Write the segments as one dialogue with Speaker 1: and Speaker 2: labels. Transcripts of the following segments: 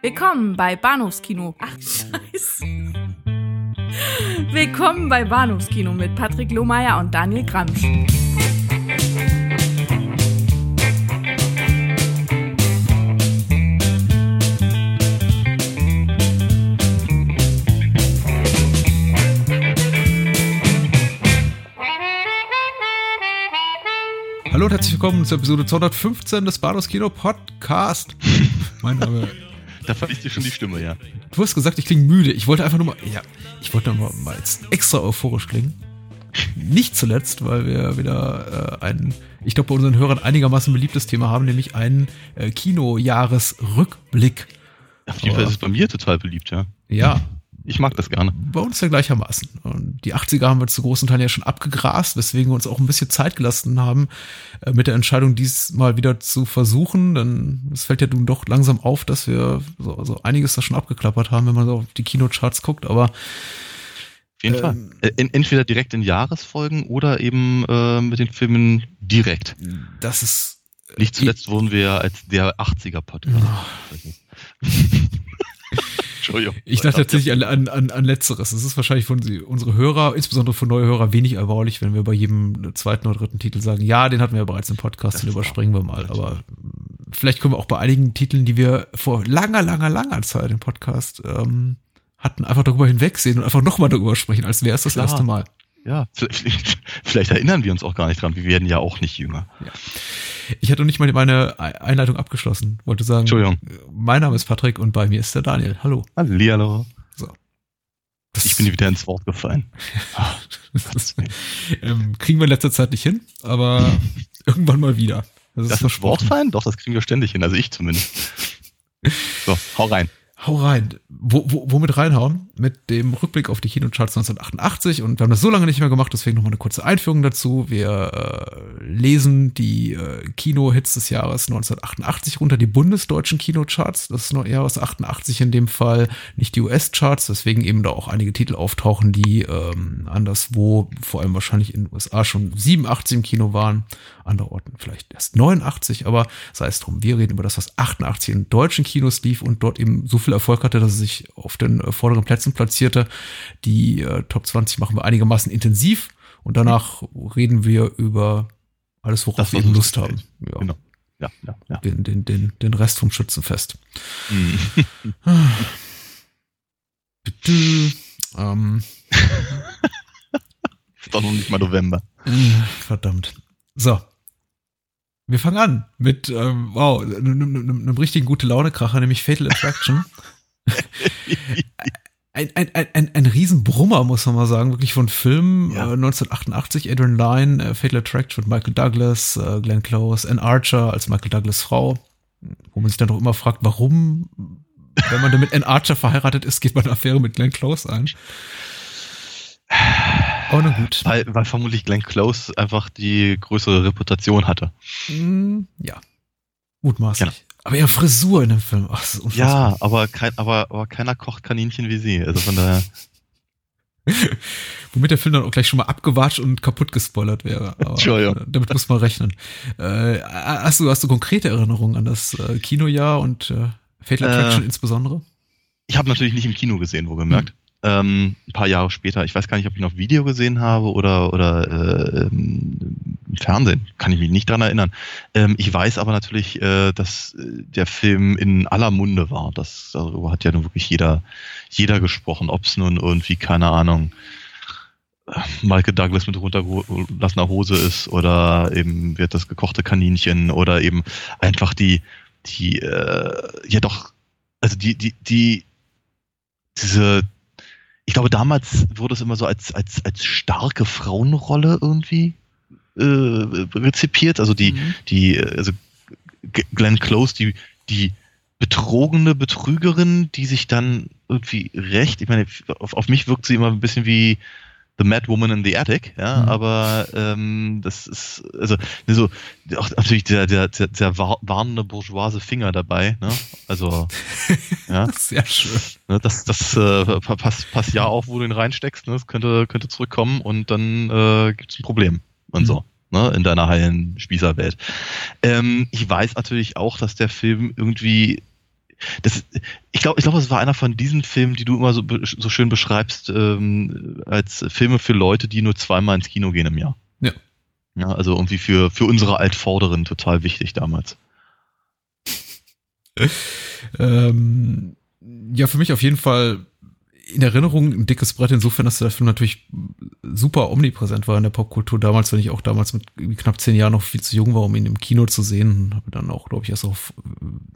Speaker 1: Willkommen bei Bahnhofskino. Ach, scheiße. Willkommen bei Bahnhofskino mit Patrick Lohmeier und Daniel Gramsch.
Speaker 2: Hallo und herzlich willkommen zur Episode 215 des Bahnhofskino Podcast. Mein Name
Speaker 3: Da verliest dir schon die Stimme, ja.
Speaker 2: Du hast gesagt, ich klinge müde. Ich wollte einfach nur mal, ja, ich wollte nur mal jetzt extra euphorisch klingen. Nicht zuletzt, weil wir wieder äh, ein, ich glaube, bei unseren Hörern einigermaßen beliebtes Thema haben, nämlich einen äh, Kinojahresrückblick.
Speaker 3: Auf jeden Fall ist es bei mir total beliebt, ja.
Speaker 2: Ja,
Speaker 3: Ich mag das gerne.
Speaker 2: bei uns ja gleichermaßen. Und die 80er haben wir zu großen Teilen ja schon abgegrast, weswegen wir uns auch ein bisschen Zeit gelassen haben, äh, mit der Entscheidung, dies mal wieder zu versuchen. Denn es fällt ja nun doch langsam auf, dass wir so, so einiges da schon abgeklappert haben, wenn man so auf die Kinocharts guckt. Aber
Speaker 3: Auf jeden
Speaker 2: Ähm,
Speaker 3: Fall. Äh, entweder direkt in Jahresfolgen oder eben äh, mit den Filmen direkt.
Speaker 2: das ist.
Speaker 3: Nicht zuletzt wurden wir ja als der 80er-Podcast. Entschuldigung.
Speaker 2: Ich dachte tatsächlich an, an, an, an Letzteres. Es ist wahrscheinlich von unsere Hörer, insbesondere für neue Hörer, wenig erbaulich, wenn wir bei jedem zweiten oder dritten Titel sagen, ja, den hatten wir ja bereits im Podcast,
Speaker 3: Das
Speaker 2: den überspringen wir mal. Aber vielleicht können wir auch bei einigen Titeln, die wir vor langer, langer, langer Zeit im Podcast ähm, hatten, einfach darüber hinwegsehen und einfach nochmal darüber sprechen, als wäre es das
Speaker 3: Klar.
Speaker 2: erste Mal.
Speaker 3: Ja, vielleicht, vielleicht erinnern wir uns auch gar nicht dran. Wir werden ja auch nicht jünger.
Speaker 2: Ich hatte noch nicht mal meine Einleitung abgeschlossen. Wollte sagen,
Speaker 3: Entschuldigung.
Speaker 2: mein Name ist Patrick und bei mir ist der Daniel. Hallo.
Speaker 3: Hallihallo.
Speaker 2: Das
Speaker 3: Ich bin dir wieder ins Wort gefallen.
Speaker 2: Ähm, kriegen wir in letzter Zeit nicht hin, aber irgendwann mal wieder. Das,
Speaker 3: Das ist Wortfallen? Doch, das kriegen wir ständig hin. Also ich zumindest. So, hau rein.
Speaker 2: Hau rein. Wo, wo, womit reinhauen? Mit dem Rückblick auf die Kinocharts 1988 und wir haben das so lange nicht mehr gemacht, deswegen nochmal eine kurze Einführung dazu. Wir äh, lesen die äh, Kino-Hits des Jahres 1988 runter, die bundesdeutschen Kinocharts. Das ist noch eher aus 88 in dem Fall, nicht die US-Charts, deswegen eben da auch einige Titel auftauchen, die ähm, anderswo, vor allem wahrscheinlich in den USA schon 87 im Kino waren, andere Orten vielleicht erst 89, aber sei es drum, wir reden über das, was 88 in deutschen Kinos lief und dort eben so viel Erfolg hatte, dass es sich auf den äh, vorderen Plätzen platzierte. Die äh, Top 20 machen wir einigermaßen intensiv und danach reden wir über alles, worauf wir eben Lust haben. Ja,
Speaker 3: Genau. Ja, ja, ja.
Speaker 2: den, den, den, den Rest vom Schützenfest.
Speaker 3: Hm.
Speaker 2: Dü, ähm,
Speaker 3: Ist doch noch nicht mal November.
Speaker 2: äh, verdammt. So. Wir fangen an mit, ähm, wow, einem, einem, einem richtigen gute Laune-Kracher, nämlich Fatal Attraction. ein, ein, ein, ein, ein Riesenbrummer, muss man mal sagen, wirklich von Filmen.
Speaker 3: Ja.
Speaker 2: Äh, 1988, Adrian Lyne, äh, Fatal Attraction mit Michael Douglas, äh, Glenn Close, Ann Archer als Michael Douglas Frau. Wo man sich dann doch immer fragt, warum, wenn man dann mit Ann Archer verheiratet ist, geht man eine Affäre mit Glenn Close ein. Oh, na gut.
Speaker 3: Weil, weil vermutlich Glenn Close einfach die größere Reputation hatte.
Speaker 2: Mm, ja. Mutmaßlich.
Speaker 3: Genau.
Speaker 2: Aber ja, Frisur in dem Film. Ach, unfassbar.
Speaker 3: Ja, aber, kein, aber, aber keiner kocht Kaninchen wie sie. Also von daher.
Speaker 2: Womit der Film dann auch gleich schon mal abgewatscht und kaputt gespoilert wäre. Aber, äh, Damit muss man rechnen. Äh, hast, du, hast du konkrete Erinnerungen an das äh, Kinojahr und äh, Fatal
Speaker 3: Äh,
Speaker 2: Attraction insbesondere?
Speaker 3: Ich habe natürlich nicht im Kino gesehen, wo gemerkt. Ähm, ein paar Jahre später, ich weiß gar nicht, ob ich noch Video gesehen habe oder, oder äh, ähm, Fernsehen, kann ich mich nicht dran erinnern. Ähm, ich weiß aber natürlich, äh, dass äh, der Film in aller Munde war. Das, darüber hat ja nun wirklich jeder, jeder gesprochen, ob es nun irgendwie, keine Ahnung, Michael Douglas mit runtergelassener Hose ist oder eben wird das gekochte Kaninchen oder eben einfach die, die, äh, ja doch, also die, die, die, diese, ich glaube, damals wurde es immer so als, als, als starke Frauenrolle irgendwie äh, rezipiert. Also die,
Speaker 2: Mhm.
Speaker 3: die, also Glenn Close, die, die betrogene Betrügerin, die sich dann irgendwie recht, ich meine, auf, auf mich wirkt sie immer ein bisschen wie The Mad Woman in the Attic, ja,
Speaker 2: Mhm.
Speaker 3: aber ähm, das ist, also so, auch natürlich der, der, der, der war- warnende bourgeoise Finger dabei, ne? Also, ja,
Speaker 2: Sehr schön.
Speaker 3: ne, das, das äh, pa- pass, pass ja auf, wo du ihn reinsteckst, ne? Das könnte, könnte zurückkommen und dann äh, gibt's ein Problem und
Speaker 2: Mhm.
Speaker 3: so, ne, in deiner heilen Spießerwelt. Ähm, ich weiß natürlich auch, dass der Film irgendwie das, ich glaube, ich glaube, es war einer von diesen Filmen, die du immer so, so schön beschreibst, ähm, als Filme für Leute, die nur zweimal ins Kino gehen im Jahr.
Speaker 2: Ja.
Speaker 3: Ja, also irgendwie für, für unsere Altvorderen total wichtig damals.
Speaker 2: ähm, ja, für mich auf jeden Fall in Erinnerung ein dickes Brett insofern, dass der Film natürlich super omnipräsent war in der Popkultur damals, wenn ich auch damals mit knapp zehn Jahren noch viel zu jung war, um ihn im Kino zu sehen. Habe dann auch, glaube ich, erst auf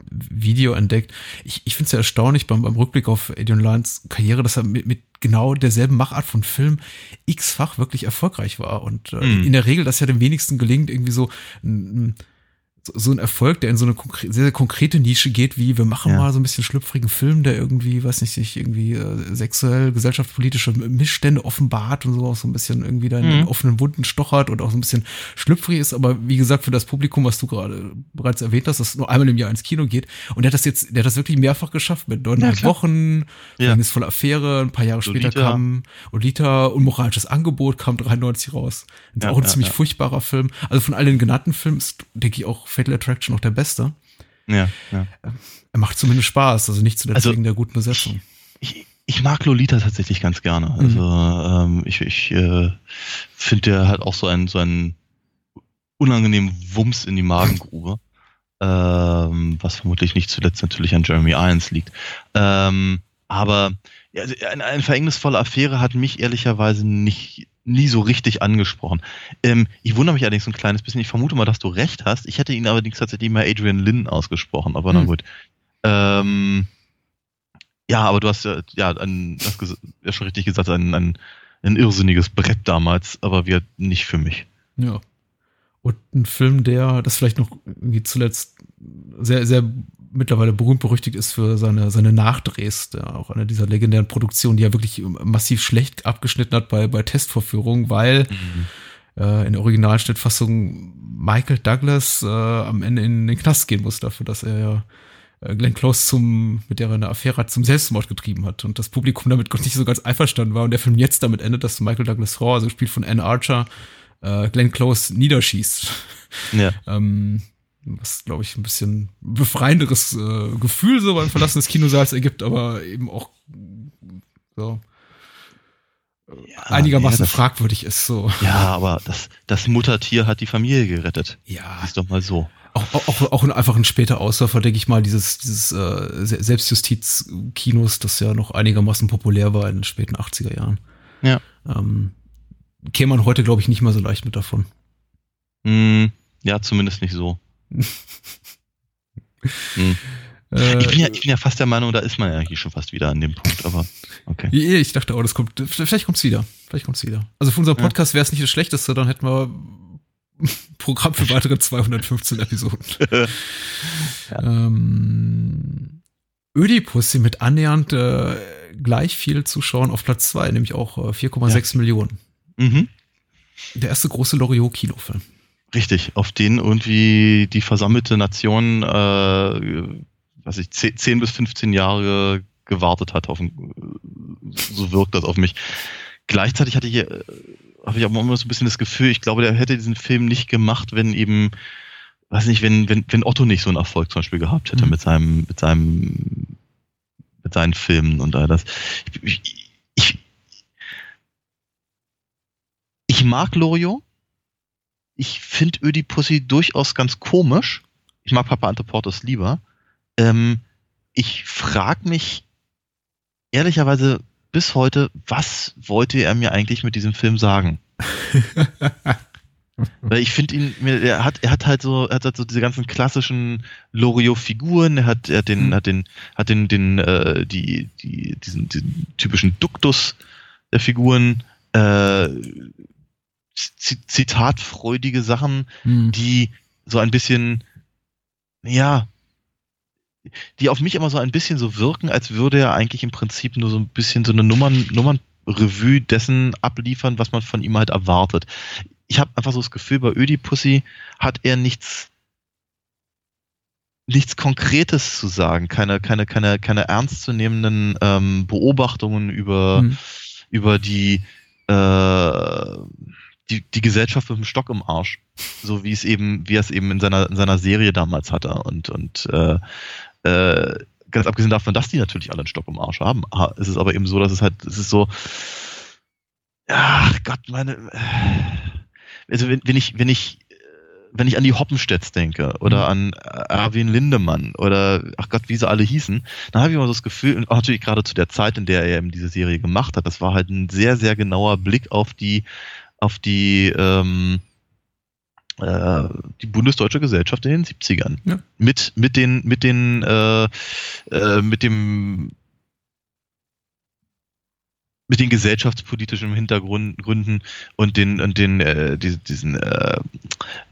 Speaker 2: Video entdeckt. Ich, ich finde es ja erstaunlich beim, beim Rückblick auf Adrian Lyons Karriere, dass er mit, mit genau derselben Machart von Film x-fach wirklich erfolgreich war. Und äh, mm. in der Regel, dass ja dem wenigsten gelingt, irgendwie so ein, so ein Erfolg, der in so eine sehr, sehr konkrete Nische geht, wie wir machen ja. mal so ein bisschen schlüpfrigen Film, der irgendwie, weiß nicht, sich irgendwie äh, sexuell, gesellschaftspolitische Missstände offenbart und so auch so ein bisschen irgendwie da in mhm. den offenen Wunden stochert und auch so ein bisschen schlüpfrig ist, aber wie gesagt, für das Publikum, was du gerade bereits erwähnt hast, das nur einmal im Jahr ins Kino geht und der hat das jetzt, der hat das wirklich mehrfach geschafft mit neuneinhalb ja, Wochen, ja. voller Affäre, ein paar Jahre so später Lita. kam Olita, Unmoralisches Angebot, kam 93 raus. Ja, auch ein ziemlich furchtbarer Film. Also von all den genannten Filmen ist, denke ich, auch Fatal Attraction noch der beste.
Speaker 3: Ja, ja.
Speaker 2: Er macht zumindest Spaß, also nicht zuletzt also, wegen der guten Besetzung.
Speaker 3: Ich, ich mag Lolita tatsächlich ganz gerne. Mhm. Also mhm. ähm, ich, ich äh, finde der halt auch so einen so einen unangenehmen Wumms in die Magengrube. ähm, was vermutlich nicht zuletzt natürlich an Jeremy Irons liegt. Ähm, aber ja, also eine, eine verhängnisvolle Affäre hat mich ehrlicherweise nicht nie so richtig angesprochen. Ähm, ich wundere mich allerdings ein kleines bisschen. Ich vermute mal, dass du recht hast. Ich hätte ihn allerdings tatsächlich mal Adrian Lynn ausgesprochen, aber hm. na gut. Ähm, ja, aber du hast ja, ja, ein, hast ja schon richtig gesagt, ein, ein, ein irrsinniges Brett damals, aber wir nicht für mich.
Speaker 2: Ja. Und ein Film, der das vielleicht noch irgendwie zuletzt sehr, sehr mittlerweile berühmt berüchtigt ist für seine, seine Nachdrehs, der auch eine dieser legendären Produktionen, die er wirklich massiv schlecht abgeschnitten hat bei, bei Testvorführungen, weil mhm. äh, in der Originalschnittfassung Michael Douglas äh, am Ende in den Knast gehen muss dafür, dass er ja äh, Glenn Close zum, mit der er eine Affäre hat, zum Selbstmord getrieben hat und das Publikum damit nicht so ganz einverstanden war und der Film jetzt damit endet, dass Michael Douglas Frau, also gespielt von Anne Archer, äh, Glenn Close niederschießt. Ja. ähm, was glaube ich ein bisschen befreienderes äh, Gefühl so beim Verlassen des Kinosaals ergibt, aber eben auch so ja, einigermaßen ja, fragwürdig ist so.
Speaker 3: Ja, aber das, das Muttertier hat die Familie gerettet. Ja. Ist doch mal so.
Speaker 2: Auch, auch, auch einfach ein später Ausläufer, denke ich mal, dieses, dieses äh, Selbstjustiz-Kinos, das ja noch einigermaßen populär war in den späten 80er Jahren.
Speaker 3: Ja.
Speaker 2: Ähm, käme man heute, glaube ich, nicht mehr so leicht mit davon.
Speaker 3: Mm, ja, zumindest nicht so hm. Äh, ich, bin ja, ich bin ja fast der Meinung, da ist man ja eigentlich schon fast wieder an dem Punkt, aber okay.
Speaker 2: Ich dachte, oh, das kommt, vielleicht kommt's wieder. Vielleicht kommt's wieder. Also für unser Podcast wäre es nicht das Schlechteste, dann hätten wir Programm für weitere 215 Episoden. ja. ähm, Ödipussy mit annähernd äh, gleich viel Zuschauern auf Platz 2, nämlich auch äh, 4,6 ja. Millionen. Mhm. Der erste große Loriot-Kinofilm.
Speaker 3: Richtig, auf den irgendwie die versammelte Nation, äh, was ich, 10 bis 15 Jahre gewartet hat. Auf ein, so wirkt das auf mich. Gleichzeitig hatte ich, äh, habe ich auch immer so ein bisschen das Gefühl, ich glaube, der hätte diesen Film nicht gemacht, wenn eben, weiß nicht, wenn, wenn, wenn Otto nicht so einen Erfolg zum Beispiel gehabt hätte mhm. mit seinem, mit seinem, mit seinen Filmen und all das. Ich, ich, ich mag Loriot ich finde Ödipussy durchaus ganz komisch. Ich mag Papa Anteportos lieber. Ähm, ich frage mich ehrlicherweise bis heute, was wollte er mir eigentlich mit diesem Film sagen? Weil ich finde ihn, er hat, er hat halt so, er hat halt so diese ganzen klassischen Loriot-Figuren, er hat, er hat den, mhm. hat den, hat den, den, äh, die, die, diesen, diesen typischen Duktus der Figuren, äh, zitatfreudige Sachen, hm. die so ein bisschen, ja, die auf mich immer so ein bisschen so wirken, als würde er eigentlich im Prinzip nur so ein bisschen so eine Nummern, Nummernrevue dessen abliefern, was man von ihm halt erwartet. Ich habe einfach so das Gefühl, bei Ödipussy hat er nichts nichts Konkretes zu sagen, keine, keine, keine, keine ernstzunehmenden ähm, Beobachtungen über, hm. über die äh, die, die Gesellschaft mit dem Stock im Arsch. So wie es eben, wie er es eben in seiner, in seiner Serie damals hatte. Und, und äh, äh, ganz abgesehen davon, dass die natürlich alle einen Stock im Arsch haben, ist es aber eben so, dass es halt, es ist so, ach Gott, meine, also wenn, wenn ich, wenn ich, wenn ich an die Hoppenstedts denke oder mhm. an Erwin Lindemann oder ach Gott, wie sie alle hießen, dann habe ich immer so das Gefühl, und natürlich gerade zu der Zeit, in der er eben diese Serie gemacht hat, das war halt ein sehr, sehr genauer Blick auf die, auf die, ähm, äh, die Bundesdeutsche Gesellschaft in den 70ern. Ja. Mit, mit den, mit den, äh, äh, mit dem mit den gesellschaftspolitischen Hintergründen und den und den äh, diesen äh,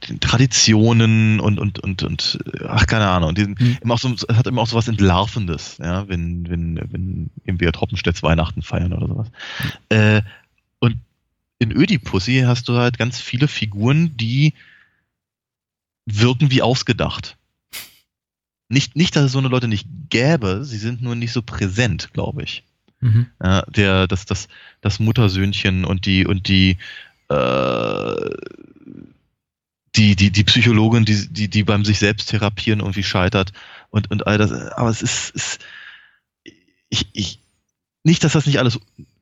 Speaker 3: den Traditionen und und und und ach keine Ahnung, diesen, mhm. immer auch so, hat immer auch so was entlarvendes, ja, wenn wenn wenn irgendwie Hoppenstedts Weihnachten feiern oder sowas. Mhm. Äh, und in Ödipussy hast du halt ganz viele Figuren, die wirken wie ausgedacht. Nicht, nicht, dass es so eine Leute nicht gäbe, sie sind nur nicht so präsent, glaube ich. Mhm. Ja, der, das, das, das Muttersöhnchen und die, und die, äh, die, die, die Psychologin, die, die, die beim sich selbst therapieren irgendwie scheitert und, und all das. Aber es ist, ist ich, ich, nicht, dass das nicht alles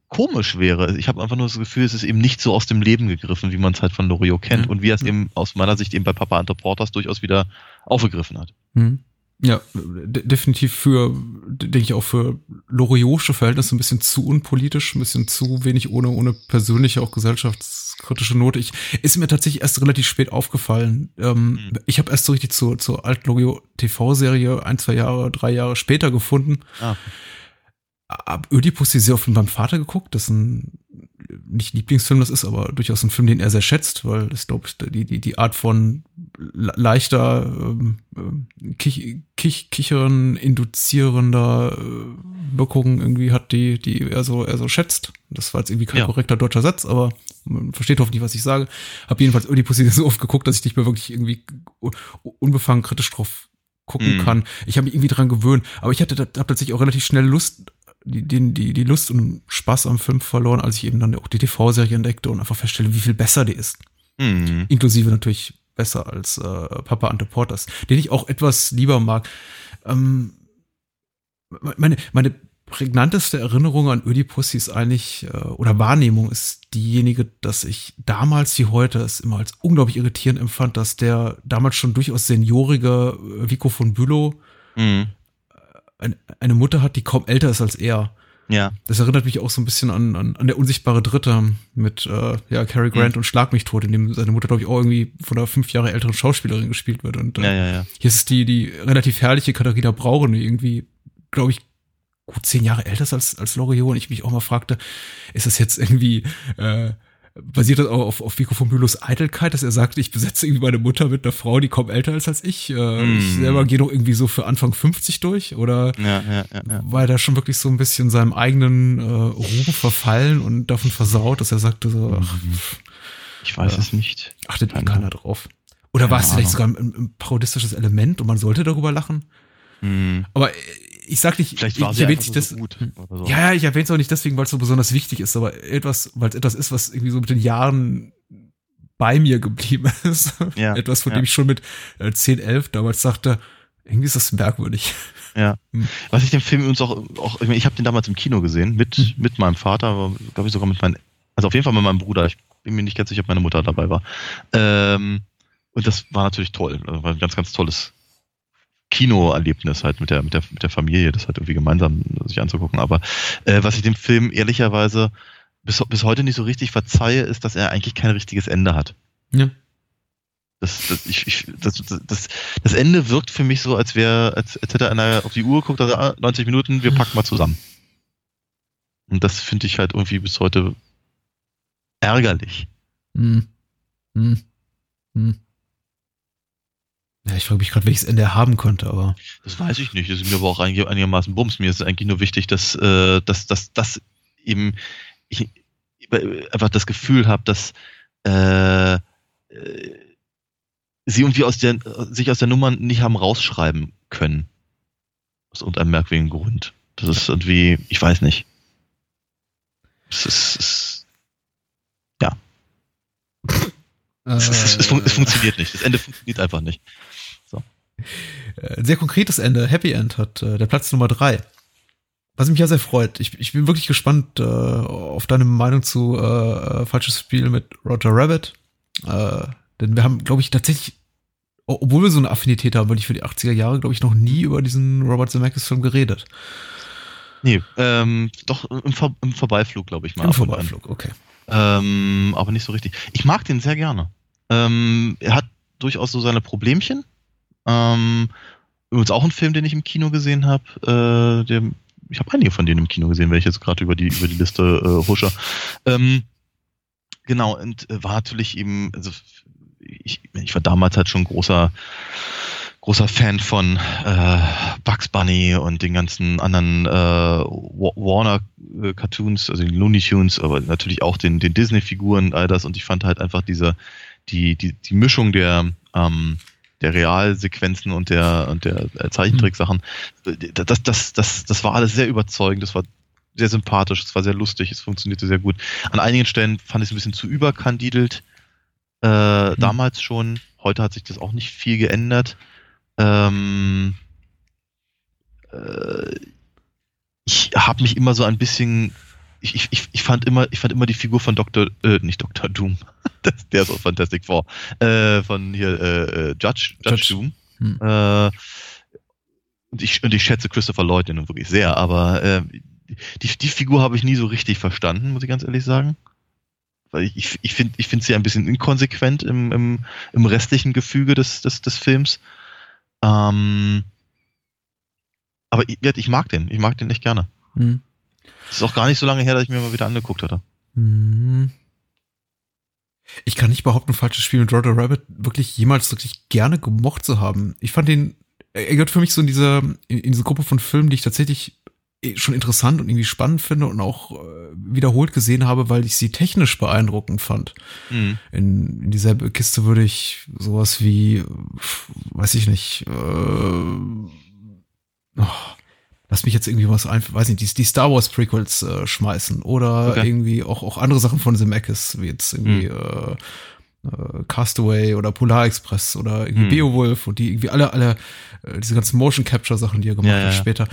Speaker 3: komisch wäre. Ich habe einfach nur das Gefühl, es ist eben nicht so aus dem Leben gegriffen, wie man es halt von Loriot kennt mhm. und wie er es eben aus meiner Sicht eben bei Papa Ante Portas durchaus wieder aufgegriffen hat.
Speaker 2: Mhm. Ja, definitiv für, denke ich auch für Loriotsche Verhältnisse ein bisschen zu unpolitisch, ein bisschen zu wenig ohne, ohne persönliche, auch gesellschaftskritische Note. Ich, ist mir tatsächlich erst relativ spät aufgefallen. Ähm, mhm. Ich habe erst so richtig zur, zur Alt-Loriot TV-Serie ein, zwei Jahre, drei Jahre später gefunden. Ah ab Ödipus die sehr oft mit meinem Vater geguckt. Das ist ein nicht Lieblingsfilm das ist, aber durchaus ein Film, den er sehr schätzt, weil das glaube ich die, die, die Art von leichter ähm, äh, Kich, Kich, Kichern induzierender äh, Wirkung irgendwie hat, die, die er so, er so schätzt. Das war jetzt irgendwie kein ja. korrekter deutscher Satz, aber man versteht hoffentlich, was ich sage. Hab jedenfalls Ödipus so oft geguckt, dass ich nicht mehr wirklich irgendwie unbefangen kritisch drauf gucken mm. kann. Ich habe mich irgendwie dran gewöhnt, aber ich hatte hab tatsächlich auch relativ schnell Lust die, die, die, Lust und Spaß am Film verloren, als ich eben dann auch die TV-Serie entdeckte und einfach feststelle, wie viel besser die ist. Mhm. Inklusive natürlich besser als äh, Papa Ante Porters, den ich auch etwas lieber mag. Ähm, meine, meine prägnanteste Erinnerung an Ödipus ist eigentlich, äh, oder Wahrnehmung ist diejenige, dass ich damals wie heute es immer als unglaublich irritierend empfand, dass der damals schon durchaus seniorige äh, Vico von Bülow mhm eine Mutter hat, die kaum älter ist als er.
Speaker 3: Ja.
Speaker 2: Das erinnert mich auch so ein bisschen an, an, an der unsichtbare Dritte mit äh, ja, Cary Grant mhm. und Schlag mich tot, in dem seine Mutter, glaube ich, auch irgendwie von einer fünf Jahre älteren Schauspielerin gespielt wird. Und
Speaker 3: äh, ja, ja, ja.
Speaker 2: hier ist es die, die relativ herrliche Katharina Brauren, die irgendwie, glaube ich, gut zehn Jahre älter ist als, als Loriot. Und ich mich auch mal fragte, ist das jetzt irgendwie äh, basiert das auch auf, auf Vico von Bülows Eitelkeit, dass er sagt, ich besetze irgendwie meine Mutter mit einer Frau, die kaum älter ist als ich. Äh, mm. Ich selber gehe doch irgendwie so für Anfang 50 durch. Oder
Speaker 3: ja, ja, ja, ja.
Speaker 2: war er da schon wirklich so ein bisschen seinem eigenen äh, Ruhm verfallen und davon versaut, dass er sagte so, ach,
Speaker 3: mhm. ich weiß äh, es nicht.
Speaker 2: Achtet Keine keiner drauf. Oder war es vielleicht sogar ein, ein parodistisches Element und man sollte darüber lachen? Mm. Aber ich sag nicht,
Speaker 3: Vielleicht war ich, ich erwähne nicht das. So gut
Speaker 2: so. Ja, ich erwähne es auch nicht deswegen, weil es so besonders wichtig ist, aber etwas, weil es etwas ist, was irgendwie so mit den Jahren bei mir geblieben ist. Ja, etwas, von ja. dem ich schon mit äh, 10, 11 damals sagte, irgendwie ist das merkwürdig.
Speaker 3: Ja. Hm. Was ich den Film uns auch, auch ich, meine, ich habe den damals im Kino gesehen, mit, hm. mit meinem Vater, glaube ich sogar mit meinem, also auf jeden Fall mit meinem Bruder. Ich bin mir nicht ganz sicher, ob meine Mutter dabei war. Ähm, und das war natürlich toll. Also war ein ganz, ganz tolles Kinoerlebnis halt mit der, mit der, mit der Familie, das halt irgendwie gemeinsam sich anzugucken. Aber äh, was ich dem Film ehrlicherweise bis, bis heute nicht so richtig verzeihe, ist, dass er eigentlich kein richtiges Ende hat.
Speaker 2: Ja.
Speaker 3: Das, das, ich, ich, das, das, das Ende wirkt für mich so, als wäre, als, als hätte einer auf die Uhr geguckt, also ah, 90 Minuten, wir packen mal zusammen. Und das finde ich halt irgendwie bis heute ärgerlich.
Speaker 2: Hm. Hm. Hm. Ja, ich frage mich gerade, welches Ende er haben konnte, aber.
Speaker 3: Das weiß ich nicht. Das ist mir aber auch einigermaßen Bums. Mir ist eigentlich nur wichtig, dass, äh, dass, dass, dass eben ich einfach das Gefühl habe, dass äh, äh, sie irgendwie aus der, sich aus der Nummer nicht haben rausschreiben können. Aus irgendeinem merkwürdigen Grund. Das ist irgendwie, ich weiß nicht. Es ist, es, ja. es, es, es, fun es funktioniert nicht. Das Ende funktioniert einfach nicht. So.
Speaker 2: Äh, ein sehr konkretes Ende, Happy End hat äh, der Platz Nummer drei. Was mich ja sehr freut. Ich, ich bin wirklich gespannt äh, auf deine Meinung zu äh, äh falsches Spiel mit Roger Rabbit. Äh, denn wir haben, glaube ich, tatsächlich, obwohl wir so eine Affinität haben, wirklich für die 80er Jahre, glaube ich, noch nie über diesen Robert Zemeckis-Film geredet.
Speaker 3: Nee, ähm, doch im, Ver im Vorbeiflug, glaube ich mal.
Speaker 2: Im Vorbeiflug, okay.
Speaker 3: Ähm, aber nicht so richtig. Ich mag den sehr gerne. Ähm, er hat durchaus so seine Problemchen. Ähm, übrigens auch ein Film, den ich im Kino gesehen habe. Äh, ich habe einige von denen im Kino gesehen, ich jetzt gerade über die, über die Liste äh, husche. Ähm, genau, und äh, war natürlich eben, also ich, ich war damals halt schon großer großer Fan von äh, Bugs Bunny und den ganzen anderen äh, Warner äh, Cartoons, also den Looney Tunes, aber natürlich auch den, den Disney-Figuren, all das. Und ich fand halt einfach diese, die, die, die Mischung der, ähm, der Realsequenzen und der, und der äh, Zeichentricksachen, das, das, das, das war alles sehr überzeugend, das war sehr sympathisch, es war sehr lustig, es funktionierte sehr gut. An einigen Stellen fand ich es ein bisschen zu überkandidelt, äh, mhm. damals schon. Heute hat sich das auch nicht viel geändert. Ähm, äh, ich habe mich immer so ein bisschen ich, ich, ich fand immer, ich fand immer die Figur von Dr. Äh, nicht Dr. Doom, das, der ist aus Fantastic Four, äh, von hier äh, äh Judge, Judge, Judge. Doom. Hm. Äh, und, ich, und ich schätze Christopher Lloyd nun wirklich sehr, aber äh, die, die Figur habe ich nie so richtig verstanden, muss ich ganz ehrlich sagen. Weil ich, ich, ich finde ich finde sie ein bisschen inkonsequent im, im, im restlichen Gefüge des, des, des Films. Ähm, aber ich, ich mag den. Ich mag den echt gerne. Mhm. ist auch gar nicht so lange her, dass ich mir mal wieder angeguckt hatte. Mhm.
Speaker 2: Ich kann nicht behaupten, ein falsches Spiel mit Roger Rabbit wirklich jemals wirklich gerne gemocht zu haben. Ich fand den, er gehört für mich so in diese, in, in diese Gruppe von Filmen, die ich tatsächlich Eh schon interessant und irgendwie spannend finde und auch äh, wiederholt gesehen habe, weil ich sie technisch beeindruckend fand. Mhm. In, in dieselbe Kiste würde ich sowas wie, weiß ich nicht, äh, oh, lass mich jetzt irgendwie was einfach, weiß nicht, die, die Star Wars Prequels äh, schmeißen oder okay. irgendwie auch, auch andere Sachen von Zemeckis, wie jetzt irgendwie mhm. äh, Castaway oder Polar Express oder irgendwie mhm. Beowulf und die irgendwie alle, alle, äh, diese ganzen Motion Capture Sachen, die er gemacht ja, hat ja. später.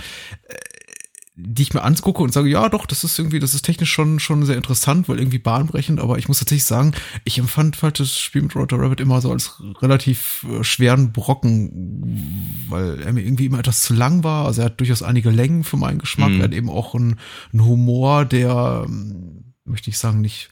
Speaker 2: Die ich mir angucke und sage, ja, doch, das ist irgendwie, das ist technisch schon, schon sehr interessant, weil irgendwie bahnbrechend, aber ich muss tatsächlich sagen, ich empfand halt das Spiel mit Roger Rabbit immer so als relativ äh, schweren Brocken, weil er mir irgendwie immer etwas zu lang war. Also er hat durchaus einige Längen für meinen Geschmack. Mhm. Er hat eben auch einen, einen Humor, der, ähm, möchte ich sagen, nicht,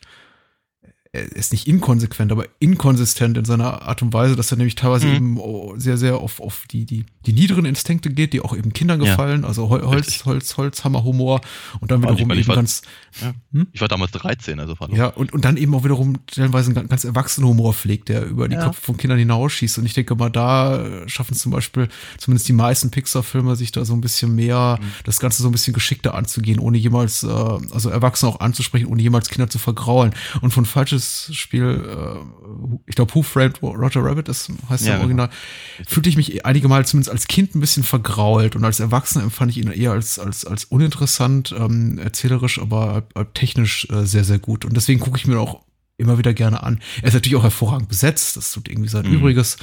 Speaker 2: er ist nicht inkonsequent, aber inkonsistent in seiner Art und Weise, dass er nämlich teilweise mhm. eben oh, sehr, sehr auf, auf die, die, die niederen Instinkte geht, die auch eben Kindern gefallen, ja. also Holz, Holz, Holzhammer-Humor und dann wiederum eben war, ganz.
Speaker 3: Ja. Hm? Ich war damals 13, also
Speaker 2: fand Ja, und, und dann eben auch wiederum stellenweise einen ganz erwachsenen Humor pflegt, der über die ja. Köpfe von Kindern hinausschießt. Und ich denke mal, da schaffen zum Beispiel zumindest die meisten Pixar-Filme, sich da so ein bisschen mehr, mhm. das Ganze so ein bisschen geschickter anzugehen, ohne jemals, äh, also Erwachsene auch anzusprechen, ohne jemals Kinder zu vergraulen. Und von falsches Spiel, äh, ich glaube, Who Framed Roger Rabbit, das heißt ja, im Original, genau. fühlte ich mich einige Mal zumindest als Kind ein bisschen vergrault und als Erwachsener empfand ich ihn eher als, als, als uninteressant, ähm, erzählerisch, aber technisch äh, sehr, sehr gut. Und deswegen gucke ich mir auch immer wieder gerne an. Er ist natürlich auch hervorragend besetzt, das tut irgendwie sein mhm. Übriges.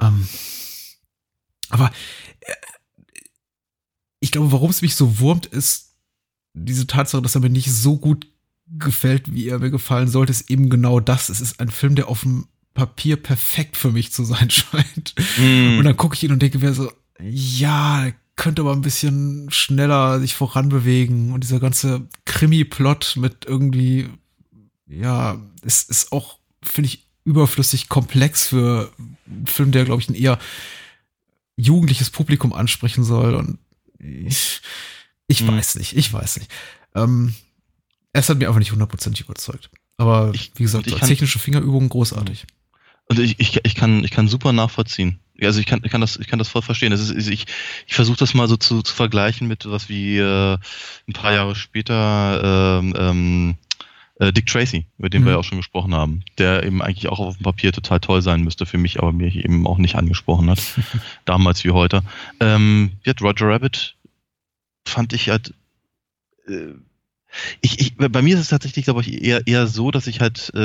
Speaker 2: Ähm, aber äh, ich glaube, warum es mich so wurmt, ist diese Tatsache, dass er mir nicht so gut gefällt, wie er mir gefallen sollte, ist eben genau das. Es ist ein Film, der auf dem Papier perfekt für mich zu sein scheint. Mm. Und dann gucke ich ihn und denke mir so, ja, könnte aber ein bisschen schneller sich voranbewegen und dieser ganze Krimi-Plot mit irgendwie, ja, es ist auch, finde ich, überflüssig komplex für einen Film, der, glaube ich, ein eher jugendliches Publikum ansprechen soll und ich, ich mhm. weiß nicht, ich weiß nicht. Ähm, es hat mir einfach nicht hundertprozentig überzeugt. Aber ich, wie gesagt, als technische Fingerübung großartig.
Speaker 3: Und ich, ich, ich, kann, ich kann super nachvollziehen. Also ich kann, ich kann das, ich kann das voll verstehen. Das ist, ich, ich versuche das mal so zu, zu vergleichen mit was wie äh, ein paar Jahre später ähm, ähm, äh, Dick Tracy, über den mhm. wir ja auch schon gesprochen haben, der eben eigentlich auch auf dem Papier total toll sein müsste für mich, aber mir eben auch nicht angesprochen hat, damals wie heute. Ähm, ja, Roger Rabbit fand ich halt äh, ich, ich, bei mir ist es tatsächlich, glaube ich, eher, eher so, dass ich halt äh,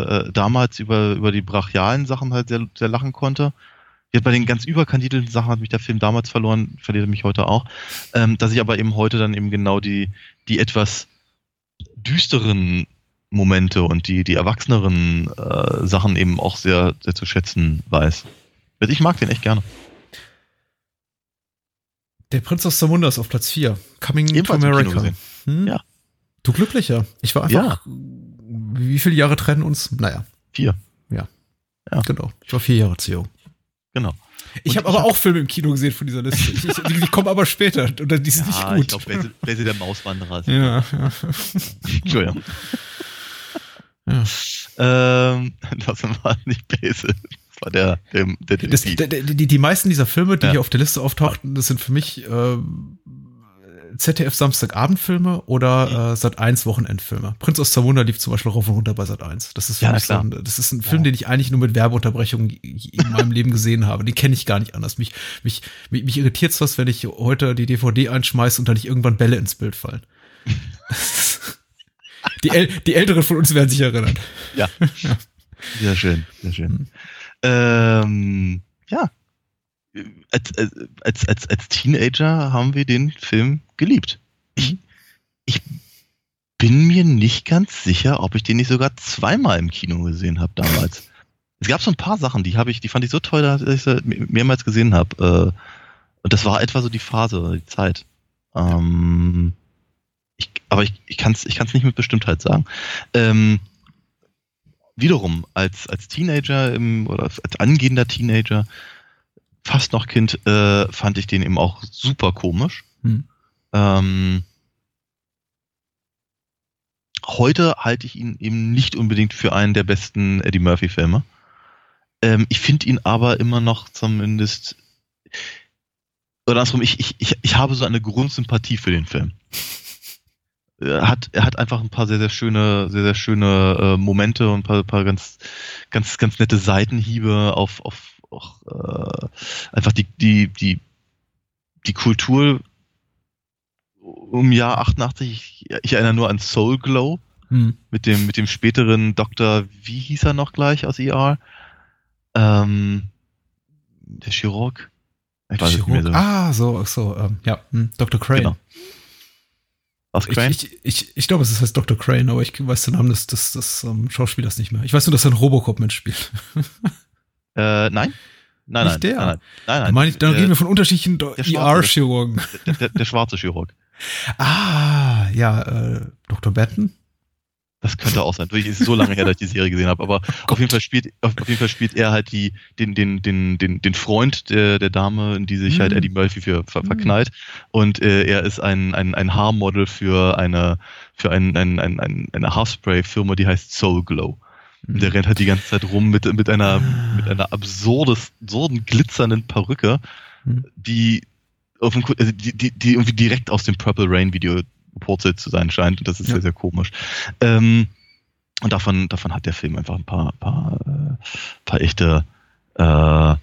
Speaker 3: äh, damals über, über die brachialen Sachen halt sehr, sehr lachen konnte. Ja, bei den ganz überkandidelten Sachen hat mich der Film damals verloren, verliert er mich heute auch. Ähm, dass ich aber eben heute dann eben genau die, die etwas düsteren Momente und die, die erwachseneren äh, Sachen eben auch sehr, sehr zu schätzen weiß. Also ich mag den echt gerne.
Speaker 2: Der Prinz aus Zamunda ist auf Platz 4. Coming
Speaker 3: Ebenfalls
Speaker 2: to America. Hm?
Speaker 3: Ja.
Speaker 2: Du glücklicher. Ich war einfach. Wie viele Jahre trennen uns? Naja,
Speaker 3: Vier. Ja.
Speaker 2: genau. Ich war vier Jahre jung.
Speaker 3: Genau.
Speaker 2: Ich habe aber auch Filme im Kino gesehen von dieser Liste. Ich, die, die kommen aber später und die sind nicht
Speaker 3: Ja,
Speaker 2: gut.
Speaker 3: ich glaube, der Mauswanderer
Speaker 2: ja, ja.
Speaker 3: Entschuldigung.
Speaker 2: ja.
Speaker 3: Ähm, das war nicht Basil. Das war der, der, der
Speaker 2: Das,
Speaker 3: Detektiv.
Speaker 2: d- d- die, die meisten dieser Filme, die
Speaker 3: Ja.
Speaker 2: hier auf der Liste auftauchten, das sind für mich ähm, ZDF Samstagabendfilme oder äh, Sat 1 Wochenendfilme. Prinz aus Zamunda lief zum Beispiel rauf und runter bei Sat 1. Das ist für
Speaker 3: Ja,
Speaker 2: mich so ein, das ist ein Film, den ich eigentlich nur mit Werbeunterbrechungen in meinem Leben gesehen habe. Den kenne ich gar nicht anders. Mich, mich, mich, mich irritiert was, wenn ich heute die DVD einschmeiße und dann nicht irgendwann Bälle ins Bild fallen. die, El die Älteren von uns werden sich erinnern.
Speaker 3: Ja. Sehr schön, sehr schön. Ähm, ja. Als, als, als, als Teenager haben wir den Film geliebt. Ich, ich bin mir nicht ganz sicher, ob ich den nicht sogar zweimal im Kino gesehen habe damals. Es gab so ein paar Sachen, die habe ich, die fand ich so toll, dass ich sie mehrmals gesehen habe. Äh, Und das war etwa so die Phase, die Zeit. Ähm, ich, aber ich, ich kann es ich kann's nicht mit Bestimmtheit sagen. Ähm, wiederum, als, als Teenager im, oder als angehender Teenager, fast noch Kind, äh, fand ich den eben auch super komisch.
Speaker 2: Hm.
Speaker 3: Ähm, heute halte ich ihn eben nicht unbedingt für einen der besten Eddie Murphy-Filme. Ähm, ich finde ihn aber immer noch zumindest. Oder andersrum, ich, ich, ich, ich habe so eine Grundsympathie für den Film. Er hat, er hat einfach ein paar sehr, sehr schöne, sehr, sehr schöne äh, Momente und ein paar, paar ganz, ganz, ganz nette Seitenhiebe auf, auf, auf äh, einfach die, die, die, die Kultur um Jahr 88. Ich, ich erinnere nur an Soul Glow
Speaker 2: Hm.
Speaker 3: mit dem, mit dem späteren Doktor, wie hieß er noch gleich aus ER? Ähm, der Chirurg? Ich weiß es nicht mehr
Speaker 2: Chirurg.
Speaker 3: so.
Speaker 2: Ah, so, so, ähm, ja, hm, Dr. Crane.
Speaker 3: Genau. Was,
Speaker 2: Ich,
Speaker 3: Crane?
Speaker 2: ich, ich, ich glaube, es heißt Dr. Crane, aber ich weiß den Namen des, des, des um, Schauspielers nicht mehr. Ich weiß nur, dass er in Robocop mitspielt.
Speaker 3: äh, nein? Nein,
Speaker 2: Nicht
Speaker 3: nein,
Speaker 2: der.
Speaker 3: nein, nein, nein,
Speaker 2: Dann, meine ich, dann
Speaker 3: äh,
Speaker 2: reden wir von unterschiedlichen Do-
Speaker 3: der Schwarze.
Speaker 2: ER-Chirurgen.
Speaker 3: der, der, der schwarze Chirurg.
Speaker 2: Ah, ja, äh, Dr. Benton?
Speaker 3: Das könnte auch sein. Durch ist so lange her, dass ich die Serie gesehen habe. Aber auf jeden Fall spielt, auf, auf jeden Fall spielt er halt die, den, den, den, den, den Freund der, der Dame, in die sich halt
Speaker 2: Mhm.
Speaker 3: Eddie Murphy für ver,
Speaker 2: Mhm.
Speaker 3: verknallt. Und äh, er ist ein, ein, ein Haarmodel für eine, für ein, ein, ein, eine Haarspray-Firma, die heißt Soul Glow. Der rennt halt die ganze Zeit rum mit, mit einer, mit einer absurdes, absurden, glitzernden Perücke,
Speaker 2: Mhm.
Speaker 3: die, auf dem, also die, die, die irgendwie direkt aus dem Purple Rain Video gepurzelt zu sein scheint. Und das ist
Speaker 2: Ja.
Speaker 3: sehr, sehr komisch. Ähm, und davon, davon hat der Film einfach ein paar, paar, äh, paar echte äh,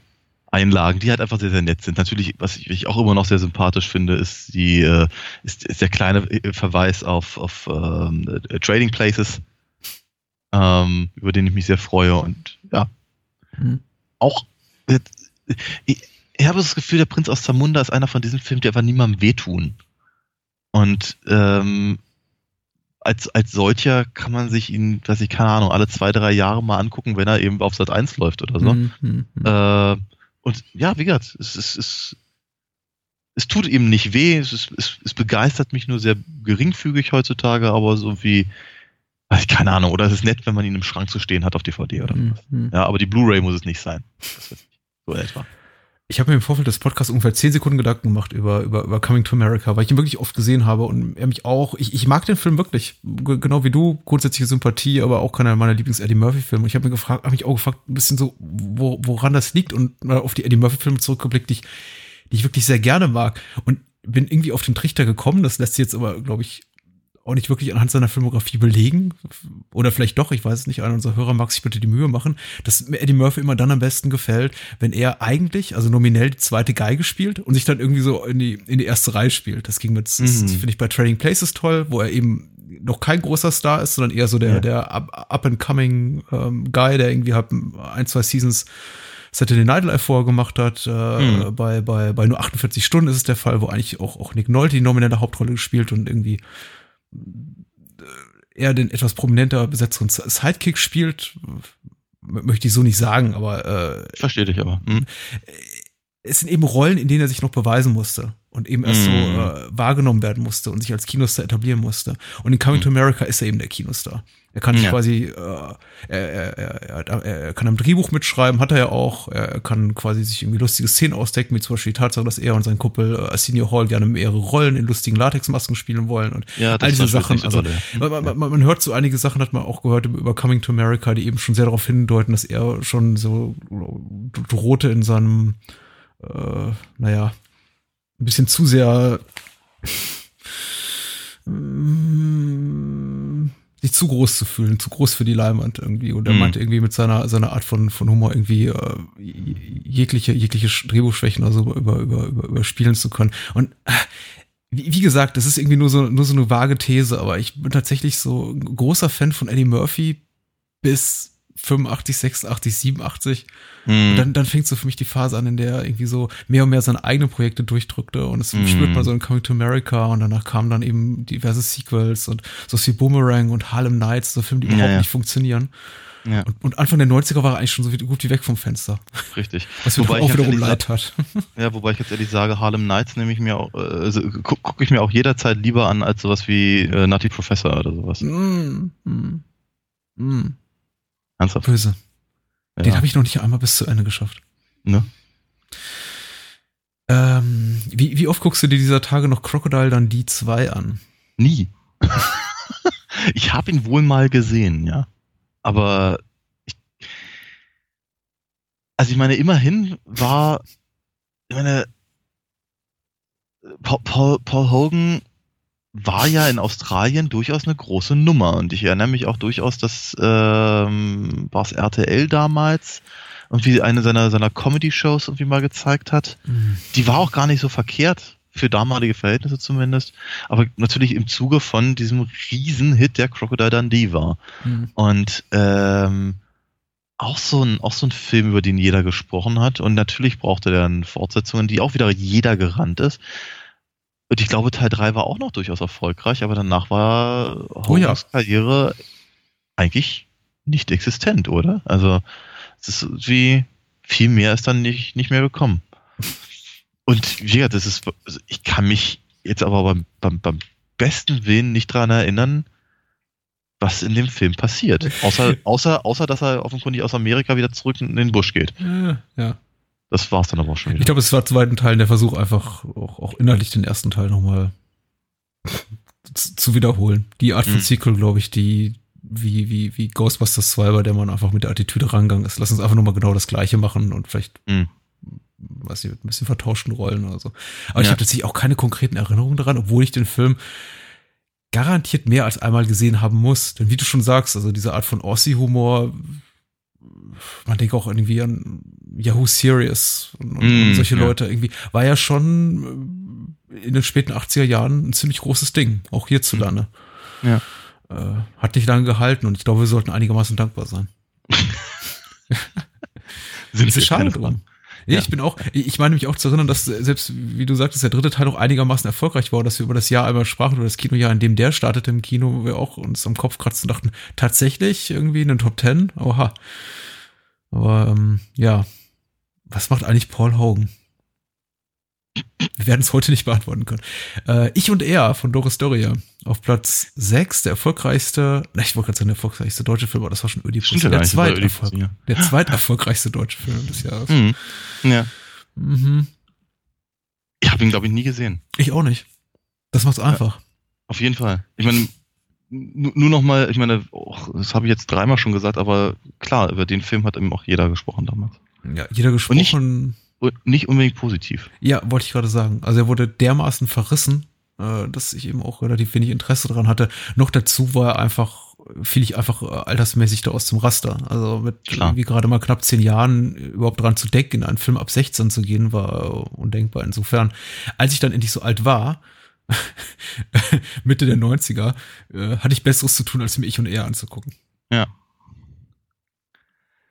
Speaker 3: Einlagen, die halt einfach sehr, sehr nett sind. Natürlich, was ich, was ich auch immer noch sehr sympathisch finde, ist die, äh, ist, ist der kleine äh, Verweis auf, auf ähm, äh, Trading Places, ähm, über den ich mich sehr freue. Und ja,
Speaker 2: Hm.
Speaker 3: auch äh, ich, ich habe das Gefühl, der Prinz aus Zamunda ist einer von diesen Filmen, die einfach niemandem wehtun. Und ähm, als, als solcher kann man sich ihn, weiß ich, keine Ahnung, alle zwei, drei Jahre mal angucken, wenn er eben auf Sat 1 läuft oder so.
Speaker 2: Hm, hm, hm.
Speaker 3: Äh, und ja, wie gesagt, es, es, es, es tut ihm nicht weh, es, es, es begeistert mich nur sehr geringfügig heutzutage, aber so wie, keine Ahnung, oder es ist nett, wenn man ihn im Schrank zu stehen hat auf DVD oder
Speaker 2: Hm,
Speaker 3: was.
Speaker 2: hm.
Speaker 3: Ja, aber die Blu-ray muss es nicht sein. Das weiß ich. So in etwa.
Speaker 2: Ich habe mir im Vorfeld des Podcasts ungefähr zehn Sekunden Gedanken gemacht über, über, über Coming to America, weil ich ihn wirklich oft gesehen habe und er mich auch, ich, ich mag den Film wirklich, G genau wie du, grundsätzliche Sympathie, aber auch keiner meiner Lieblings-Eddie Murphy-Filme. Ich habe mir gefragt, habe mich auch gefragt, ein bisschen so, wo, woran das liegt und mal auf die Eddie Murphy-Filme zurückgeblickt, die ich, die ich wirklich sehr gerne mag und bin irgendwie auf den Trichter gekommen, das lässt sich jetzt aber, glaube ich, auch nicht wirklich anhand seiner Filmografie belegen. Oder vielleicht doch, ich weiß es nicht, einer unserer Hörer mag sich bitte die Mühe machen, dass Eddie Murphy immer dann am besten gefällt, wenn er eigentlich, also nominell die zweite Geige spielt und sich dann irgendwie so in die, in die erste Reihe spielt. Das ging mit, das
Speaker 3: Mhm.
Speaker 2: finde ich bei Trading Places toll, wo er eben noch kein großer Star ist, sondern eher so der,
Speaker 3: Ja.
Speaker 2: der up- up-and-coming ähm, Guy, der irgendwie halt ein, zwei Seasons Saturday Night Live vorher gemacht hat. Äh,
Speaker 3: Mhm.
Speaker 2: bei, bei, bei nur 48 Stunden ist es der Fall, wo eigentlich auch, auch Nick Nolte die nominelle Hauptrolle gespielt und irgendwie äh, er den etwas prominenter besetzten Sidekick spielt. Möchte ich so nicht sagen, aber äh,
Speaker 3: verstehe dich aber. Hm.
Speaker 2: es sind eben Rollen, in denen er sich noch beweisen musste und eben erst so
Speaker 3: Mm.
Speaker 2: äh, wahrgenommen werden musste und sich als Kinostar etablieren musste. Und in Coming to America ist er eben der Kinostar. Er kann sich
Speaker 3: Ja.
Speaker 2: quasi, äh, er, er, er, er, kann am Drehbuch mitschreiben, hat er ja auch. Er kann quasi sich irgendwie lustige Szenen ausdecken, wie zum Beispiel die Tatsache, dass er und sein Kumpel äh, Arsenio Hall gerne mehrere Rollen in lustigen Latexmasken spielen wollen und
Speaker 3: Ja, das
Speaker 2: all diese Sachen. Also, man, man, man hört so einige Sachen, hat man auch gehört über Coming to America, die eben schon sehr darauf hindeuten, dass er schon so drohte in seinem, äh, naja, ein bisschen zu sehr mm, sich zu groß zu fühlen, zu groß für die Leinwand irgendwie. Und er
Speaker 3: Mhm.
Speaker 2: meinte irgendwie mit seiner, seiner Art von, von Humor irgendwie äh, jegliche, jegliche Drehbuchschwächen also über, über, über, überspielen zu können. Und äh, wie, wie gesagt, das ist irgendwie nur so, nur so eine vage These, aber ich bin tatsächlich so ein großer Fan von Eddie Murphy bis 85, 86, 87.
Speaker 3: Hm.
Speaker 2: Und dann, dann fängt so für mich die Phase an, in der er irgendwie so mehr und mehr seine eigenen Projekte durchdrückte und es
Speaker 3: Mhm.
Speaker 2: spürt man so in Coming to America und danach kamen dann eben diverse Sequels und so wie Boomerang und Harlem Nights, so Filme, die
Speaker 3: Ja,
Speaker 2: überhaupt
Speaker 3: ja.
Speaker 2: nicht funktionieren.
Speaker 3: ja,
Speaker 2: Und, und Anfang der 90er war er eigentlich schon so gut wie weg vom Fenster.
Speaker 3: richtig.
Speaker 2: Was mir
Speaker 3: ich
Speaker 2: auch wiederum leid hat.
Speaker 3: Ja, wobei ich jetzt ehrlich sage, Harlem Nights nehme ich mir auch, äh, also, gucke guck ich mir auch jederzeit lieber an als sowas wie äh, Nutty Professor oder sowas.
Speaker 2: mm, mm, mm.
Speaker 3: Ernsthaft.
Speaker 2: Böse.
Speaker 3: Ja.
Speaker 2: Den habe ich noch nicht einmal bis zu Ende geschafft.
Speaker 3: Ne?
Speaker 2: Ähm, wie, wie oft guckst du dir dieser Tage noch Crocodile dann die 2 an?
Speaker 3: Nie. ich habe ihn wohl mal gesehen, ja. Aber ich, also ich meine, immerhin war, ich meine, Paul, Paul Hogan war ja in Australien durchaus eine große Nummer und ich erinnere mich auch durchaus, dass ähm, war es RTL damals irgendwie eine seiner seiner Comedy-Shows irgendwie mal gezeigt hat die war auch gar nicht so verkehrt, für damalige Verhältnisse zumindest, aber natürlich im Zuge von diesem Riesenhit, der Crocodile Dundee war.
Speaker 2: Mhm.
Speaker 3: Und ähm, auch so ein auch so ein Film, über den jeder gesprochen hat und natürlich brauchte der eine Fortsetzung, in die auch wieder jeder gerannt ist. Und ich glaube, Teil 3 war auch noch durchaus erfolgreich, aber danach war
Speaker 2: Oh ja.
Speaker 3: Hogans Karriere eigentlich nicht existent, oder? Also es ist wie viel mehr ist dann nicht, nicht mehr gekommen. Und gesagt, das ist, also ich kann mich jetzt aber beim, beim, beim besten Willen nicht dran erinnern, was in dem Film passiert. Außer, außer, außer dass er offenkundig aus Amerika wieder zurück in den Busch geht.
Speaker 2: Ja,
Speaker 3: Das war's dann aber auch schon
Speaker 2: Ich
Speaker 3: wieder.
Speaker 2: glaube, es war zweiten Teil der Versuch, einfach auch, auch inhaltlich den ersten Teil nochmal zu, zu wiederholen. Die Art von
Speaker 3: Mhm.
Speaker 2: Sequel, glaube ich, die wie, wie, wie Ghostbusters 2, bei der man einfach mit der Attitüde rangegangen ist. Lass uns einfach nochmal genau das Gleiche machen und vielleicht,
Speaker 3: Mhm.
Speaker 2: weiß ich, mit ein bisschen vertauschten Rollen oder so. Aber ich
Speaker 3: Ja.
Speaker 2: habe tatsächlich auch keine konkreten Erinnerungen daran, obwohl ich den Film garantiert mehr als einmal gesehen haben muss. Denn wie du schon sagst, also diese Art von Aussie-Humor, man denkt auch irgendwie an Yahoo Serious und, und,
Speaker 3: Mm,
Speaker 2: solche
Speaker 3: ja.
Speaker 2: Leute irgendwie, war ja schon äh, in den späten 80er Jahren ein ziemlich großes Ding, auch hierzulande.
Speaker 3: Ja.
Speaker 2: Äh, hat nicht lange gehalten und ich glaube, wir sollten einigermaßen dankbar sein.
Speaker 3: Sind
Speaker 2: ist schade drum. Ja, ich bin auch, ich meine mich auch zu erinnern, dass selbst, wie du sagtest, der dritte Teil auch einigermaßen erfolgreich war, dass wir über das Jahr einmal sprachen, über das Kinojahr, in dem der startete im Kino, wo wir auch uns am Kopf kratzen und dachten, tatsächlich irgendwie in den Top Ten? Oha. Aber ähm, ja, was macht eigentlich Paul Hogan? Wir werden es heute nicht beantworten können. Äh, ich und er von Doris Doria auf Platz 6, der erfolgreichste, na, ich wollte gerade sagen, der erfolgreichste deutsche Film, aber das war schon Ödipus.
Speaker 3: Stimmt ja
Speaker 2: der
Speaker 3: war
Speaker 2: zweiterfolg,
Speaker 3: Ödipus,
Speaker 2: der zweiterfolgreichste deutsche Film des Jahres.
Speaker 3: Mhm. Ja.
Speaker 2: Mhm.
Speaker 3: Ich habe ihn, glaube ich, nie gesehen.
Speaker 2: Ich auch nicht. Das macht's einfach.
Speaker 3: Auf jeden Fall. Ich meine, nur noch mal, ich meine, och, das habe ich jetzt dreimal schon gesagt, aber klar, über den Film hat eben auch jeder gesprochen damals.
Speaker 2: Ja, jeder
Speaker 3: nicht-
Speaker 2: gesprochen.
Speaker 3: Und nicht unbedingt positiv.
Speaker 2: ja, wollte ich gerade sagen. Also er wurde dermaßen verrissen, äh, dass ich eben auch relativ wenig Interesse daran hatte. Noch dazu war er einfach, fiel ich einfach äh, altersmäßig da aus dem Raster. Also mit
Speaker 3: Klar.
Speaker 2: irgendwie gerade mal knapp zehn Jahren überhaupt dran zu denken, in einen Film ab 16 zu gehen, war undenkbar. Insofern, als ich dann endlich so alt war, Mitte der 90er, äh, hatte ich Besseres zu tun, als mir ich und er anzugucken.
Speaker 3: Ja.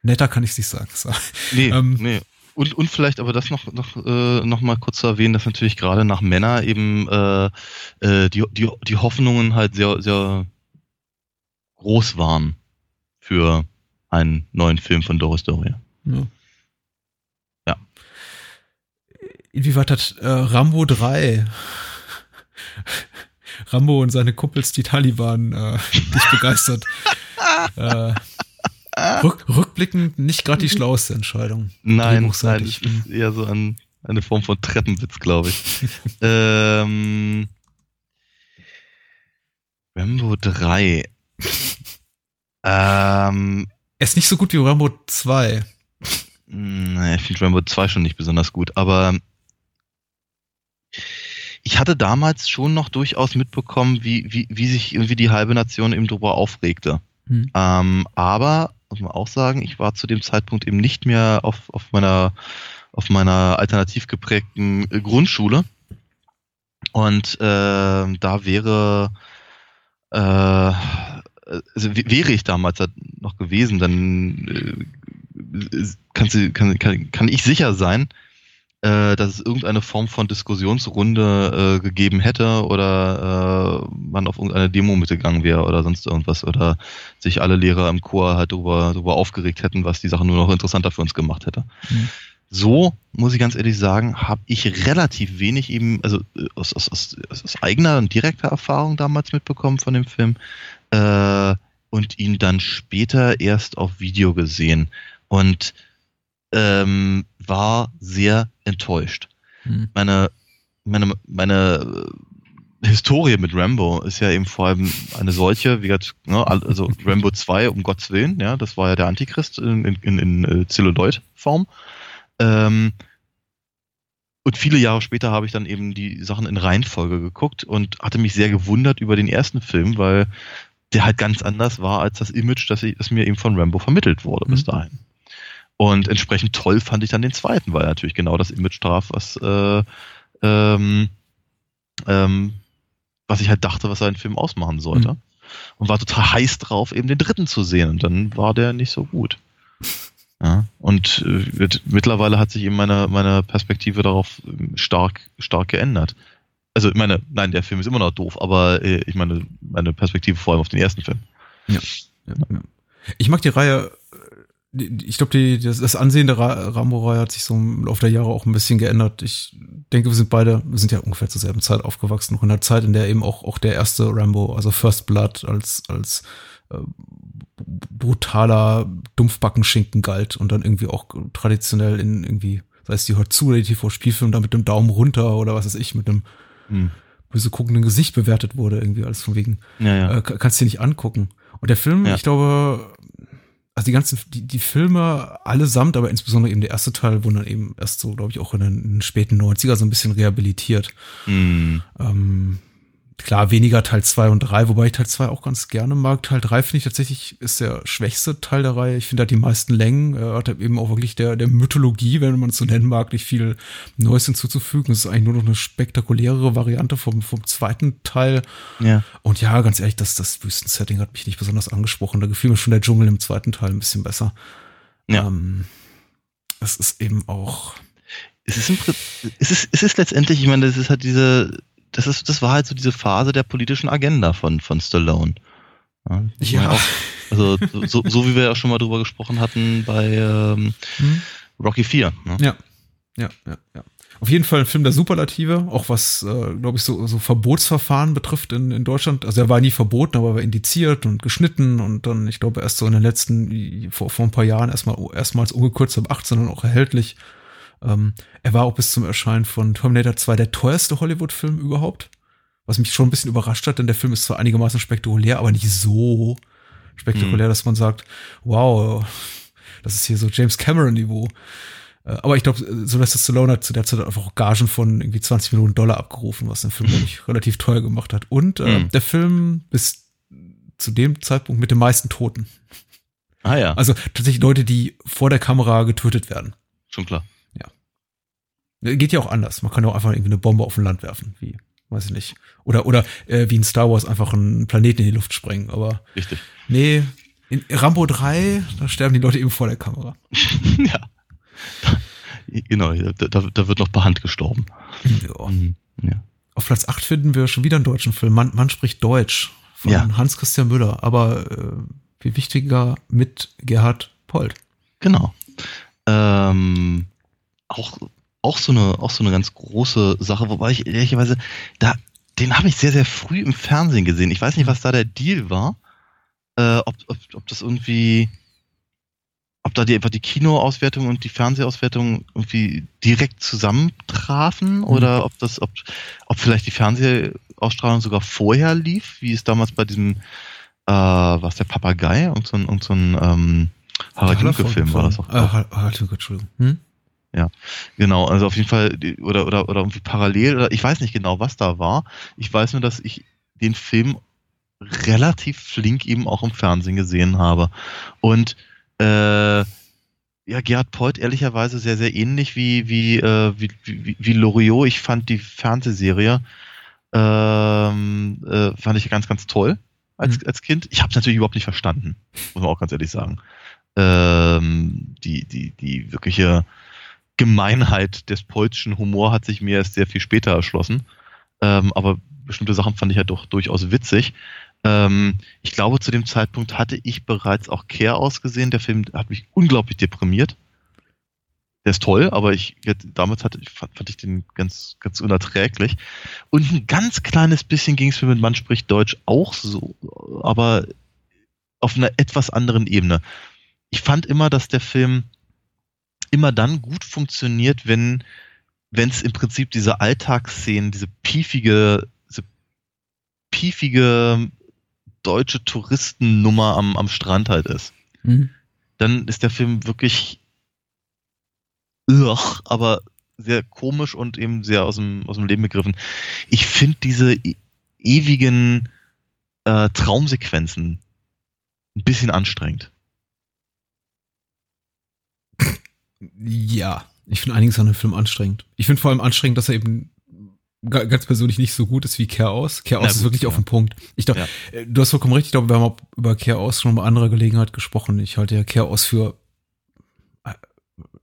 Speaker 2: Netter kann ich es nicht sagen. So.
Speaker 3: Nee, ähm, nee. Und, und vielleicht aber das noch, noch, äh, noch mal kurz zu erwähnen, dass natürlich gerade nach Männer eben äh, äh, die, die, die Hoffnungen halt sehr, sehr groß waren für einen neuen Film von Doris Doria. Ja. ja.
Speaker 2: Inwieweit hat äh, Rambo 3 Rambo und seine Kumpels, die Taliban, äh, dich begeistert? äh, rück, rückblickend nicht gerade die schlauste Entscheidung.
Speaker 3: Nein, nein, das ist eher so ein, eine Form von Treppenwitz, glaube ich. ähm, Rambo 3.
Speaker 2: ähm, er ist nicht so gut wie Rambo 2.
Speaker 3: Nee, ich finde Rambo 2 schon nicht besonders gut, aber ich hatte damals schon noch durchaus mitbekommen, wie, wie, wie sich irgendwie die halbe Nation eben darüber aufregte. Hm. Ähm, aber, muss man auch sagen, ich war zu dem Zeitpunkt eben nicht mehr auf, auf meiner auf meiner alternativ geprägten äh, Grundschule. Und äh, da wäre äh, also wäre ich damals noch gewesen, dann äh, kannst du, kann, kann, kann ich sicher sein, äh, dass es irgendeine Form von Diskussionsrunde äh, gegeben hätte oder äh, man auf irgendeine Demo mitgegangen wäre oder sonst irgendwas oder sich alle Lehrer im Chor halt darüber, darüber aufgeregt hätten, was die Sache nur noch interessanter für uns gemacht hätte. Mhm. So, muss ich ganz ehrlich sagen, habe ich relativ wenig eben, also äh, aus, aus, aus, aus eigener und direkter Erfahrung damals mitbekommen von dem Film äh, und ihn dann später erst auf Video gesehen und ähm, war sehr enttäuscht. Hm. Meine, meine, meine Historie mit Rambo ist ja eben vor allem eine solche, wie gesagt, ne, also Rambo 2, um Gottes Willen, ja, das war ja der Antichrist in, in, in, äh, Zelluloid-Form. Ähm, und viele Jahre später habe ich dann eben die Sachen in Reihenfolge geguckt und hatte mich sehr gewundert über den ersten Film, weil der halt ganz anders war als das Image, das, ich, das mir eben von Rambo vermittelt wurde mhm. bis dahin. Und entsprechend toll fand ich dann den zweiten, weil er natürlich genau das Image traf, was, äh, ähm, ähm, was ich halt dachte, was ein Film ausmachen sollte. Mhm. Und war total heiß drauf, eben den dritten zu sehen. Und dann war der nicht so gut. Ja, und äh, mittlerweile hat sich eben meine, meine Perspektive darauf ähm, stark, stark geändert. Also, ich meine, nein, der Film ist immer noch doof, aber äh, ich meine, meine Perspektive vor allem auf den ersten Film.
Speaker 2: Ja. ja, ja. Ich mag die Reihe, ich glaube, das, das Ansehen der Rambo-Reihe hat sich so im Laufe der Jahre auch ein bisschen geändert. Ich denke, wir sind beide, wir sind ja ungefähr zur selben Zeit aufgewachsen, noch in der Zeit, in der eben auch, auch der erste Rambo, also First Blood als, als äh, brutaler Dumpfbackenschinken galt und dann irgendwie auch traditionell in irgendwie, sei es die Hot zu oder die TV-Spielfilm, da mit dem Daumen runter oder was weiß ich, mit einem hm. böse guckenden Gesicht bewertet wurde, irgendwie alles von wegen, ja, ja. Äh, kannst du dir nicht angucken. Und der Film, ja. ich glaube, also die ganzen, die, die Filme allesamt, aber insbesondere eben der erste Teil, wurden dann eben erst so, glaube ich, auch in den, in den späten 90er so ein bisschen rehabilitiert. Mm. Ähm, klar, weniger Teil 2 und 3, wobei ich Teil 2 auch ganz gerne mag. Teil 3 finde ich tatsächlich ist der schwächste Teil der Reihe. Ich finde, hat die meisten Längen. Er hat eben auch wirklich der, der Mythologie, wenn man es so nennen mag, nicht viel Neues hinzuzufügen. Es ist eigentlich nur noch eine spektakulärere Variante vom, vom zweiten Teil. Ja. Und ja, ganz ehrlich, das, das Wüstensetting hat mich nicht besonders angesprochen. Da gefiel mir schon der Dschungel im zweiten Teil ein bisschen besser. Ja. Ähm, es ist eben auch.
Speaker 3: Es ist, im, es ist, es ist letztendlich, ich meine, das ist halt diese, das ist, das war halt so diese Phase der politischen Agenda von, von Stallone. Ja. ja. Auch, also so, so wie wir ja schon mal drüber gesprochen hatten bei ähm, hm. Rocky 4.
Speaker 2: Ne? Ja. Ja, ja, ja. Auf jeden Fall ein Film der Superlative, auch was, äh, glaube ich, so, so Verbotsverfahren betrifft in, in Deutschland. Also er war nie verboten, aber er war indiziert und geschnitten und dann, ich glaube, erst so in den letzten, vor, vor ein paar Jahren erstmal erstmals ungekürzt ab 18 und auch erhältlich. Ähm, er war auch bis zum Erscheinen von Terminator 2 der teuerste Hollywood-Film überhaupt. Was mich schon ein bisschen überrascht hat, denn der Film ist zwar einigermaßen spektakulär, aber nicht so spektakulär, mhm. dass man sagt, wow, das ist hier so James Cameron-Niveau. Äh, aber ich glaube, Sylvester Stallone hat zu der Zeit einfach Gagen von irgendwie 20 Millionen Dollar abgerufen, was den Film, ich, relativ teuer gemacht hat. Und äh, mhm. der Film bis zu dem Zeitpunkt mit den meisten Toten.
Speaker 3: Ah ja.
Speaker 2: Also tatsächlich Leute, die vor der Kamera getötet werden.
Speaker 3: Schon klar.
Speaker 2: Geht ja auch anders. Man kann ja auch einfach irgendwie eine Bombe auf ein Land werfen, wie, weiß ich nicht. Oder, oder äh, wie in Star Wars einfach einen Planeten in die Luft sprengen. Aber
Speaker 3: Richtig.
Speaker 2: nee, In Rambo 3, da sterben die Leute eben vor der Kamera.
Speaker 3: ja. Genau, da, da, wird noch per Hand gestorben.
Speaker 2: Ja. Mhm, ja. Auf Platz 8 finden wir schon wieder einen deutschen Film. Man, man spricht Deutsch von ja. Hans-Christian Müller, aber äh, viel wichtiger mit Gerhard Polt.
Speaker 3: Genau. Ähm, auch, auch, so eine, auch so eine ganz große Sache, wobei ich ehrlicherweise, da, den habe ich sehr, sehr früh im Fernsehen gesehen. Ich weiß nicht, was da der Deal war. Äh, ob, ob, ob das irgendwie, ob da die, einfach die Kinoauswertung und die Fernsehauswertung irgendwie direkt zusammentrafen mhm. oder ob das, ob, ob vielleicht die Fernsehausstrahlung sogar vorher lief, wie es damals bei diesem, äh, was der Papagei und so ein, und so ein ähm, Harald Junke-Film war das auch. Äh, Harald Junke, Entschuldigung. Hm? Ja, genau. Also auf jeden Fall, oder, oder, oder irgendwie parallel, oder ich weiß nicht genau, was da war. Ich weiß nur, dass ich den Film relativ flink eben auch im Fernsehen gesehen habe. Und äh, ja, Gerhard Polt ehrlicherweise sehr, sehr ähnlich wie, wie, äh, wie, wie, wie Loriot. Ich fand die Fernsehserie ähm, äh, fand ich ganz, ganz toll als, mhm. als Kind. Ich habe es natürlich überhaupt nicht verstanden, muss man auch ganz ehrlich sagen. Ähm, die, die, die wirkliche Gemeinheit des polschen Humor hat sich mir erst sehr viel später erschlossen. Ähm, aber bestimmte Sachen fand ich ja doch durchaus witzig. Ähm, ich glaube, zu dem Zeitpunkt hatte ich bereits auch Care ausgesehen. Der Film hat mich unglaublich deprimiert. Der ist toll, aber ich damals hatte, fand, fand ich den ganz, ganz unerträglich. Und ein ganz kleines bisschen ging es mir mit Man spricht Deutsch auch so, aber auf einer etwas anderen Ebene. Ich fand immer, dass der Film immer dann gut funktioniert, wenn wenn es im Prinzip diese Alltagsszenen, diese piefige, diese piefige deutsche Touristennummer am, am Strand halt ist. Mhm. Dann ist der Film wirklich ugh, aber sehr komisch und eben sehr aus dem, aus dem Leben begriffen. Ich finde diese e ewigen äh, Traumsequenzen ein bisschen anstrengend.
Speaker 2: Ja, ich finde einiges an dem Film anstrengend. Ich finde vor allem anstrengend, dass er eben ganz persönlich nicht so gut ist wie Chaos. Chaos Na, ist wirklich ja. auf den Punkt. Ich glaube, ja. Äh, du hast vollkommen recht, ich glaube, wir haben auch über Chaos schon bei anderer Gelegenheit gesprochen. Ich halte ja Chaos für äh,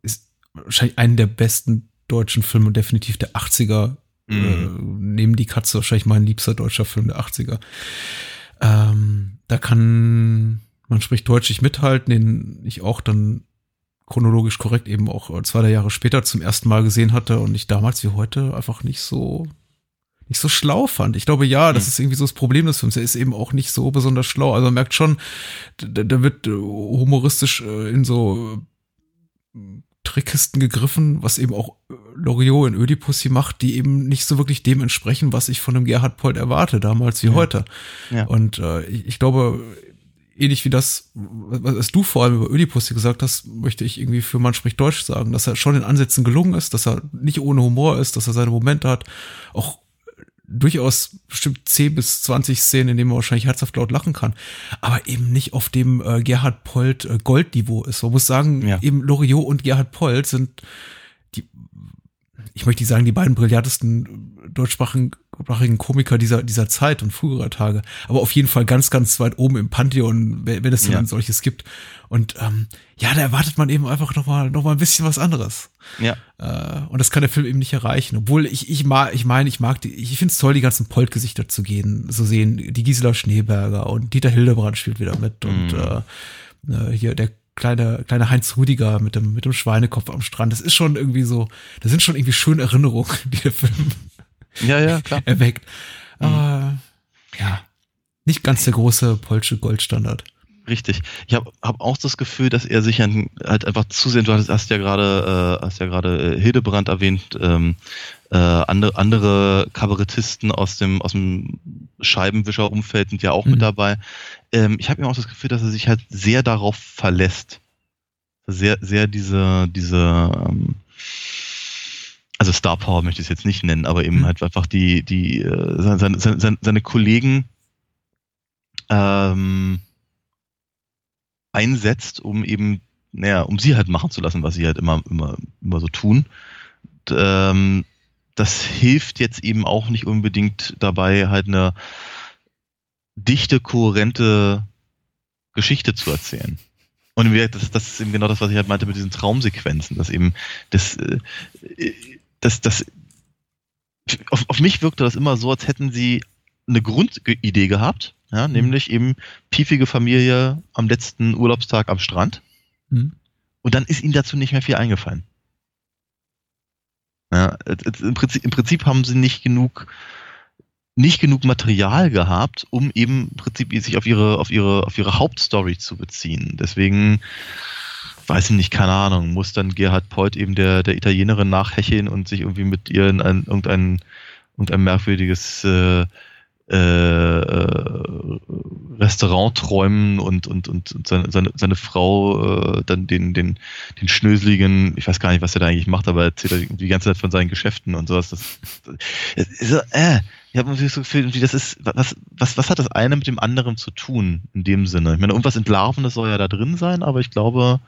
Speaker 2: ist wahrscheinlich einen der besten deutschen Filme und definitiv der 80er. Mhm. Äh, neben die Katze wahrscheinlich mein liebster deutscher Film der 80er. Ähm, da kann man spricht Deutsch nicht mithalten, den ich auch dann chronologisch korrekt eben auch äh, zwei, drei Jahre später zum ersten Mal gesehen hatte und ich damals wie heute einfach nicht so nicht so schlau fand. Ich glaube, ja, das hm. ist irgendwie so das Problem des Films. Er ist eben auch nicht so besonders schlau. Also man merkt schon, da, da wird äh, humoristisch äh, in so Trickkisten gegriffen, was eben auch Loriot in Ödipus hier macht, die eben nicht so wirklich dem entsprechen, was ich von einem Gerhard Polt erwarte, damals wie ja. heute. Ja. Und äh, ich, ich glaube, ähnlich wie das, was du vor allem über Ödipus gesagt hast, möchte ich irgendwie für Man spricht Deutsch sagen, dass er schon in Ansätzen gelungen ist, dass er nicht ohne Humor ist, dass er seine Momente hat, auch durchaus bestimmt 10 bis 20 Szenen, in denen man wahrscheinlich herzhaft laut lachen kann, aber eben nicht auf dem äh, Gerhard Polt äh, Goldniveau ist. Man muss sagen, ja. eben Loriot und Gerhard Polt sind ich möchte nicht sagen, die beiden brillantesten deutschsprachigen sprachigen Komiker dieser, dieser Zeit und früherer Tage, aber auf jeden Fall ganz, ganz weit oben im Pantheon, wenn es denn ja. ein solches gibt. Und ähm, ja, da erwartet man eben einfach noch mal, noch mal ein bisschen was anderes. Ja. Äh, und das kann der Film eben nicht erreichen. Obwohl ich, ich mag, ich meine, ich mag die, ich finde es toll, die ganzen Polt-Gesichter zu gehen, so sehen. Die Gisela Schneeberger und Dieter Hildebrand spielt wieder mit mhm. und äh, äh, hier der kleine, kleine Heinz Rüdiger mit dem, mit dem Schweinekopf am Strand. Das ist schon irgendwie so, das sind schon irgendwie schöne Erinnerungen, die der Film
Speaker 3: ja, ja, klar.
Speaker 2: erweckt. Mhm. Aber ja, nicht ganz der große polsche Goldstandard.
Speaker 3: Richtig. Ich habe hab auch das Gefühl, dass er sich halt einfach zusehen, du hast ja gerade äh, hast ja gerade äh, Hildebrand erwähnt, ähm, äh, andere, andere Kabarettisten aus dem aus dem Scheibenwischer-Umfeld sind ja auch mhm. mit dabei. Ähm, ich habe mir auch das Gefühl, dass er sich halt sehr darauf verlässt. Sehr, sehr diese, diese ähm, also Star Power möchte ich es jetzt nicht nennen, aber eben mhm. halt einfach die, die, äh, seine, seine, seine Kollegen ähm, einsetzt, um eben, naja, um sie halt machen zu lassen, was sie halt immer, immer, immer so tun. Und, ähm, das hilft jetzt eben auch nicht unbedingt dabei, halt eine dichte, kohärente Geschichte zu erzählen. Und das, das ist eben genau das, was ich halt meinte mit diesen Traumsequenzen, dass eben das, äh, das, das auf, auf mich wirkte das immer so, als hätten sie eine Grundidee gehabt, ja, mhm. nämlich eben piefige Familie am letzten Urlaubstag am Strand. Mhm. Und dann ist ihnen dazu nicht mehr viel eingefallen. Ja, im, Prinzip, Im Prinzip haben sie nicht genug nicht genug Material gehabt, um eben im Prinzip sich auf ihre, auf ihre, auf ihre Hauptstory zu beziehen. Deswegen, weiß ich nicht, keine Ahnung, muss dann Gerhard Polt eben der, der Italienerin nachhecheln und sich irgendwie mit ihr in ein, irgendein, irgendein merkwürdiges äh, äh, Restaurant träumen und, und, und, seine, seine, seine Frau äh, dann den, den, den schnöseligen, ich weiß gar nicht, was er da eigentlich macht, aber er erzählt die ganze Zeit von seinen Geschäften und sowas. Das, das, so, äh, ich habe irgendwie so Gefühl, das ist, was, was, was hat das eine mit dem anderen zu tun, in dem Sinne? Ich meine, irgendwas Entlarvendes soll ja da drin sein, aber ich glaube,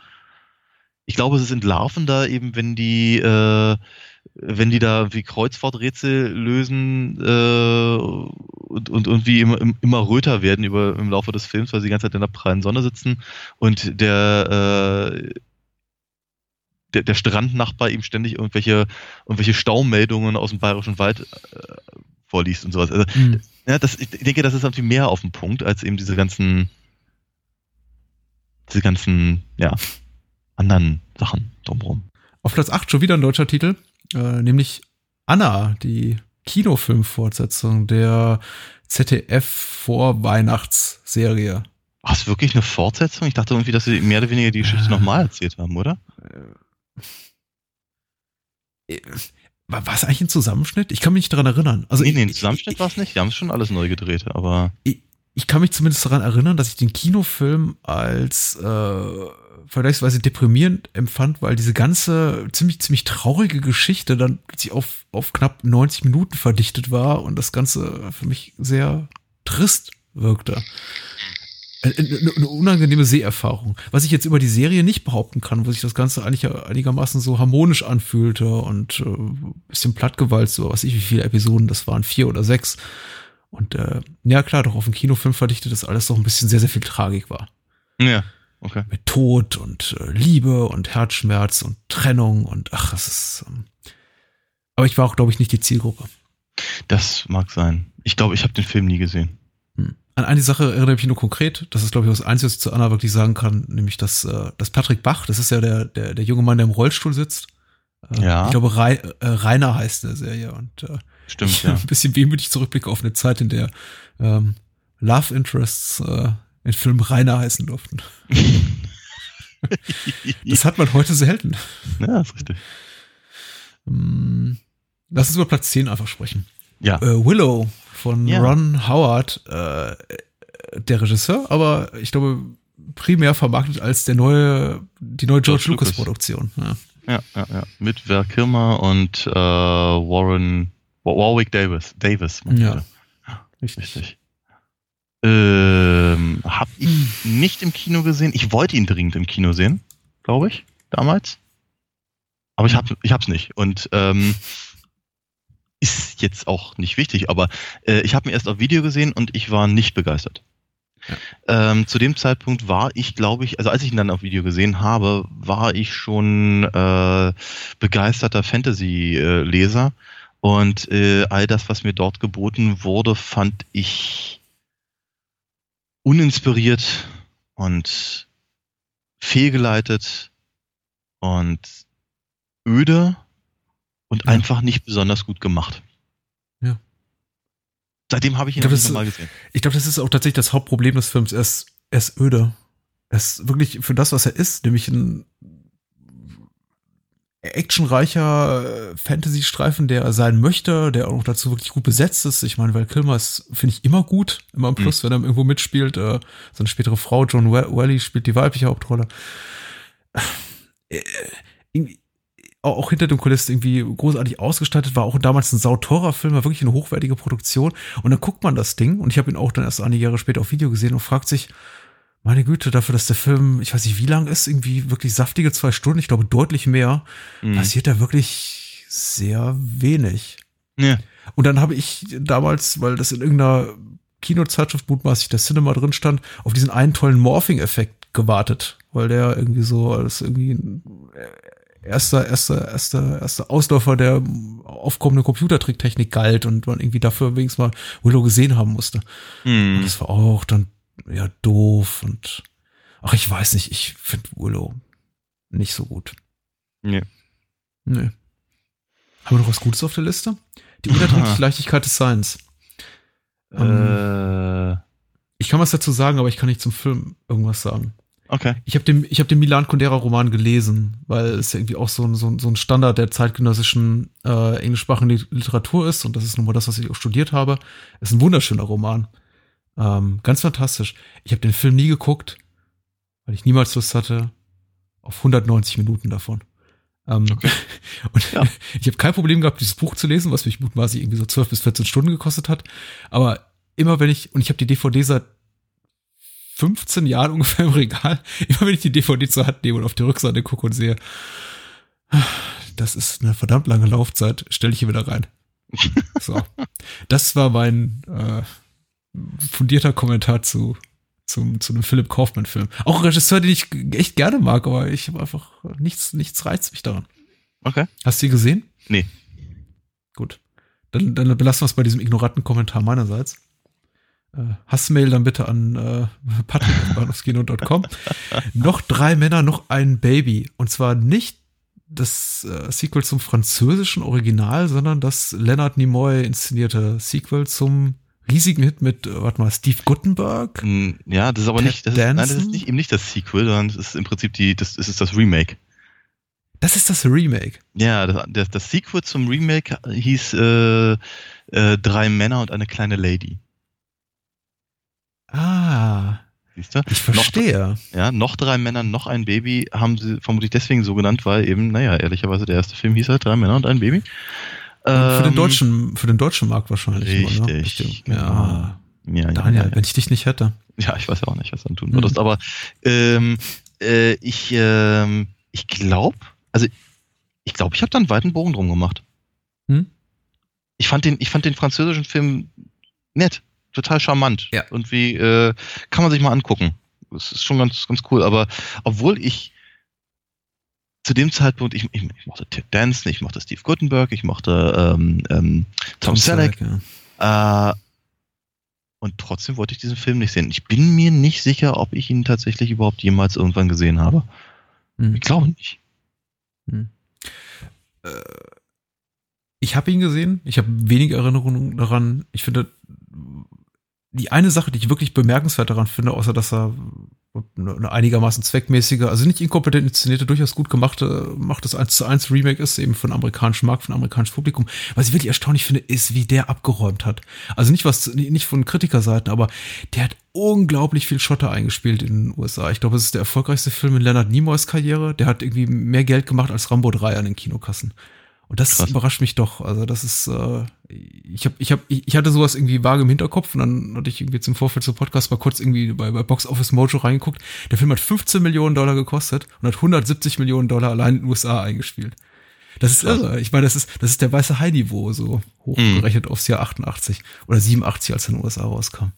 Speaker 3: ich glaube, es ist entlarvender eben, wenn die, äh, wenn die da wie Kreuzworträtsel lösen äh, und, und irgendwie immer, immer röter werden über, im Laufe des Films, weil sie die ganze Zeit in der prallen Sonne sitzen und der, äh, der, der Strandnachbar ihm ständig irgendwelche, irgendwelche Staumeldungen aus dem Bayerischen Wald äh, vorliest und sowas. Also, mhm. ja, das, ich denke, das ist irgendwie mehr auf dem Punkt, als eben diese ganzen, diese ganzen, ja, anderen Sachen drumherum.
Speaker 2: Auf Platz 8 schon wieder ein deutscher Titel, äh, nämlich Anna, die Kinofilmfortsetzung der ZDF-Vorweihnachtsserie.
Speaker 3: War es wirklich eine Fortsetzung? Ich dachte irgendwie, dass sie mehr oder weniger die Geschichte äh, nochmal erzählt haben, oder?
Speaker 2: Äh, war, war es eigentlich ein Zusammenschnitt? Ich kann mich nicht daran erinnern. Also
Speaker 3: nee, nee, ein Zusammenschnitt war es nicht. Die haben es schon alles neu gedreht, aber.
Speaker 2: Ich, ich, kann mich zumindest daran erinnern, dass ich den Kinofilm als äh, vergleichsweise deprimierend empfand, weil diese ganze ziemlich, ziemlich traurige Geschichte dann plötzlich auf, auf knapp 90 Minuten verdichtet war und das Ganze für mich sehr trist wirkte. Eine, eine unangenehme Seherfahrung. Was ich jetzt über die Serie nicht behaupten kann, wo sich das Ganze eigentlich einigermaßen so harmonisch anfühlte und äh, bisschen plattgewalt, so was ich, wie viele Episoden das waren, vier oder sechs. Und äh, ja, klar, doch auf dem Kinofilm verdichtet das alles doch ein bisschen sehr, sehr viel Tragik war.
Speaker 3: Ja, okay.
Speaker 2: Mit Tod und äh, Liebe und Herzschmerz und Trennung und ach, es ist. Ähm, aber ich war auch, glaube ich, nicht die Zielgruppe.
Speaker 3: Das mag sein. Ich glaube, ich habe den Film nie gesehen.
Speaker 2: Hm. An eine Sache erinnere ich mich nur konkret. Das ist, glaube ich, das Einzige, was ich zu Anna wirklich sagen kann, nämlich dass, äh, dass Patrick Bach, das ist ja der, der, der junge Mann, der im Rollstuhl sitzt.
Speaker 3: Äh, ja.
Speaker 2: Ich glaube, äh, Rainer heißt der Serie. Und äh,
Speaker 3: Stimmt,
Speaker 2: ich
Speaker 3: ja.
Speaker 2: ein bisschen wehmütig zurückblicke auf eine Zeit, in der ähm, Love Interests äh, in Filmen Rainer heißen durften. das hat man heute selten.
Speaker 3: Ja, ist richtig.
Speaker 2: Ähm, lass uns über Platz 10 einfach sprechen.
Speaker 3: Ja.
Speaker 2: Äh, Willow von ja. Ron Howard, äh, der Regisseur, aber ich glaube primär vermarktet als der neue, die neue George, George Lucas, Produktion.
Speaker 3: Ja. ja, ja, ja. Mit Val Kilmer und äh, Warren Warwick Davis. Davis.
Speaker 2: Ja. Richtig.
Speaker 3: Richtig. Ähm, hab ich nicht im Kino gesehen. Ich wollte ihn dringend im Kino sehen, glaube ich, damals. Aber ich habe ich hab's nicht. Und ähm, ist jetzt auch nicht wichtig, aber äh, ich habe ihn erst auf Video gesehen und ich war nicht begeistert. Ja. Ähm, zu dem Zeitpunkt war ich, glaube ich, also als ich ihn dann auf Video gesehen habe, war ich schon äh, begeisterter Fantasy-Leser und äh, all das, was mir dort geboten wurde, fand ich uninspiriert und fehlgeleitet und öde und ja. einfach nicht besonders gut gemacht.
Speaker 2: Ja.
Speaker 3: Seitdem habe ich ihn
Speaker 2: ich glaub, mal gesehen. Ich glaube, das ist auch tatsächlich das Hauptproblem des Films. Er ist, er ist öde. Er ist wirklich für das, was er ist, nämlich ein actionreicher äh, Fantasy-Streifen, der sein möchte, der auch dazu wirklich gut besetzt ist. Ich meine, weil Kilmer ist, finde ich, immer gut, immer im Plus, mhm. wenn er irgendwo mitspielt. Äh, seine spätere Frau, John Wally, spielt die weibliche Hauptrolle. Äh, auch hinter dem Kulissen irgendwie großartig ausgestattet, war auch damals ein sauteurer Film, war wirklich eine hochwertige Produktion. Und dann guckt man das Ding, und ich habe ihn auch dann erst einige Jahre später auf Video gesehen und fragt sich, meine Güte, dafür, dass der Film, ich weiß nicht, wie lang ist, irgendwie wirklich saftige zwei Stunden, ich glaube deutlich mehr, mhm. passiert da wirklich sehr wenig.
Speaker 3: Ja.
Speaker 2: Und dann habe ich damals, weil das in irgendeiner Kinozeitschrift mutmaßlich der Cinema drin stand, auf diesen einen tollen Morphing-Effekt gewartet, weil der irgendwie so als irgendwie ein erster, erster, erster, erster Ausläufer der aufkommenden Computertricktechnik galt und man irgendwie dafür wenigstens mal Willow gesehen haben musste.
Speaker 3: Hm.
Speaker 2: Und das war auch dann ja doof und ach, ich weiß nicht, ich finde Willow nicht so gut.
Speaker 3: Nee.
Speaker 2: Nee. Haben wir noch was Gutes auf der Liste? Die unerträgliche Leichtigkeit des Seins. Ähm,
Speaker 3: Äh,
Speaker 2: Ich kann was dazu sagen, aber ich kann nicht zum Film irgendwas sagen.
Speaker 3: okay.
Speaker 2: Ich habe den, ich hab den Milan Kundera Roman gelesen, weil es ja irgendwie auch so ein, so ein, so ein Standard der zeitgenössischen äh, englischsprachigen Lit- Literatur ist und das ist nun mal das, was ich auch studiert habe. ist ein wunderschöner Roman. Ähm, ganz fantastisch. Ich habe den Film nie geguckt, weil ich niemals Lust hatte auf 190 Minuten davon. Ähm,
Speaker 3: Okay.
Speaker 2: Und
Speaker 3: Ja.
Speaker 2: ich habe kein Problem gehabt, dieses Buch zu lesen, was mich mutmaßlich irgendwie so 12 bis 14 Stunden gekostet hat. Aber immer wenn ich, und ich habe die DVD seit 15 Jahren ungefähr im Regal, immer wenn ich die DVD zur Hand nehme und auf die Rückseite gucke und sehe, das ist eine verdammt lange Laufzeit, stelle ich hier wieder rein. So. Das war mein äh, fundierter Kommentar zu, zum, zu einem Philipp Kaufmann-Film. Auch ein Regisseur, den ich echt gerne mag, aber ich habe einfach nichts, nichts reizt mich daran.
Speaker 3: Okay.
Speaker 2: Hast du ihn gesehen?
Speaker 3: Nee.
Speaker 2: Gut. Dann, dann belassen wir es bei diesem ignoranten Kommentar meinerseits. Äh, Hassmail dann bitte an äh, patrick.bahnhofskino.com. noch drei Männer, noch ein Baby. Und zwar nicht das äh, Sequel zum französischen Original, sondern das Leonard Nimoy inszenierte Sequel zum riesigen Hit mit, äh, warte mal, Steve Guttenberg.
Speaker 3: Hm, Ja, das ist aber
Speaker 2: Ted
Speaker 3: nicht, das ist, nein, das ist nicht, eben nicht das Sequel, sondern es ist im Prinzip die, das, es ist das Remake.
Speaker 2: Das ist das Remake.
Speaker 3: Ja, das, das, das Sequel zum Remake hieß äh, äh, Drei Männer und eine kleine Lady.
Speaker 2: Ah,
Speaker 3: Siehst du?
Speaker 2: ich verstehe.
Speaker 3: Ja, noch drei Männer, noch ein Baby haben sie vermutlich deswegen so genannt, weil eben, naja, ehrlicherweise der erste Film hieß halt Drei Männer und ein Baby.
Speaker 2: Für den
Speaker 3: Ähm,
Speaker 2: deutschen, für den deutschen Markt wahrscheinlich. nur, ne?
Speaker 3: Richtig,
Speaker 2: Bestimmt. Ja.
Speaker 3: Ja, ja,
Speaker 2: Daniel,
Speaker 3: ja, ja.
Speaker 2: wenn ich dich nicht hätte.
Speaker 3: ja, ich weiß ja auch nicht, was du dann tun
Speaker 2: Mhm.
Speaker 3: würdest, aber ähm, äh, ich, ähm, ich glaube, also ich glaube, ich habe da einen weiten Bogen drum gemacht.
Speaker 2: Hm?
Speaker 3: Ich fand den, ich fand den französischen Film nett, total charmant.
Speaker 2: Ja.
Speaker 3: Und wie äh, kann man sich mal angucken. Das ist schon ganz, ganz cool. Aber obwohl ich zu dem Zeitpunkt, ich, ich, ich mochte Ted Danson, ich mochte Steve Guttenberg, ich mochte ähm, ähm, Tom, Selleck,
Speaker 2: ja.
Speaker 3: äh, und trotzdem wollte ich diesen Film nicht sehen. Ich bin mir nicht sicher, ob ich ihn tatsächlich überhaupt jemals irgendwann gesehen habe.
Speaker 2: Hm.
Speaker 3: Ich glaube nicht.
Speaker 2: Hm. Äh, Ich habe ihn gesehen. Ich habe wenig Erinnerungen daran. Ich finde, die eine Sache, die ich wirklich bemerkenswert daran finde, außer dass er eine einigermaßen zweckmäßige, also nicht inkompetent inszenierte, durchaus gut gemachte, macht das 1 zu 1 Remake ist, eben für den amerikanischen Markt, für ein amerikanisches Publikum. Was ich wirklich erstaunlich finde, ist, wie der abgeräumt hat. Also nicht was, nicht von Kritikerseiten, aber der hat unglaublich viel Schotter eingespielt in den USA. Ich glaube, es ist der erfolgreichste Film in Leonard Nimoys Karriere. Der hat irgendwie mehr Geld gemacht als Rambo 3 an den Kinokassen. Und das
Speaker 3: Krass.
Speaker 2: überrascht mich doch. Also das ist, äh, ich habe, ich habe, ich hatte sowas irgendwie vage im Hinterkopf und dann hatte ich irgendwie zum Vorfeld zum Podcast mal kurz irgendwie bei, bei Box Office Mojo reingeguckt. Der Film hat 15 Millionen Dollar gekostet und hat 170 Millionen Dollar allein in den USA eingespielt. Das ist
Speaker 3: Krass.
Speaker 2: irre. Ich meine, das ist, das ist der weiße High-Niveau, so hochgerechnet aufs Jahr 88 oder 87, als er in den USA rauskam.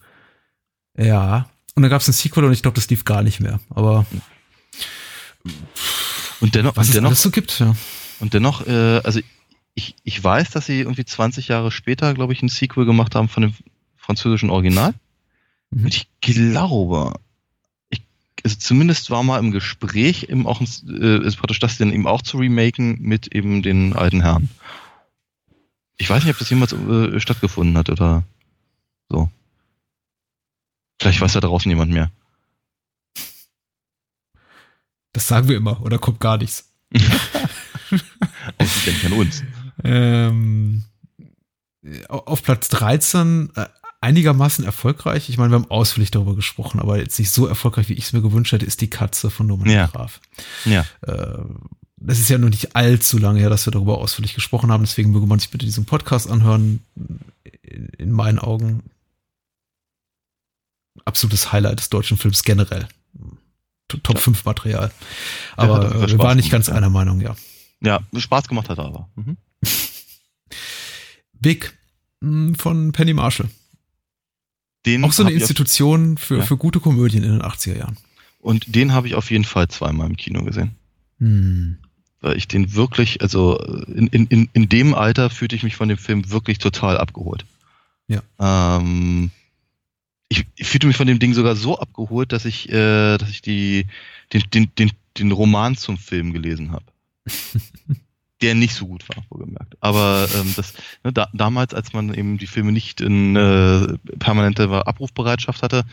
Speaker 2: Ja. Und dann gab es ein Sequel und ich glaube, das lief gar nicht mehr. Aber
Speaker 3: Und dennoch,
Speaker 2: was
Speaker 3: und
Speaker 2: es
Speaker 3: dennoch,
Speaker 2: alles so gibt, ja.
Speaker 3: Und dennoch, äh, also ich, ich weiß, dass sie irgendwie 20 Jahre später, glaube ich, ein Sequel gemacht haben von dem französischen Original.
Speaker 2: Mhm.
Speaker 3: Und ich glaube, ich, also zumindest war mal im Gespräch eben auch äh, ist praktisch das dann eben auch zu remaken mit eben den alten Herren. Ich weiß nicht, ob das jemals äh, stattgefunden hat oder so. Vielleicht weiß da draußen jemand mehr.
Speaker 2: Das sagen wir immer, oder kommt gar nichts.
Speaker 3: Und sie denken an uns.
Speaker 2: Ähm, auf Platz 13 äh, einigermaßen erfolgreich. Ich meine, wir haben ausführlich darüber gesprochen, aber jetzt nicht so erfolgreich, wie ich es mir gewünscht hätte, ist die Katze von Dominik
Speaker 3: Ja.
Speaker 2: Graf.
Speaker 3: Ja.
Speaker 2: Äh, das ist ja noch nicht allzu lange her, dass wir darüber ausführlich gesprochen haben. Deswegen möge man sich bitte diesen Podcast anhören. In, in meinen Augen absolutes Highlight des deutschen Films generell. Top
Speaker 3: Ja.
Speaker 2: 5 Material. Aber
Speaker 3: Fall
Speaker 2: äh, wir waren nicht ganz
Speaker 3: ja.
Speaker 2: einer Meinung, ja.
Speaker 3: Ja, Spaß gemacht hat er aber. Mhm.
Speaker 2: Big mh, von Penny Marshall.
Speaker 3: den
Speaker 2: Auch so eine Institution für,
Speaker 3: Ja.
Speaker 2: für gute Komödien in den 80er Jahren.
Speaker 3: Und den habe ich auf jeden Fall zweimal im Kino gesehen.
Speaker 2: Hm.
Speaker 3: Weil ich den wirklich, also in, in, in, in dem Alter fühlte ich mich von dem Film wirklich total abgeholt.
Speaker 2: Ja.
Speaker 3: Ähm, ich, ich fühlte mich von dem Ding sogar so abgeholt, dass ich, äh, dass ich die, den, den, den, den Roman zum Film gelesen habe. Der nicht so gut war, wohlgemerkt. Aber ähm, das, ne, da, damals, als man eben die Filme nicht in äh, permanente Abrufbereitschaft hatte,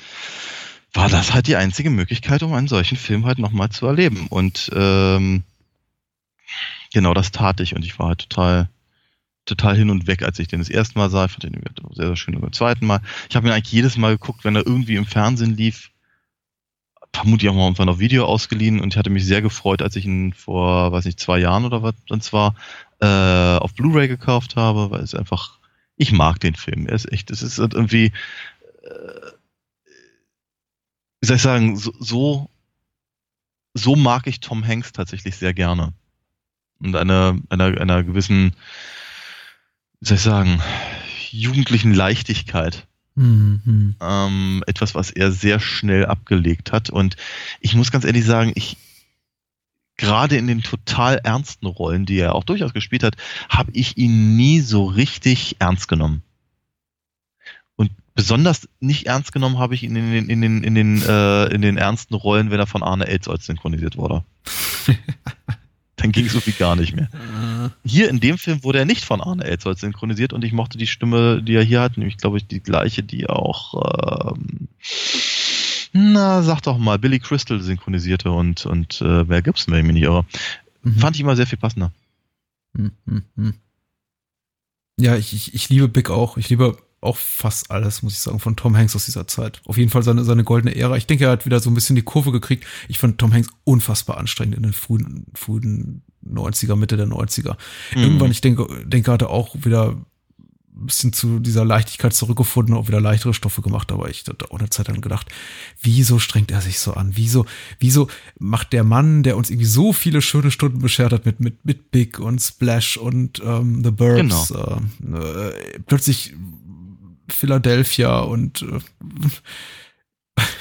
Speaker 3: war das halt die einzige Möglichkeit, um einen solchen Film halt nochmal zu erleben. Und ähm, genau das tat ich und ich war halt total, total hin und weg, als ich den das erste Mal sah. Ich fand den sehr, sehr schön beim zweiten Mal. Ich habe ihn eigentlich jedes Mal geguckt, wenn er irgendwie im Fernsehen lief. Vermutlich auch mal irgendwann auf Video ausgeliehen und ich hatte mich sehr gefreut, als ich ihn vor, weiß nicht, zwei Jahren oder was sonst war, äh, auf Blu-ray gekauft habe, weil es einfach, ich mag den Film. Er ist echt, es ist irgendwie, äh, wie soll ich sagen, so, so, so mag ich Tom Hanks tatsächlich sehr gerne. Und einer, einer, einer gewissen, wie soll ich sagen, jugendlichen Leichtigkeit.
Speaker 2: Hm, hm.
Speaker 3: Ähm, etwas, was er sehr schnell abgelegt hat. Und ich muss ganz ehrlich sagen, ich, gerade in den total ernsten Rollen, die er auch durchaus gespielt hat, habe ich ihn nie so richtig ernst genommen. Und besonders nicht ernst genommen habe ich ihn in den, in den, in den, äh, in den ernsten Rollen, wenn er von Arne Elzolz synchronisiert wurde. Dann ging es so viel gar nicht mehr.
Speaker 2: Äh,
Speaker 3: Hier in dem Film wurde er nicht von Arne Elzolz synchronisiert und ich mochte die Stimme, die er hier hat, nämlich glaube ich die gleiche, die auch ähm, na, sag doch mal, Billy Crystal synchronisierte und, und äh, wer gibt's mir nicht, aber
Speaker 2: mhm.
Speaker 3: fand ich immer sehr viel passender.
Speaker 2: Hm, hm, hm. Ja, ich, ich, ich liebe Big auch. Ich liebe auch fast alles, muss ich sagen, von Tom Hanks aus dieser Zeit. Auf jeden Fall seine, seine goldene Ära. Ich denke, er hat wieder so ein bisschen die Kurve gekriegt. Ich fand Tom Hanks unfassbar anstrengend in den frühen, frühen 90er, Mitte der 90er.
Speaker 3: Mhm.
Speaker 2: Irgendwann, ich denke, denke, hat er auch wieder ein bisschen zu dieser Leichtigkeit zurückgefunden, auch wieder leichtere Stoffe gemacht, aber ich hatte auch eine Zeit lang gedacht, wieso strengt er sich so an? Wieso, wieso macht der Mann, der uns irgendwie so viele schöne Stunden beschert hat mit, mit, mit Big und Splash und ähm, The Burbs,
Speaker 3: Genau.
Speaker 2: äh, äh, plötzlich Philadelphia und äh,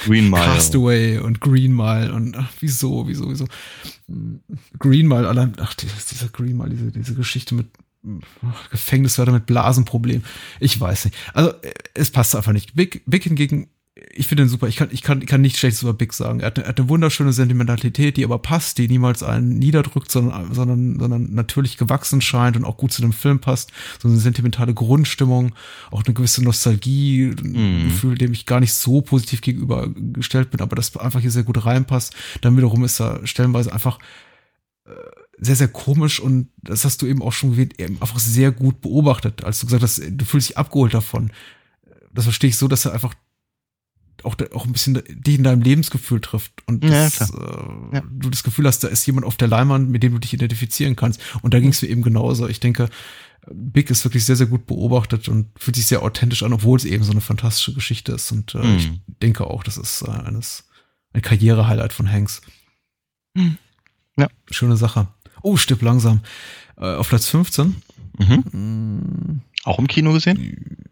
Speaker 3: Green Mile.
Speaker 2: Castaway und Green Mile und ach, wieso, wieso, wieso. Green Mile, allein, ach, dieser Green Mile, diese, diese Geschichte mit Gefängniswärter mit Blasenproblem. Ich weiß nicht. Also, äh, es passt einfach nicht. Big, Big hingegen, ich finde ihn super. Ich kann, ich kann, ich kann nichts Schlechtes über Big sagen. Er hat, eine, er hat eine wunderschöne Sentimentalität, die aber passt, die niemals einen niederdrückt, sondern, sondern, sondern natürlich gewachsen scheint und auch gut zu dem Film passt. So eine sentimentale Grundstimmung, auch eine gewisse Nostalgie, ein
Speaker 3: Mhm.
Speaker 2: Gefühl, dem ich gar nicht so positiv gegenübergestellt bin, aber das einfach hier sehr gut reinpasst. Dann wiederum ist er stellenweise einfach äh, sehr, sehr komisch und das hast du eben auch schon gewählt, eben einfach sehr gut beobachtet, als du gesagt hast, du fühlst dich abgeholt davon. Das verstehe ich so, dass er einfach auch, auch ein bisschen dich in deinem Lebensgefühl trifft und
Speaker 3: Ja,
Speaker 2: das, äh,
Speaker 3: Ja.
Speaker 2: du das Gefühl hast, da ist jemand auf der Leinwand, mit dem du dich identifizieren kannst. Und da ging es mir eben genauso. Ich denke, Big ist wirklich sehr, sehr gut beobachtet und fühlt sich sehr authentisch an, obwohl es eben so eine fantastische Geschichte ist. Und äh,
Speaker 3: Mhm.
Speaker 2: ich denke auch, das ist äh, eines, ein Karriere-Highlight von Hanks.
Speaker 3: Mhm. Ja.
Speaker 2: Schöne Sache. Oh, stipp langsam. Äh, auf Platz 15.
Speaker 3: Mhm.
Speaker 2: Mm,
Speaker 3: Auch im Kino gesehen?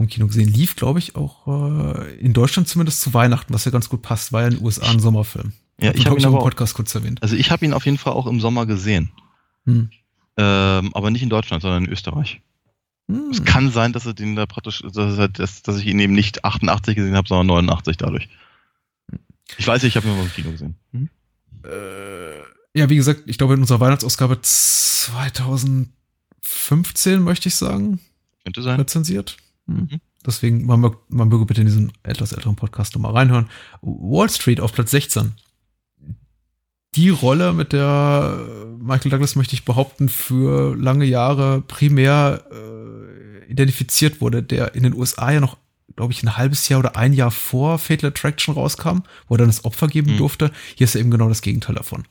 Speaker 2: Im Kino gesehen. Lief, glaube ich, auch äh, in Deutschland zumindest zu Weihnachten, was ja ganz gut passt. War ja in den USA ein Sommerfilm.
Speaker 3: Ja, ich habe ihn aber
Speaker 2: im Podcast kurz erwähnt.
Speaker 3: also ich habe ihn auf jeden Fall auch im Sommer gesehen.
Speaker 2: Hm.
Speaker 3: Ähm, aber nicht in Deutschland, sondern in Österreich.
Speaker 2: Hm.
Speaker 3: Es kann sein, dass er den da praktisch, dass, dass, dass ich ihn eben nicht 88 gesehen habe, sondern 89 dadurch. Ich weiß, ich habe ihn aber im Kino gesehen. Mhm.
Speaker 2: Äh, ja, wie gesagt, ich glaube in unserer Weihnachtsausgabe 2015, möchte ich sagen,
Speaker 3: Könnte sein.
Speaker 2: rezensiert. Hm.
Speaker 3: Mhm.
Speaker 2: Deswegen, man, mög- man möge bitte in diesen etwas älteren Podcast nochmal reinhören. Wall Street auf Platz 16. Die Rolle, mit der Michael Douglas, möchte ich behaupten, für lange Jahre primär äh, identifiziert wurde, der in den USA ja noch, glaube ich, ein halbes Jahr oder ein Jahr vor Fatal Attraction rauskam, wo er dann das Opfer geben
Speaker 3: Mhm.
Speaker 2: durfte. Hier ist er eben genau das Gegenteil davon.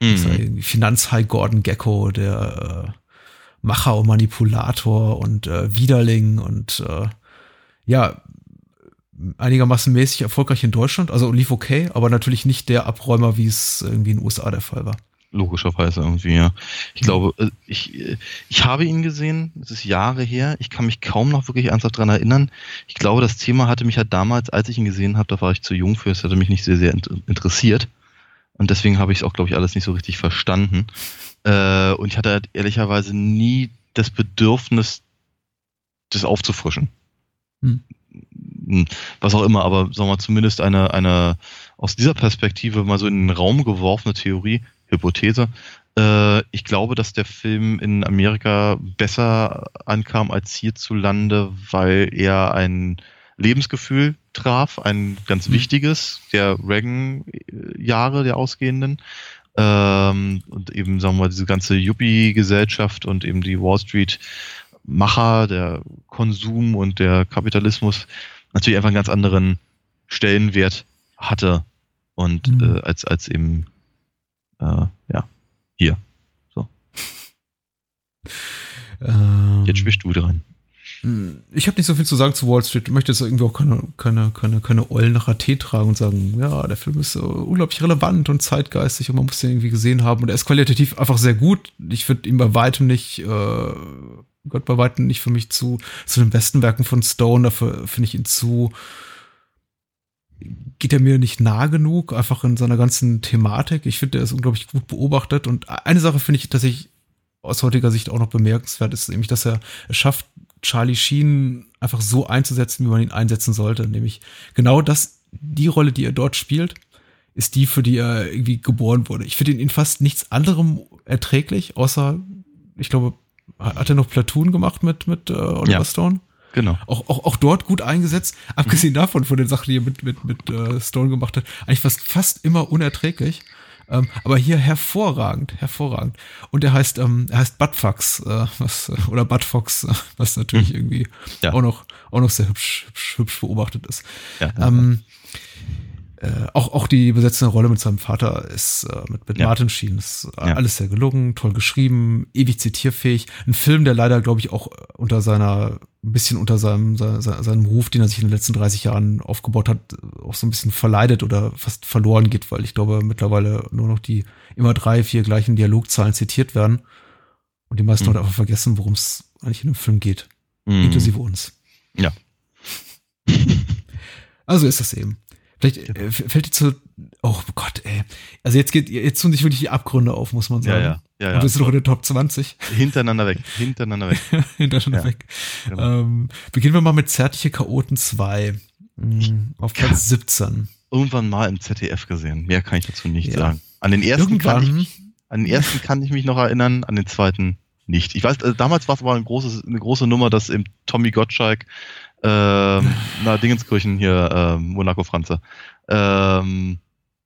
Speaker 3: Mhm.
Speaker 2: Finanzhai Gordon Gecko, der äh, Macher und Manipulator und äh, Widerling und äh, ja, einigermaßen mäßig erfolgreich in Deutschland. Also lief okay, aber natürlich nicht der Abräumer, wie es irgendwie in den USA der Fall war.
Speaker 3: Logischerweise irgendwie, ja. Ich glaube, äh, ich, äh, ich habe ihn gesehen, es ist Jahre her, ich kann mich kaum noch wirklich ernsthaft daran erinnern. Ich glaube, das Thema hatte mich ja damals, als ich ihn gesehen habe, da war ich zu jung für, es hatte mich nicht sehr, sehr interessiert. Und deswegen habe ich es auch, glaube ich, alles nicht so richtig verstanden. Äh, und ich hatte halt ehrlicherweise nie das Bedürfnis, das aufzufrischen. Hm. hm. Was auch immer, aber sagen wir mal, zumindest eine, eine aus dieser Perspektive mal so in den Raum geworfene Theorie, Hypothese. Äh, ich glaube, dass der Film in Amerika besser ankam als hierzulande, weil er ein Lebensgefühl traf, ein ganz mhm. wichtiges der Reagan-Jahre der ausgehenden. Ähm, und eben, sagen wir mal, diese ganze Yuppie-Gesellschaft und eben die Wall Street-Macher, der Konsum und der Kapitalismus natürlich einfach einen ganz anderen Stellenwert hatte und mhm. äh, als, als eben äh, ja, hier. So. Ähm, Jetzt bist du dran.
Speaker 2: Hm, ich habe nicht so viel zu sagen zu Wall Street. Ich möchte jetzt irgendwie auch keine, keine, keine, keine Eulen nach AT tragen und sagen, ja, der Film ist uh, unglaublich relevant und zeitgeistig und man muss den irgendwie gesehen haben. Und er ist qualitativ einfach sehr gut. Ich würde ihn bei weitem nicht, äh, Gott bei weitem nicht für mich zu, zu den besten Werken von Stone. Dafür finde ich ihn zu, geht er mir nicht nah genug, einfach in seiner ganzen Thematik. Ich finde, er ist unglaublich gut beobachtet. Und eine Sache finde ich tatsächlich aus heutiger Sicht auch noch bemerkenswert, ist nämlich, dass er es schafft, Charlie Sheen einfach so einzusetzen, wie man ihn einsetzen sollte. Nämlich genau das, die Rolle, die er dort spielt, ist die, für die er irgendwie geboren wurde. Ich finde ihn in fast nichts anderem erträglich, außer, ich glaube, hat er noch Platoon gemacht mit, mit äh, Oliver ja. Stone?
Speaker 3: Genau.
Speaker 2: Auch, auch, auch dort gut eingesetzt. Abgesehen mhm. davon, von den Sachen, die er mit, mit, mit äh, Stone gemacht hat, eigentlich fast, fast immer unerträglich. Ähm, aber hier hervorragend, hervorragend. Und er heißt, ähm, er heißt Buttfox, äh, was, äh, oder Buttfox, äh, was natürlich mhm. irgendwie ja. auch noch, auch noch sehr hübsch, hübsch, hübsch beobachtet ist. Ja, ähm, äh, auch, auch die besetzende Rolle mit seinem Vater ist äh, mit, mit ja. Martin Sheen ist äh, ja. alles sehr gelungen, toll geschrieben, ewig zitierfähig. Ein Film, der leider, glaube ich, auch unter seiner, ein bisschen unter seinem, seinem, seinem Ruf, den er sich in den letzten 30 Jahren aufgebaut hat, auch so ein bisschen verleidet oder fast verloren geht, weil ich glaube, mittlerweile nur noch die immer drei, vier gleichen Dialogzahlen zitiert werden. Und die meisten mhm. Leute einfach vergessen, worum es eigentlich in dem Film geht. Mhm. Inklusive uns.
Speaker 3: Ja.
Speaker 2: Also ist das eben. Vielleicht äh, fällt dir zu, oh Gott, ey. Also jetzt geht, jetzt tun sich wirklich die Abgründe auf, muss man sagen.
Speaker 3: Ja, ja. ja, ja.
Speaker 2: Und das ist noch in der Top 20.
Speaker 3: Hintereinander weg, hintereinander weg.
Speaker 2: hintereinander ja. weg. Genau. Ähm, beginnen wir mal mit Zärtliche Chaoten 2. Mhm, auf Platz ja. 17.
Speaker 3: Irgendwann mal im ZDF gesehen. Mehr kann ich dazu nicht sagen. An den ersten Irgendwann. kann ich, an den ersten kann ich mich noch erinnern, an den zweiten nicht. Ich weiß, also damals war es aber ein großes, eine große Nummer, dass im Tommy Gottschalk ähm, na, Dingenskirchen hier, ähm, Monaco Franze. Ähm,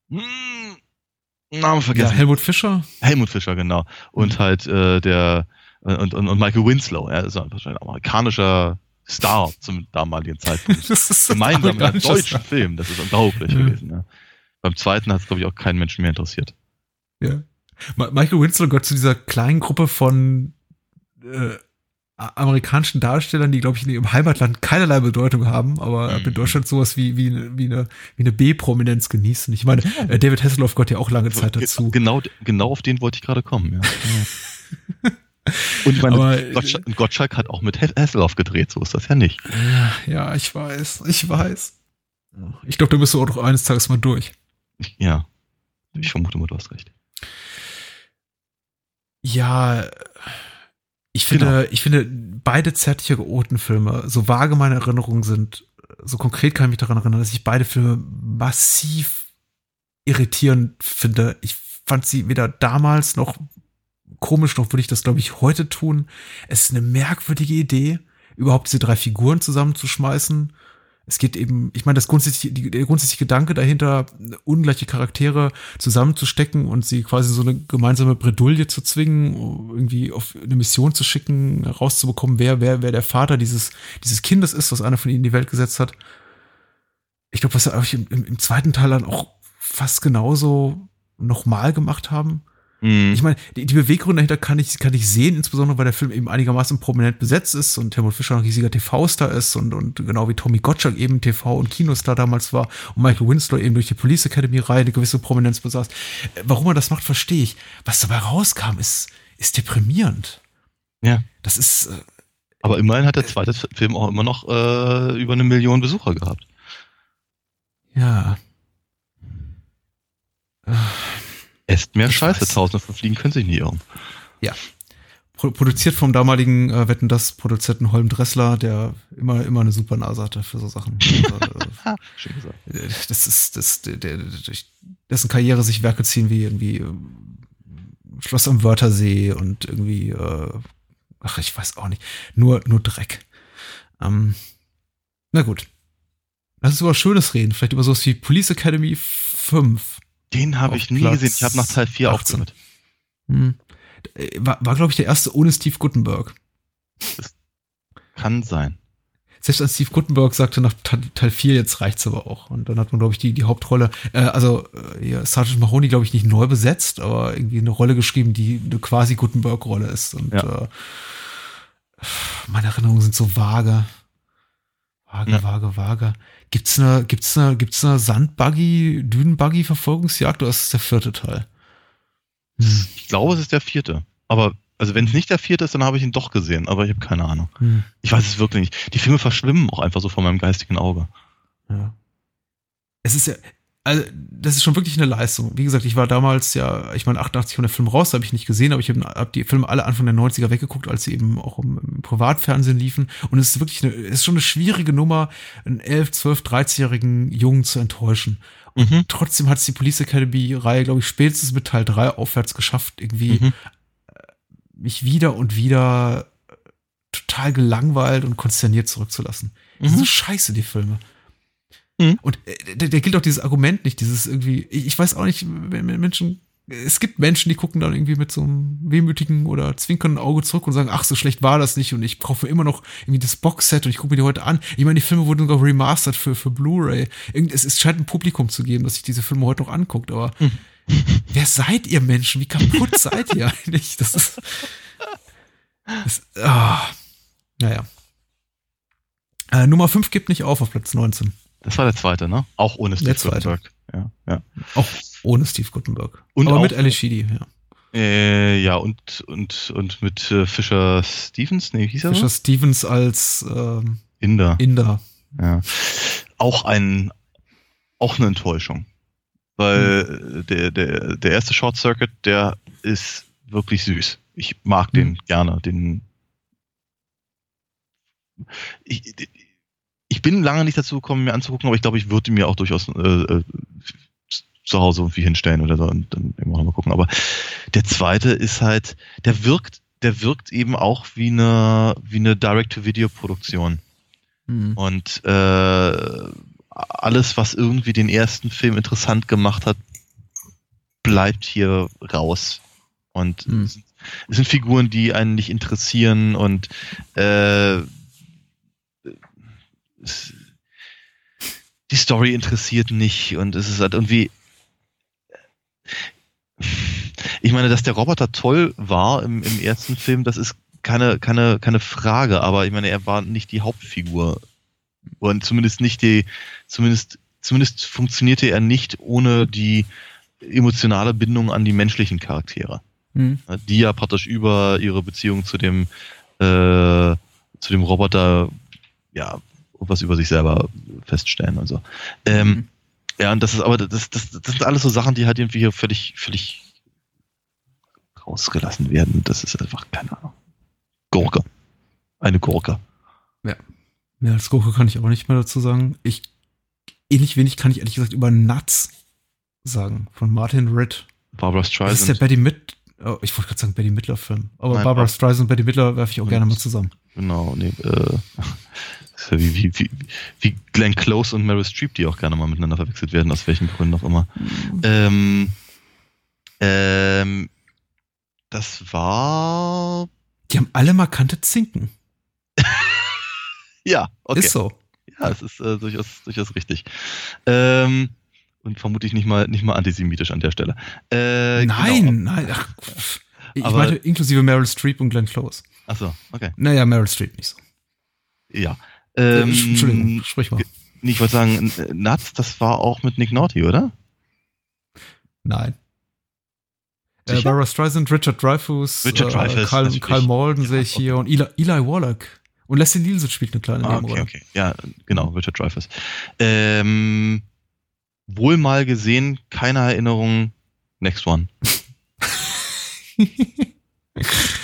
Speaker 3: mh, hm, Name vergessen. Ja,
Speaker 2: Helmut Fischer?
Speaker 3: Helmut Fischer, genau. Und mhm. halt äh, der und, und, und Michael Winslow, ja, ist ein amerikanischer Star zum damaligen Zeitpunkt. das ist Gemeinsam mit einem deutschen Star. Film, das ist unglaublich ja. gewesen. Ja. Beim zweiten hat es, glaube ich, auch keinen Menschen mehr interessiert.
Speaker 2: Ja. Michael Winslow gehört zu dieser kleinen Gruppe von äh, amerikanischen Darstellern, die, glaube ich, in ihrem Heimatland keinerlei Bedeutung haben, aber mhm. in Deutschland sowas wie, wie, wie eine, wie eine B-Prominenz genießen. Ich meine, ja. Äh, David Hasselhoff gehört ja auch lange Zeit dazu.
Speaker 3: Genau, genau auf den wollte ich gerade kommen, ja. Und ich meine, aber, Gottschalk, Gottschalk, hat auch mit Hasselhoff gedreht, so ist das ja nicht.
Speaker 2: Ja, ja ich weiß, ich weiß. Ich glaube, da bist du auch noch eines Tages mal durch.
Speaker 3: Ja, ich vermute mal, du hast recht.
Speaker 2: Ja, ich finde, genau. ich finde, beide zärtliche Oten-Filme, so vage meine Erinnerungen sind, so konkret kann ich mich daran erinnern, dass ich beide Filme massiv irritierend finde. Ich fand sie weder damals noch komisch, noch würde ich das, glaube ich, heute tun. Es ist eine merkwürdige Idee, überhaupt diese drei Figuren zusammenzuschmeißen es geht eben, ich meine, das grundsätzliche, der grundsätzliche Gedanke dahinter, ungleiche Charaktere zusammenzustecken und sie quasi so eine gemeinsame Bredouille zu zwingen, irgendwie auf eine Mission zu schicken, herauszubekommen, wer, wer, wer der Vater dieses, dieses Kindes ist, was einer von ihnen in die Welt gesetzt hat. Ich glaube, was sie im, im, im zweiten Teil dann auch fast genauso nochmal gemacht haben.
Speaker 3: Mhm.
Speaker 2: Ich meine, die, die Beweggründe dahinter kann ich, kann ich sehen, insbesondere weil der Film eben einigermaßen prominent besetzt ist und Helmut Fischer ein riesiger TV-Star ist und, und genau wie Tommy Gottschalk eben TV- und Kinostar damals war und Michael Winslow eben durch die Police Academy-Reihe eine gewisse Prominenz besaß. Äh, Warum er das macht, verstehe ich. Was dabei rauskam, ist, ist deprimierend.
Speaker 3: Ja.
Speaker 2: Das ist, äh,
Speaker 3: Aber immerhin hat der zweite Film auch immer noch äh, über eine Million Besucher gehabt.
Speaker 2: ja.
Speaker 3: Esst mehr
Speaker 2: Ich
Speaker 3: Scheiße,
Speaker 2: weiß.
Speaker 3: Tausende von Fliegen können sich nie irren.
Speaker 2: Pro produziert vom damaligen äh, Wetten das Produzenten Holm Dressler, der immer, immer eine super Nase hatte für so Sachen. Also, äh,
Speaker 3: Schön gesagt.
Speaker 2: Äh, das ist das, der, der, durch dessen Karriere sich Werke ziehen wie irgendwie äh, Schloss am Wörthersee und irgendwie, äh, ach, ich weiß auch nicht, nur, nur Dreck. Ähm, na gut. Lass uns über Schönes reden, vielleicht über sowas wie Police Academy 5.
Speaker 3: Den habe ich nie
Speaker 2: Platz
Speaker 3: gesehen. Ich habe nach Teil 4
Speaker 2: 18.
Speaker 3: aufgehört.
Speaker 2: Hm. Äh, War, war glaube ich, der erste ohne Steve Gutenberg.
Speaker 3: Kann sein.
Speaker 2: Selbst als Steve Gutenberg sagte nach Te- Teil 4, jetzt reicht's aber auch. Und dann hat man, glaube ich, die, die Hauptrolle, äh, also äh, ja, Sergeant Mahoney, glaube ich, nicht neu besetzt, aber irgendwie eine Rolle geschrieben, die eine quasi Gutenberg-Rolle ist. Und
Speaker 3: Ja.
Speaker 2: äh, meine Erinnerungen sind so vage. Vage,
Speaker 3: Ja.
Speaker 2: vage, vage. Gibt's eine, gibt's eine, gibt's eine Sandbuggy, Dünenbuggy-Verfolgungsjagd oder ist es der vierte Teil? Hm.
Speaker 3: Ich glaube, es ist der vierte. Aber, also wenn es nicht der vierte ist, dann habe ich ihn doch gesehen. Aber ich habe keine Ahnung.
Speaker 2: Hm.
Speaker 3: Ich weiß es wirklich nicht. Die Filme verschwimmen auch einfach so vor meinem geistigen Auge.
Speaker 2: Ja. Es ist ja, also das ist schon wirklich eine Leistung. Wie gesagt, ich war damals ja, ich meine, 88 kam der Film raus, habe ich nicht gesehen, aber ich habe hab die Filme alle Anfang der 90er weggeguckt, als sie eben auch im, im Privatfernsehen liefen. Und es ist wirklich eine, es ist schon eine schwierige Nummer, einen 11, 12, 13-jährigen Jungen zu enttäuschen.
Speaker 3: Mhm.
Speaker 2: Trotzdem hat es die Police Academy-Reihe, glaube ich, spätestens mit Teil 3 aufwärts geschafft, irgendwie
Speaker 3: Mhm.
Speaker 2: mich wieder und wieder total gelangweilt und konsterniert zurückzulassen. Die sind so
Speaker 3: Mhm.
Speaker 2: scheiße, die Filme.
Speaker 3: Mhm.
Speaker 2: Und äh, da, da gilt auch dieses Argument nicht, dieses irgendwie, ich, weiß auch nicht, wenn Menschen, es gibt Menschen, die gucken dann irgendwie mit so einem wehmütigen oder zwinkernden Auge zurück und sagen, ach, so schlecht war das nicht und ich brauche immer noch irgendwie das Boxset und ich gucke mir die heute an. Ich meine, die Filme wurden sogar remastered für, für Blu-ray. Es, es scheint ein Publikum zu geben, das sich diese Filme heute noch anguckt, aber
Speaker 3: Mhm.
Speaker 2: wer seid ihr Menschen? Wie kaputt seid ihr eigentlich? Das ist, das, ah, naja. Äh, Nummer 5 gibt nicht auf auf Platz 19.
Speaker 3: Das war der zweite, ne? Auch ohne Steve. Gutenberg. Ja, ja.
Speaker 2: Auch ohne Steve Gutenberg.
Speaker 3: Und
Speaker 2: Aber
Speaker 3: auch-
Speaker 2: mit Ali Sheedy, ja.
Speaker 3: Äh, ja, und, und, und mit äh, Fischer Stevens, nee, wie hieß er?
Speaker 2: Fisher
Speaker 3: so?
Speaker 2: Stevens als ähm,
Speaker 3: Inder.
Speaker 2: Inder.
Speaker 3: Ja. Auch ein, auch eine Enttäuschung. Weil
Speaker 2: Hm.
Speaker 3: äh, der, der, der erste Short Circuit, der ist wirklich süß. Ich mag
Speaker 2: Hm.
Speaker 3: den gerne. Den, ich, ich bin lange nicht dazu gekommen, mir anzugucken, aber ich glaube, ich würde mir auch durchaus äh, äh, zu Hause irgendwie hinstellen oder so und dann irgendwann mal gucken. Aber der zweite ist halt, der wirkt, der wirkt eben auch wie eine, wie eine Direct-to-Video-Produktion.
Speaker 2: Hm.
Speaker 3: Und äh, alles, was irgendwie den ersten Film interessant gemacht hat, bleibt hier raus. Und
Speaker 2: Hm.
Speaker 3: es, sind, es sind Figuren, die einen nicht interessieren und äh, es, die Story interessiert nicht und es ist halt irgendwie. Ich meine, dass der Roboter toll war im, im ersten Film, das ist keine, keine, keine Frage, aber ich meine, er war nicht die Hauptfigur. Und zumindest nicht die, zumindest, zumindest funktionierte er nicht ohne die emotionale Bindung an die menschlichen Charaktere,
Speaker 2: Hm.
Speaker 3: die ja praktisch über ihre Beziehung zu dem, äh, zu dem Roboter, ja, was über sich selber feststellen und so. Ähm,
Speaker 2: Mhm.
Speaker 3: ja, und das ist aber, das, das, das sind alles so Sachen, die halt irgendwie hier völlig, völlig rausgelassen werden. Das ist einfach, keine Ahnung. Gurke. Eine Gurke.
Speaker 2: Ja, als Gurke kann ich auch nicht mehr dazu sagen. Ich, ähnlich wenig kann ich ehrlich gesagt über Nuts sagen, von Martin Ritt.
Speaker 3: Barbara
Speaker 2: Das ist der
Speaker 3: Streisand.
Speaker 2: Betty Mid, oh, ich wollte gerade sagen Betty Midler Film. Aber
Speaker 3: Nein,
Speaker 2: Barbara
Speaker 3: Bar-
Speaker 2: Streisand und Betty Midler werfe ich auch
Speaker 3: Und-
Speaker 2: gerne mal zusammen.
Speaker 3: Genau, nee, äh, ja wie, wie, wie, wie Glenn Close und Meryl Streep, die auch gerne mal miteinander verwechselt werden, aus welchen Gründen auch immer. Ähm, ähm, das war.
Speaker 2: Die haben alle markante Zinken.
Speaker 3: Ja, okay.
Speaker 2: Ist so.
Speaker 3: Ja, es ist äh, durchaus, durchaus richtig. Ähm, Und vermutlich nicht mal, nicht mal antisemitisch an der Stelle.
Speaker 2: Äh, nein, genau. nein. Ach, ich aber, meinte inklusive Meryl Streep und Glenn Close.
Speaker 3: Ach so, okay.
Speaker 2: Naja, Meryl Streep nicht so.
Speaker 3: Ja.
Speaker 2: Ähm, Entschuldigung, sprich mal.
Speaker 3: Ich wollte sagen, Nuts, das war auch mit Nick Naughty, oder?
Speaker 2: Nein. Äh, Barbara Streisand, Richard Dreyfuss,
Speaker 3: Richard äh, Dreyfuss
Speaker 2: Karl, Karl Malden sehe ich hier und Eli, Eli Wallach. Und Leslie Nielsen spielt eine kleine
Speaker 3: ah, okay, okay. Ja, genau, Richard Dreyfuss. Ähm, wohl mal gesehen, keine Erinnerung, next one.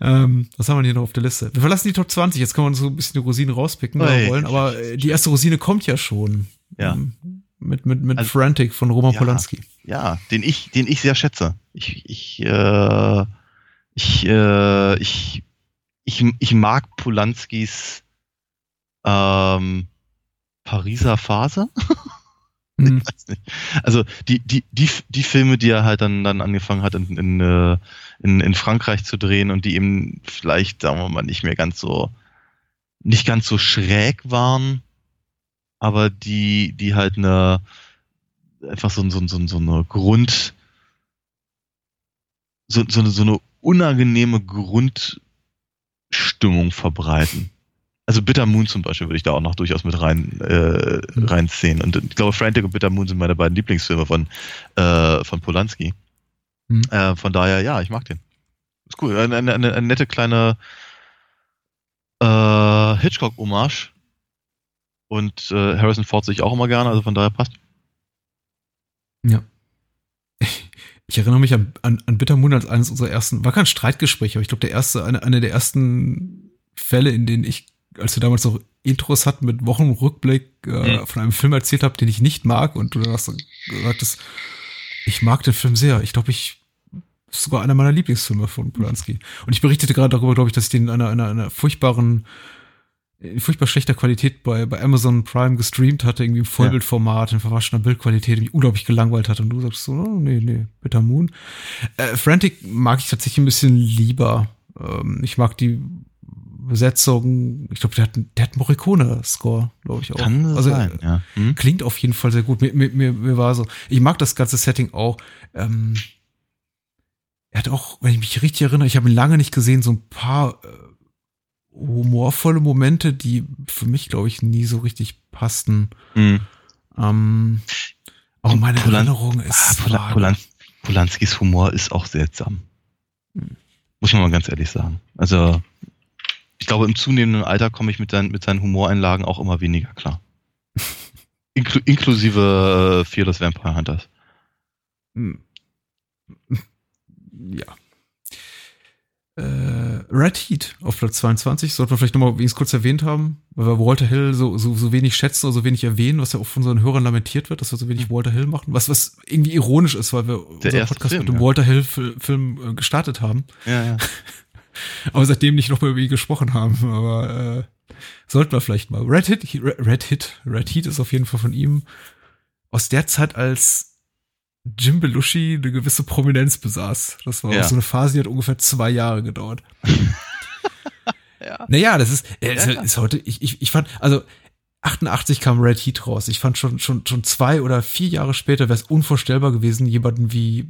Speaker 2: ähm, was haben wir hier noch auf der Liste? Wir verlassen die Top 20, jetzt können wir so ein bisschen die Rosine rauspicken, wenn wir wollen, aber äh, die erste Rosine kommt ja schon.
Speaker 3: Ja.
Speaker 2: Ähm, mit, mit, mit also, Frantic von Roman
Speaker 3: ja,
Speaker 2: Polanski.
Speaker 3: Ja, den ich, den ich sehr schätze. Ich, ich, äh, ich, äh, ich, ich, ich mag Polanskis ähm, Pariser Phase.
Speaker 2: Mhm.
Speaker 3: Also die, die, die, die Filme, die er halt dann, dann angefangen hat, in, in, äh, in, in Frankreich zu drehen und die eben vielleicht, sagen wir mal, nicht mehr ganz so, nicht ganz so schräg waren, aber die, die halt eine, einfach so, so, so, so eine Grund, so, so, eine, so eine unangenehme Grundstimmung verbreiten. Also Bitter Moon zum Beispiel würde ich da auch noch durchaus mit rein äh, mhm. reinziehen. Und ich glaube, Frantic und Bitter Moon sind meine beiden Lieblingsfilme von, äh, von Polanski. Mhm. Äh, von daher, ja, ich mag den. Ist cool. Eine, eine, eine nette kleine äh, Hitchcock-Hommage. Und äh, Harrison Ford sehe ich auch immer gerne, also von daher passt.
Speaker 2: Ja. Ich erinnere mich an, an, an Bitter Moon als eines unserer ersten, war kein Streitgespräch, aber ich glaube, der erste, eine, eine der ersten Fälle, in denen ich als wir damals noch Intros hatten mit Wochenrückblick äh, mhm. von einem Film erzählt habe, den ich nicht mag und du dann hast gesagt, ich mag den Film sehr. Ich glaube, ich ist sogar einer meiner Lieblingsfilme von Polanski. Und ich berichtete gerade darüber, glaube ich, dass ich den in einer, einer, einer furchtbaren, in furchtbar schlechter Qualität bei, bei Amazon Prime gestreamt hatte, irgendwie im Vollbildformat, in verwaschener Bildqualität, mich unglaublich gelangweilt hat. Und du sagst so, oh, nee, nee, Bitter Moon. Äh, Frantic mag ich tatsächlich ein bisschen lieber. Ähm, ich mag die Besetzung. Ich glaube, der hat, der hat Morricone-Score, glaube ich auch.
Speaker 3: Kann das also, sein, ja.
Speaker 2: Hm? Klingt auf jeden Fall sehr gut. Mir, mir, mir, mir war so, ich mag das ganze Setting auch. Ähm, er hat auch, wenn ich mich richtig erinnere, ich habe ihn lange nicht gesehen, so ein paar äh, humorvolle Momente, die für mich, glaube ich, nie so richtig passten.
Speaker 3: Mhm.
Speaker 2: Ähm, auch meine Polan Erinnerung ist.
Speaker 3: Ah, Polan Polanskis Humor ist auch seltsam. Mhm. Muss man mal ganz ehrlich sagen. Also, ich glaube, im zunehmenden Alter komme ich mit, sein, mit seinen Humoreinlagen auch immer weniger klar. Inklu inklusive äh, Fearless Vampire Hunters.
Speaker 2: Hm. Ja. Äh, Red Heat auf Platz 22, sollten wir vielleicht nochmal wenigstens kurz erwähnt haben, weil wir Walter Hill so, so, so wenig schätzen oder so wenig erwähnen, was ja auch von unseren Hörern lamentiert wird, dass wir so wenig Walter Hill machen, was, was irgendwie ironisch ist, weil wir
Speaker 3: Der unseren
Speaker 2: Podcast
Speaker 3: Film,
Speaker 2: mit dem
Speaker 3: ja.
Speaker 2: Walter Hill-Film äh, gestartet haben.
Speaker 3: Ja, ja.
Speaker 2: aber seitdem nicht noch mal über ihn gesprochen haben. Aber äh, sollten wir vielleicht mal. Red Hit, Red Hit, Red Heat ist auf jeden Fall von ihm aus der Zeit, als Jim Belushi eine gewisse Prominenz besaß. Das war
Speaker 3: Ja.
Speaker 2: auch so eine Phase, die hat ungefähr zwei Jahre gedauert.
Speaker 3: Ja.
Speaker 2: Naja, das ist, äh, ist,
Speaker 3: ja.
Speaker 2: ist heute, ich, ich, ich fand, also 88 kam Red Heat raus. Ich fand schon, schon, schon zwei oder vier Jahre später wäre es unvorstellbar gewesen, jemanden wie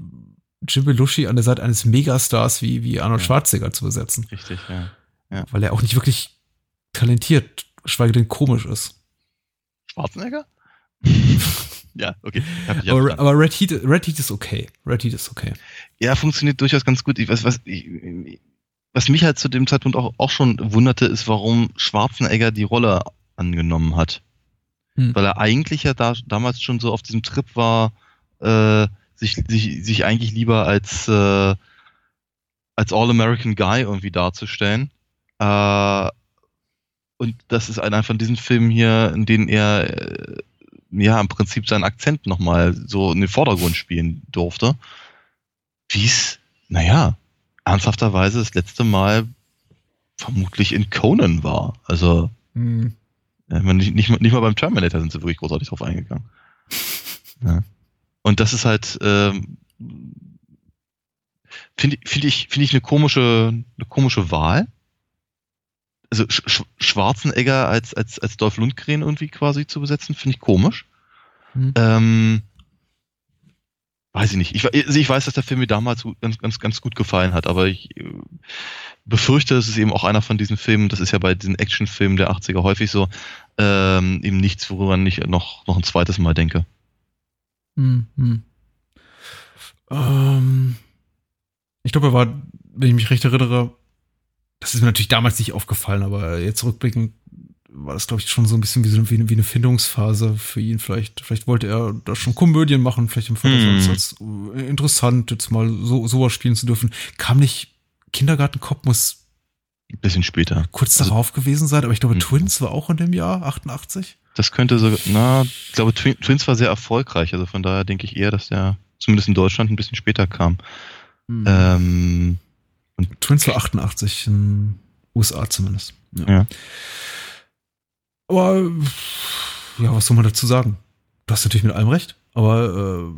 Speaker 2: Jim Belushi an der Seite eines Megastars wie, wie Arnold
Speaker 3: Ja.
Speaker 2: Schwarzenegger zu besetzen.
Speaker 3: Richtig, ja.
Speaker 2: Weil er auch nicht wirklich talentiert, schweige denn komisch ist.
Speaker 3: Schwarzenegger? ja, okay.
Speaker 2: Aber, aber Red, Heat, Red Heat ist okay. Red Heat ist okay.
Speaker 3: Ja, funktioniert durchaus ganz gut. Ich weiß, was, ich, was mich halt zu dem Zeitpunkt auch, auch schon wunderte, ist, warum Schwarzenegger die Rolle angenommen hat.
Speaker 2: Hm.
Speaker 3: Weil er eigentlich ja da, damals schon so auf diesem Trip war, äh, sich, sich, sich eigentlich lieber als, äh, als All-American Guy irgendwie darzustellen. Äh, und das ist einer von diesen Filmen hier, in denen er äh, ja im Prinzip seinen Akzent nochmal so in den Vordergrund spielen durfte. Wie es, naja, ernsthafterweise das letzte Mal vermutlich in Conan war. Also,
Speaker 2: Hm.
Speaker 3: nicht, nicht, mal- nicht mal beim Terminator sind sie wirklich großartig drauf eingegangen. Ja. Und das ist halt, ähm, finde find ich, finde ich eine komische, eine komische Wahl. Also Sch Sch Schwarzenegger als, als, als Dolph Lundgren irgendwie quasi zu besetzen, finde ich komisch.
Speaker 2: Hm.
Speaker 3: Ähm, weiß ich nicht. Ich, also ich weiß, dass der Film mir damals ganz, ganz, ganz gut gefallen hat, aber ich äh, befürchte, es ist eben auch einer von diesen Filmen, das ist ja bei diesen Actionfilmen der 80er häufig so, ähm, eben nichts, woran ich noch, noch ein zweites Mal denke.
Speaker 2: Hm, hm. Ähm, ich glaube, er war, wenn ich mich recht erinnere, das ist mir natürlich damals nicht aufgefallen, aber jetzt rückblickend war das, glaube ich, schon so ein bisschen wie, so, wie, eine, wie eine Findungsphase für ihn. Vielleicht, vielleicht wollte er da schon Komödien machen, vielleicht empfand er mm. als interessant, jetzt mal so sowas spielen zu dürfen. Kam nicht Kindergartenkopf muss
Speaker 3: ein bisschen später.
Speaker 2: Kurz also, darauf gewesen sein, aber ich glaube, hm. Twins war auch in dem Jahr, 88.
Speaker 3: Das könnte so, na, ich glaube, Twins war sehr erfolgreich, also von daher denke ich eher, dass der zumindest in Deutschland ein bisschen später kam. Hm. Ähm,
Speaker 2: und Twins war 88, in USA zumindest.
Speaker 3: Ja. ja.
Speaker 2: Aber, ja, was soll man dazu sagen? Du hast natürlich mit allem recht, aber äh,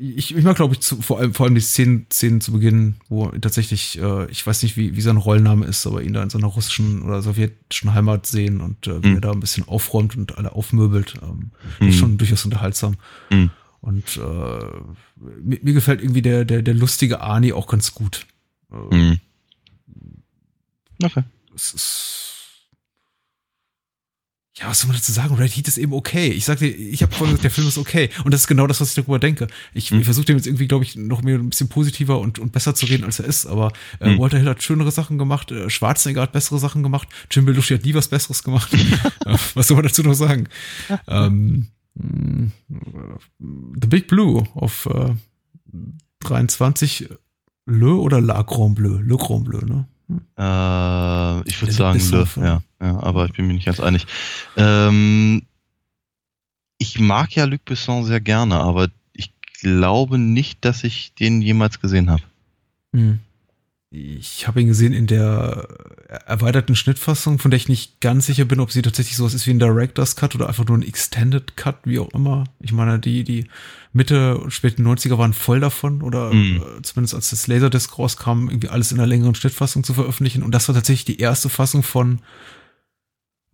Speaker 2: ich, ich mag, glaube ich, zu, vor, allem, vor allem die Szenen, Szenen zu Beginn, wo tatsächlich, äh, ich weiß nicht, wie, wie sein Rollenname ist, aber ihn da in seiner russischen oder sowjetischen Heimat sehen und äh, wie mhm. er da ein bisschen aufräumt und alle aufmöbelt. Ähm, mhm. ist schon durchaus unterhaltsam. Mhm. Und äh, mir, mir, gefällt irgendwie der, der, der lustige Ani auch ganz gut. Äh, mhm.
Speaker 3: Okay.
Speaker 2: Es ist ja, was soll man dazu sagen? Red Heat ist eben okay. Ich sagte, ich habe vorhin gesagt, der Film ist okay. Und das ist genau das, was ich darüber denke. Ich, mhm. ich versuche dem jetzt irgendwie, glaube ich, noch mehr ein bisschen positiver und, und besser zu reden, als er ist. Aber äh, mhm. Walter Hill hat schönere Sachen gemacht, äh, Schwarzenegger hat bessere Sachen gemacht, Jim Belushi hat nie was Besseres gemacht. was soll man dazu noch sagen? ähm, The Big Blue auf äh, 23 Le oder La Grand Bleu? Le Grand Bleu, ne?
Speaker 3: Äh, ich würde sagen, Le, ja, ja, aber ich bin mir nicht ganz einig. Ähm, ich mag ja Luc Besson sehr gerne, aber ich glaube nicht, dass ich den jemals gesehen habe.
Speaker 2: Hm. Ich habe ihn gesehen in der erweiterten Schnittfassung, von der ich nicht ganz sicher bin, ob sie tatsächlich sowas ist wie ein Director's Cut oder einfach nur ein Extended Cut, wie auch immer. Ich meine, die, die Mitte und späten 90er waren voll davon oder mm. äh, zumindest als das Laserdisc rauskam, irgendwie alles in einer längeren Schnittfassung zu veröffentlichen. Und das war tatsächlich die erste Fassung von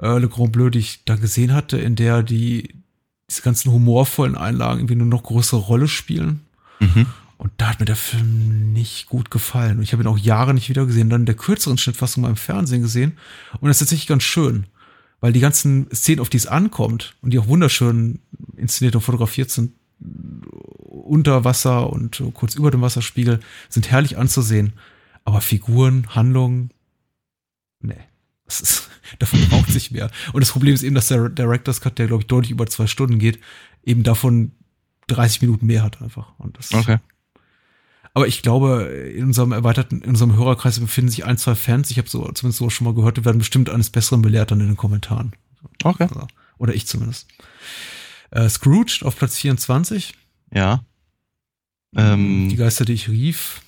Speaker 2: äh, Le Grand Bleu, die ich da gesehen hatte, in der die diese ganzen humorvollen Einlagen irgendwie nur noch größere Rolle spielen. Mhm. Und da hat mir der Film nicht gut gefallen. Und ich habe ihn auch Jahre nicht wieder gesehen. Dann in der kürzeren Schnittfassung mal im Fernsehen gesehen. Und das ist tatsächlich ganz schön. Weil die ganzen Szenen, auf die es ankommt und die auch wunderschön inszeniert und fotografiert sind, unter Wasser und kurz über dem Wasserspiegel, sind herrlich anzusehen. Aber Figuren, Handlungen, nee. Das ist, davon braucht sich mehr. Und das Problem ist eben, dass der Director's Cut, der glaube ich deutlich über zwei Stunden geht, eben davon 30 Minuten mehr hat einfach. Und das
Speaker 3: okay.
Speaker 2: Aber ich glaube, in unserem erweiterten, in unserem Hörerkreis befinden sich ein, zwei Fans. Ich habe so zumindest so schon mal gehört, die werden bestimmt eines Besseren belehrt dann in den Kommentaren.
Speaker 3: Okay. Also,
Speaker 2: oder ich zumindest. Äh, Scrooge auf Platz 24.
Speaker 3: Ja.
Speaker 2: Ähm, die Geister, die ich rief.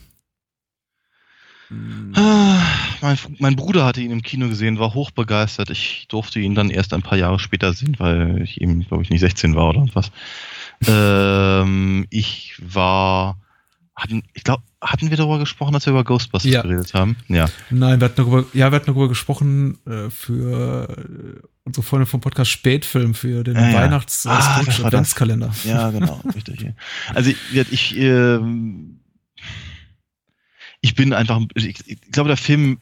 Speaker 3: Ah, mein, mein, Bruder hatte ihn im Kino gesehen, war hochbegeistert. Ich durfte ihn dann erst ein paar Jahre später sehen, weil ich eben, glaube ich, nicht 16 war oder was. ähm, ich war hatten, ich glaube, hatten wir darüber gesprochen, als wir über Ghostbusters ja. geredet haben?
Speaker 2: Ja. Nein, wir hatten darüber, ja, wir hatten darüber gesprochen äh, für äh, unsere Freundin vom Podcast Spätfilm für den ja, Weihnachts- ja. ah, Adventskalender.
Speaker 3: Ja, genau, richtig. Also ich, ich, äh, ich bin einfach, ich, ich glaube, der Film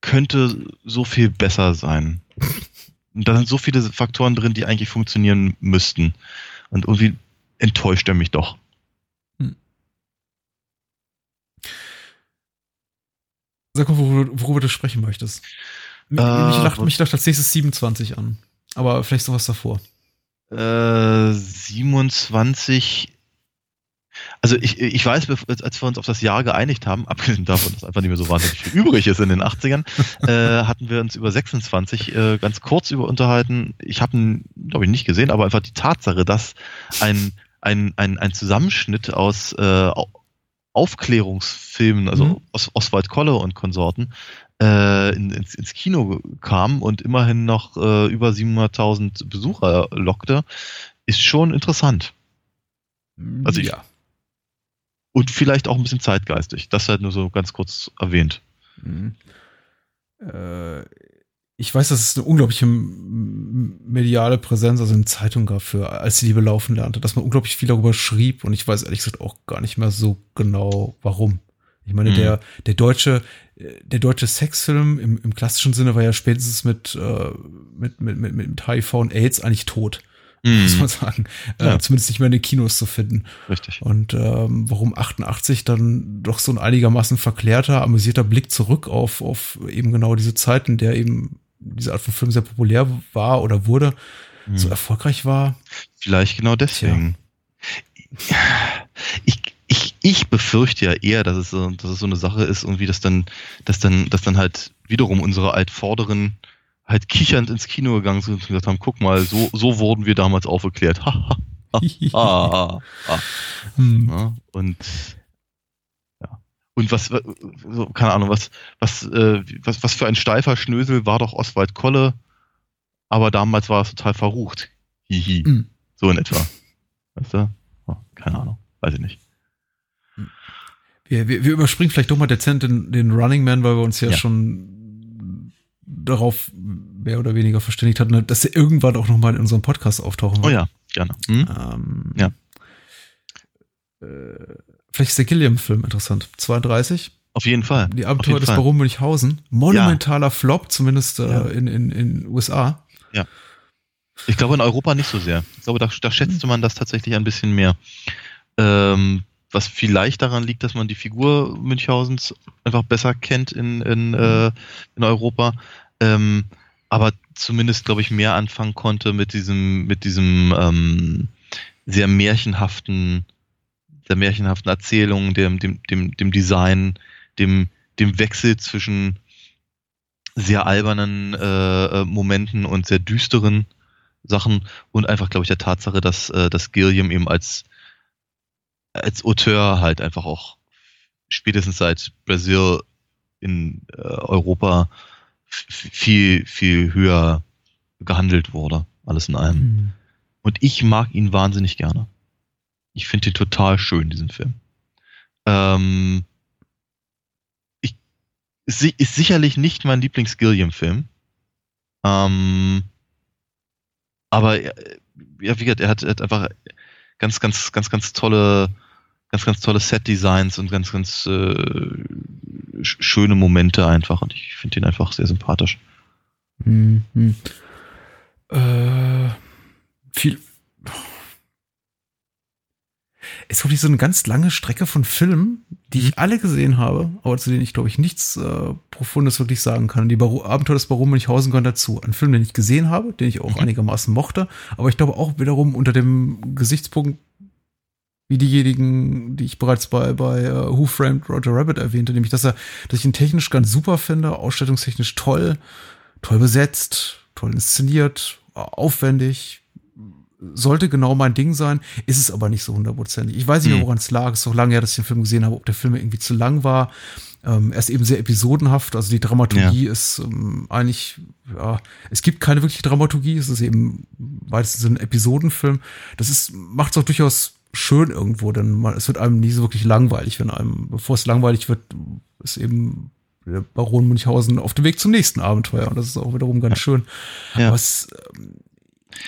Speaker 3: könnte so viel besser sein. Und da sind so viele Faktoren drin, die eigentlich funktionieren müssten. Und irgendwie enttäuscht er mich doch.
Speaker 2: Sag mal, worüber, du sprechen möchtest. Mich, äh, mich, lacht, mich lacht als nächstes 27 an. Aber vielleicht sowas davor.
Speaker 3: Äh, 27. Also ich, ich weiß, als wir uns auf das Jahr geeinigt haben, abgesehen davon, dass einfach nicht mehr so wahnsinnig viel übrig ist in den 80ern, äh, hatten wir uns über 26 äh, ganz kurz über unterhalten. Ich habe ihn, glaube ich, nicht gesehen, aber einfach die Tatsache, dass ein, ein, ein, ein Zusammenschnitt aus äh, Aufklärungsfilmen, also mhm. Os Oswald Kolle und Konsorten, äh, in, ins, ins, Kino kam und immerhin noch äh, über 700.000 Besucher lockte, ist schon interessant. Also ich, ja. Und vielleicht auch ein bisschen zeitgeistig. Das halt nur so ganz kurz erwähnt. Mhm.
Speaker 2: Äh, ich weiß, dass es eine unglaubliche mediale Präsenz, also in Zeitung gab für, als die Liebe laufen lernte, dass man unglaublich viel darüber schrieb und ich weiß ehrlich gesagt auch gar nicht mehr so genau, warum. Ich meine, mhm. der, der deutsche, der deutsche Sexfilm im, im klassischen Sinne war ja spätestens mit, äh, mit, mit, mit, mit HIV und AIDS eigentlich tot. Muss man sagen. Äh, ja. Äh, zumindest nicht mehr in den Kinos zu finden.
Speaker 3: Richtig.
Speaker 2: Und ähm, warum 88 dann doch so ein einigermaßen verklärter, amüsierter Blick zurück auf, auf eben genau diese Zeit, in der eben diese Art von Film sehr populär war oder wurde, mm. so erfolgreich war.
Speaker 3: Vielleicht genau deswegen. Ja. Ich, ich, ich befürchte ja eher, dass es, so, dass es so eine Sache ist, irgendwie, dass dann, dass dann, dass dann halt wiederum unsere Altvorderen halt kichernd ins Kino gegangen sind und gesagt haben, guck mal, so, so wurden wir damals aufgeklärt. ah, ah. Hm. Ja, und. Und was, so, keine Ahnung, was, was, äh, was, was für ein steifer Schnösel war doch Oswald Kolle, aber damals war es total verrucht. Hihi. Mhm. So in etwa. Weißt du? Oh, keine Ahnung, weiß ich nicht.
Speaker 2: Wir, wir, wir überspringen vielleicht doch mal dezent den, den Running Man, weil wir uns ja, ja. schon darauf mehr oder weniger verständigt hatten, dass er irgendwann auch nochmal in unserem Podcast auftauchen
Speaker 3: wird. Oh ja, gerne. Hm? Ähm,
Speaker 2: ja. Äh, vielleicht ist der Gilliam-Film interessant. 32.
Speaker 3: Auf jeden Fall.
Speaker 2: Die Abenteuer des Baron Münchhausen. Monumentaler ja. Flop, zumindest äh, ja. in, in, in USA.
Speaker 3: Ja. Ich glaube in Europa nicht so sehr. Ich glaube, da, da schätzte man das tatsächlich ein bisschen mehr. Ähm, was vielleicht daran liegt, dass man die Figur Münchhausens einfach besser kennt in, in, äh, in Europa. Ähm, aber zumindest, glaube ich, mehr anfangen konnte mit diesem, mit diesem ähm, sehr märchenhaften, der märchenhaften Erzählung, dem, dem, dem, dem Design, dem, dem Wechsel zwischen sehr albernen äh, äh Momenten und sehr düsteren Sachen und einfach, glaube ich, der Tatsache, dass, äh, dass Gilliam eben als als Auteur halt einfach auch spätestens seit Brasil in äh, Europa viel, viel höher gehandelt wurde, alles in allem. Mhm. Und ich mag ihn wahnsinnig gerne. Ich finde ihn total schön, diesen Film. Ähm, ich, ist, sicherlich nicht mein Lieblings-Gilliam-Film. Ähm, aber ja, wie gesagt, er hat, er hat einfach ganz, ganz, ganz, ganz tolle ganz, ganz tolle Set-Designs und ganz, ganz äh, schöne Momente einfach. Und ich finde ihn einfach sehr sympathisch.
Speaker 2: Mhm. Äh, viel. Es wirklich so eine ganz lange Strecke von Filmen, die ich mhm. alle gesehen habe, aber zu denen ich, glaube ich, nichts äh, Profundes wirklich sagen kann. Die Bar Abenteuer des Baron Münchhausen gehören dazu. Ein Film, den ich gesehen habe, den ich auch mhm. einigermaßen mochte, aber ich glaube auch wiederum unter dem Gesichtspunkt wie diejenigen, die ich bereits bei, bei uh, Who Framed Roger Rabbit erwähnte, nämlich dass er, dass ich ihn technisch ganz super finde, ausstattungstechnisch toll, toll besetzt, toll inszeniert, aufwendig, sollte genau mein Ding sein, ist es aber nicht so hundertprozentig. Ich weiß nicht, mhm. woran es lag, es ist doch lange her, dass ich den Film gesehen habe, ob der Film irgendwie zu lang war. Ähm, er ist eben sehr episodenhaft, also die Dramaturgie ja. ist ähm, eigentlich, ja, es gibt keine wirkliche Dramaturgie, es ist eben weitestens ein Episodenfilm. Das ist, macht es auch durchaus schön irgendwo, denn man, es wird einem nie so wirklich langweilig, wenn einem, bevor es langweilig wird, ist eben der Baron Münchhausen auf dem Weg zum nächsten Abenteuer und das ist auch wiederum ganz schön. Ja. Was, ähm,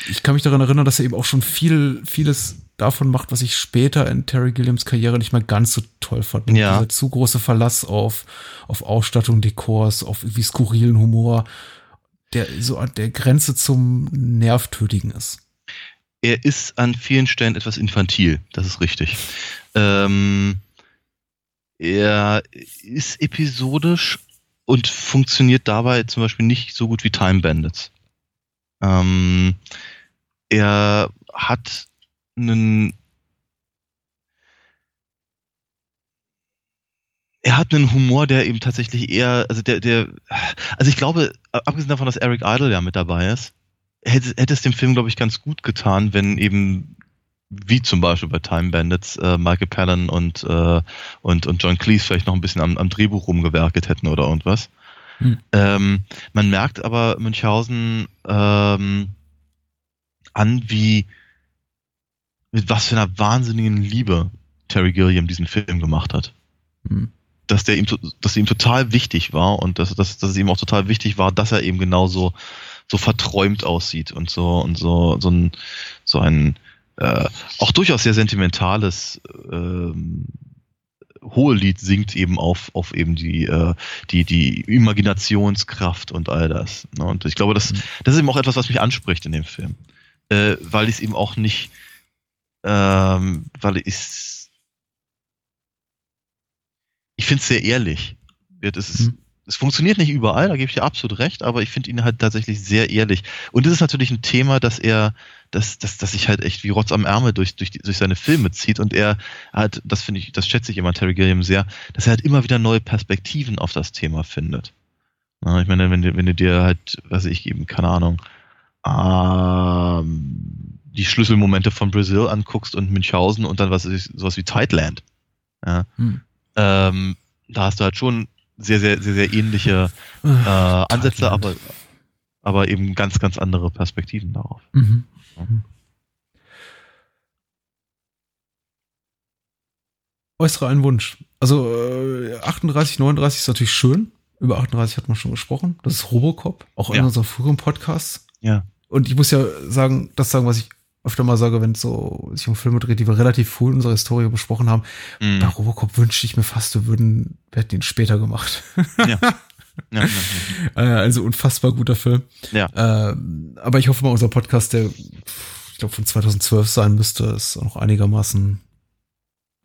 Speaker 2: ich kann mich daran erinnern, dass er eben auch schon viel, vieles davon macht, was ich später in Terry Gilliams Karriere nicht mehr ganz so toll fand. Ja. Dieser zu große Verlass auf, auf Ausstattung, Dekors, auf irgendwie skurrilen Humor, der so an der Grenze zum Nervtötigen ist
Speaker 3: er ist an vielen Stellen etwas infantil, das ist richtig. Ähm, er ist episodisch und funktioniert dabei zum Beispiel nicht so gut wie Time Bandits. Ähm, er hat einen er hat einen Humor, der eben tatsächlich eher, also der, der, also ich glaube, abgesehen davon, dass Eric Idle ja mit dabei ist, hätte, hätte es dem Film, glaube ich, ganz gut getan, wenn eben wie zum Beispiel bei Time Bandits äh, Michael Palin und, äh, und, und John Cleese vielleicht noch ein bisschen am, am Drehbuch rumgewerkelt hätten oder irgendwas. Hm. Ähm, man merkt aber Münchhausen ähm, an, wie mit was für einer wahnsinnigen Liebe Terry Gilliam diesen Film gemacht hat. Hm. dass der ihm, dass ihm total wichtig war und dass, dass, dass es ihm auch total wichtig war, dass er eben genauso so verträumt aussieht und so und so so ein so ein äh, auch durchaus sehr sentimentales ähm, Hohelied singt eben auf, auf eben die, äh, die, die Imaginationskraft und all das. Ne? Und ich glaube, das, mhm. das ist eben auch etwas, was mich anspricht in dem Film. Äh, weil ich es eben auch nicht, ähm, weil ich ich finde es sehr ehrlich. Es, ist, mhm. Es funktioniert nicht überall, da gebe ich dir absolut recht, aber ich finde ihn halt tatsächlich sehr ehrlich. Und das ist natürlich ein Thema, das er, das, das, das sich halt echt wie Rotz am Ärmel durch, durch, durch seine Filme zieht und er hat, das finde ich, das schätze ich immer Terry Gilliam sehr, dass er halt immer wieder neue Perspektiven auf das Thema findet. Na, ich meine, wenn du, wenn du dir halt, was ich eben, keine Ahnung, ähm, die Schlüsselmomente von Brasil anguckst und Münchhausen und dann was ist sowas wie Tideland. Ja. Hm. Ähm, da hast du halt schon sehr, sehr, sehr, sehr ähnliche äh, Ansätze, aber, aber eben ganz, ganz andere Perspektiven darauf. Mhm. Mhm.
Speaker 2: Äußere einen Wunsch. Also äh, 38, 39 ist natürlich schön. Über 38 hat man schon gesprochen. Das ist Robocop, auch in ja. unserer früheren Podcasts.
Speaker 3: Ja.
Speaker 2: Und ich muss ja sagen, das sagen, was ich öfter mal sage, wenn es so sich um Filme dreht, die wir relativ früh in unserer Historie besprochen haben. Mm. Bei Robocop wünschte ich mir fast, wir würden, wir hätten ihn später gemacht. Ja. ja, ja, ja. Äh, also unfassbar guter Film.
Speaker 3: Ja.
Speaker 2: Äh, aber ich hoffe mal, unser Podcast, der ich glaube von 2012 sein müsste, ist auch noch einigermaßen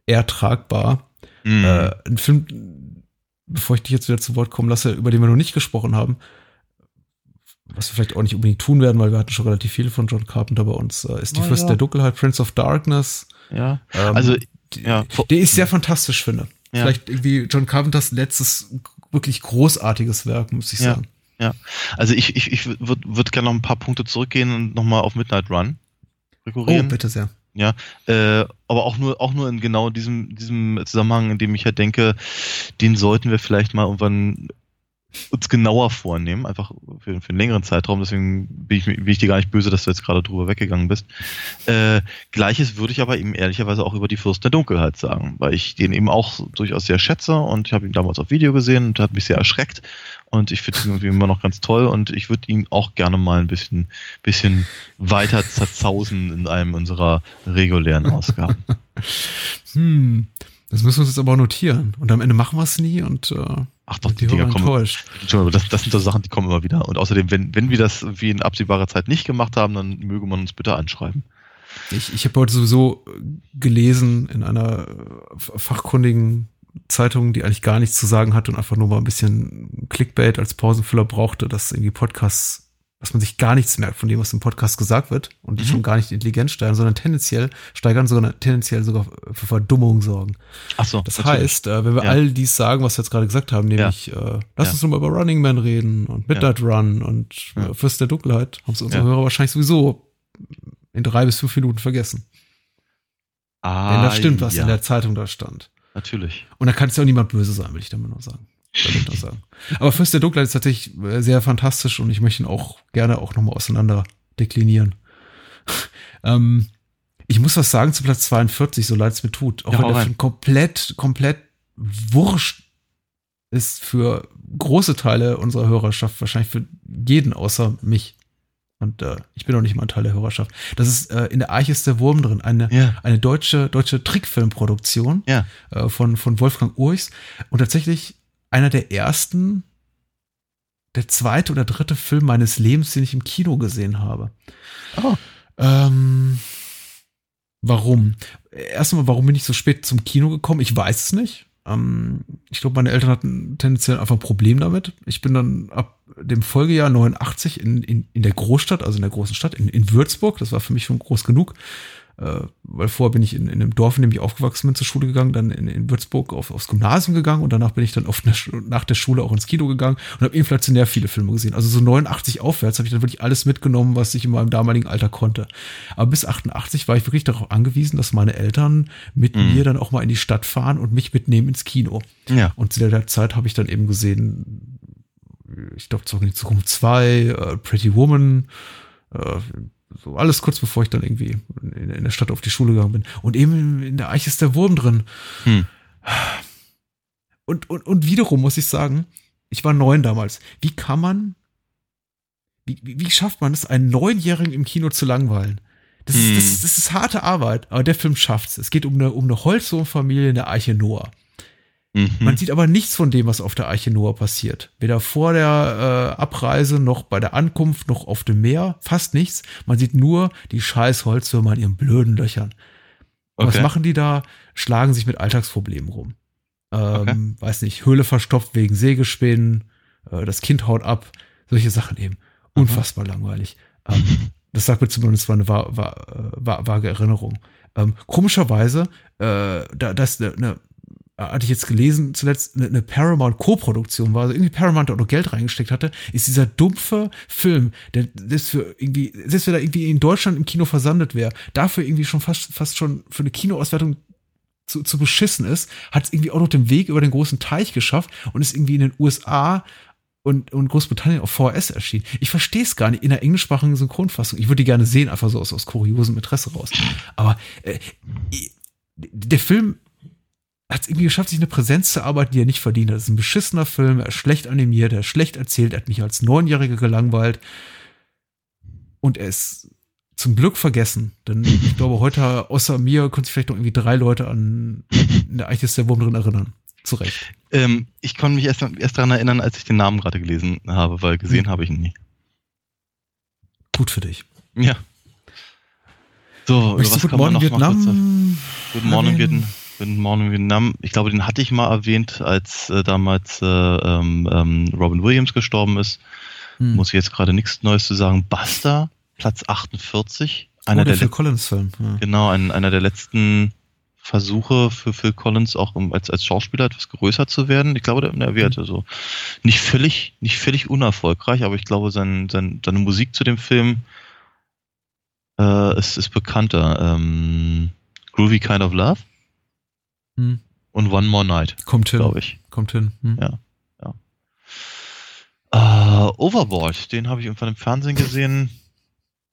Speaker 2: ertragbar. Mm. Äh, ein Film, bevor ich dich jetzt wieder zu Wort kommen lasse, über den wir noch nicht gesprochen haben, was wir vielleicht auch nicht unbedingt tun werden, weil wir hatten schon relativ viel von John Carpenter bei uns, äh, ist die oh, Fürst ja. der Dunkelheit, Prince of Darkness.
Speaker 3: Ja, ähm, also ja.
Speaker 2: der ist sehr fantastisch, finde. Ja. Vielleicht irgendwie John Carpenters letztes wirklich großartiges Werk, muss ich sagen.
Speaker 3: Ja, also ich, ich, ich würde würd gerne noch ein paar Punkte zurückgehen und nochmal auf Midnight Run
Speaker 2: rekurrieren. Oh, bitte sehr.
Speaker 3: Ja, äh, aber auch nur, auch nur in genau diesem, diesem Zusammenhang, in dem ich ja halt denke, den sollten wir vielleicht mal irgendwann uns genauer vornehmen, einfach für, für einen längeren Zeitraum. Deswegen bin ich, bin ich dir gar nicht böse, dass du jetzt gerade drüber weggegangen bist. Äh, Gleiches würde ich aber eben ehrlicherweise auch über die Fürsten der Dunkelheit sagen, weil ich den eben auch durchaus sehr schätze und ich habe ihn damals auf Video gesehen und hat mich sehr erschreckt und ich finde ihn irgendwie immer noch ganz toll und ich würde ihn auch gerne mal ein bisschen, bisschen weiter zerzausen in einem unserer regulären Ausgaben.
Speaker 2: hm, das müssen wir uns jetzt aber notieren und am Ende machen wir es nie und äh
Speaker 3: Ach doch, die, Dinger kommen. Das, das sind so Sachen, die kommen immer wieder. Und außerdem, wenn, wenn wir das wie in absehbarer Zeit nicht gemacht haben, dann möge man uns bitte anschreiben.
Speaker 2: Ich, ich habe heute sowieso gelesen in einer fachkundigen Zeitung, die eigentlich gar nichts zu sagen hat und einfach nur mal ein bisschen Clickbait als Pausenfüller brauchte, dass irgendwie Podcasts dass man sich gar nichts merkt von dem, was im Podcast gesagt wird und die mhm. schon gar nicht intelligent steigern, sondern tendenziell steigern, sogar tendenziell sogar für Verdummung sorgen.
Speaker 3: Ach so.
Speaker 2: Das natürlich. heißt, äh, wenn wir ja. all dies sagen, was wir jetzt gerade gesagt haben, nämlich, ja. äh, lass ja. uns nur mal über Running Man reden und Midnight Run und äh, Fürst der Dunkelheit, haben es unsere Hörer wahrscheinlich sowieso in drei bis fünf Minuten vergessen. Ah, Wenn das stimmt, was in der Zeitung da stand.
Speaker 3: Natürlich.
Speaker 2: Und da kann es ja auch niemand böse sein, will ich damit nur sagen ich sagen. Aber Fürst der Dunkelheit ist tatsächlich äh, sehr fantastisch und ich möchte ihn auch gerne auch nochmal auseinander deklinieren. ähm, ich muss was sagen zu Platz 42, so leid es mir tut. Auch ja, wenn der komplett, komplett wurscht ist für große Teile unserer Hörerschaft, wahrscheinlich für jeden außer mich. Und äh, ich bin auch nicht mal ein Teil der Hörerschaft. Das ist äh, in der Arche ist der Wurm drin, eine, ja. eine deutsche, deutsche Trickfilmproduktion
Speaker 3: ja.
Speaker 2: äh, von, von Wolfgang Urchs. Und tatsächlich einer der ersten, der zweite oder dritte Film meines Lebens, den ich im Kino gesehen habe.
Speaker 3: Oh.
Speaker 2: Ähm, warum? Erstmal, warum bin ich so spät zum Kino gekommen? Ich weiß es nicht. Ähm, ich glaube, meine Eltern hatten tendenziell einfach ein Problem damit. Ich bin dann ab dem Folgejahr 89 in, in, in der Großstadt, also in der großen Stadt, in, in Würzburg, das war für mich schon groß genug, äh, weil vorher bin ich in, in einem Dorf, in dem ich aufgewachsen bin, zur Schule gegangen, dann in, in Würzburg auf, aufs Gymnasium gegangen und danach bin ich dann oft nach der Schule auch ins Kino gegangen und habe inflationär viele Filme gesehen. Also so 89 aufwärts habe ich dann wirklich alles mitgenommen, was ich in meinem damaligen Alter konnte. Aber bis 88 war ich wirklich darauf angewiesen, dass meine Eltern mit mhm. mir dann auch mal in die Stadt fahren und mich mitnehmen ins Kino.
Speaker 3: Ja.
Speaker 2: Und zu der Zeit habe ich dann eben gesehen, ich glaube, zurück in die Zukunft 2, uh, Pretty Woman, uh, so alles kurz bevor ich dann irgendwie in, in, der Stadt auf die Schule gegangen bin. Und eben in der Eiche ist der Wurm drin. Hm. und, und, und wiederum muss ich sagen, ich war neun damals. Wie kann man, wie, wie, schafft man es, einen Neunjährigen im Kino zu langweilen? Das, ist, das,
Speaker 3: Hm.
Speaker 2: ist, das ist harte Arbeit, aber der Film schafft's. Es geht um eine, um eine Holzwurmfamilie in der Arche Noah.
Speaker 3: Mhm.
Speaker 2: Man sieht aber nichts von dem, was auf der Arche Noah passiert. Weder vor der äh, Abreise noch bei der Ankunft noch auf dem Meer. Fast nichts. Man sieht nur die scheiß Holzwürmer in ihren blöden Löchern. Und
Speaker 3: Okay.
Speaker 2: Was machen die da? Schlagen sich mit Alltagsproblemen rum. Ähm, Weiß nicht, Höhle verstopft wegen Sägespänen, äh, das Kind haut ab, solche Sachen eben. Unfassbar langweilig. Ähm, das sagt mir zumindest war eine wa wa äh, wa vage Erinnerung. Ähm, komischerweise, äh, da das eine, eine hatte ich jetzt gelesen, zuletzt eine, eine Paramount Co-Produktion war, also irgendwie Paramount auch noch Geld reingesteckt hatte, ist dieser dumpfe Film, der das für irgendwie, selbst wenn er irgendwie in Deutschland im Kino versandet wäre, dafür irgendwie schon fast, fast schon für eine Kinoauswertung zu, zu beschissen ist, hat es irgendwie auch noch den Weg über den großen Teich geschafft und ist irgendwie in den USA und, und Großbritannien auf VHS erschienen. Ich verstehe es gar nicht in der englischsprachigen Synchronfassung. Ich würde die gerne sehen, einfach so aus, aus kuriosem Interesse raus. Aber äh, der Film hat es irgendwie geschafft, sich eine Präsenz zu arbeiten, die er nicht verdient hat. Das ist ein beschissener Film, er ist schlecht animiert, er ist schlecht erzählt, er hat mich als Neunjähriger gelangweilt. Und er ist zum Glück vergessen. Denn ich glaube, heute außer mir können sich vielleicht noch irgendwie drei Leute an der Eiche ist der Wurm drin erinnern. Zu Recht.
Speaker 3: Ähm, ich konnte mich erst, erst daran erinnern, als ich den Namen gerade gelesen habe, weil gesehen
Speaker 2: Hm.
Speaker 3: habe ich ihn nie.
Speaker 2: Gut für dich.
Speaker 3: Ja. So,
Speaker 2: Möchtest du Good Morning
Speaker 3: mal kurz-
Speaker 2: Vietnam?
Speaker 3: Good Morning? Vietnam, Good Morning Vietnam. Ich glaube, den hatte ich mal erwähnt, als äh, damals äh, ähm, ähm, Robin Williams gestorben ist.
Speaker 2: Hm.
Speaker 3: Muss ich jetzt gerade nichts Neues zu sagen. Buster, Platz 48. Einer
Speaker 2: oh, der
Speaker 3: der,
Speaker 2: Phil Collins-Film. Ja.
Speaker 3: genau, ein, einer der letzten Versuche für Phil Collins auch um als, als Schauspieler etwas größer zu werden. Ich glaube, der, der wird also nicht völlig, nicht völlig unerfolgreich, aber ich glaube, sein, sein, seine Musik zu dem Film äh, ist, ist bekannter. Ähm, Groovy Kind of Love
Speaker 2: Hm.
Speaker 3: und One More Night,
Speaker 2: Kommt hin.
Speaker 3: glaube ich.
Speaker 2: Kommt hin. Hm.
Speaker 3: Ja. Äh, Overboard, den habe ich irgendwann im Fernsehen gesehen.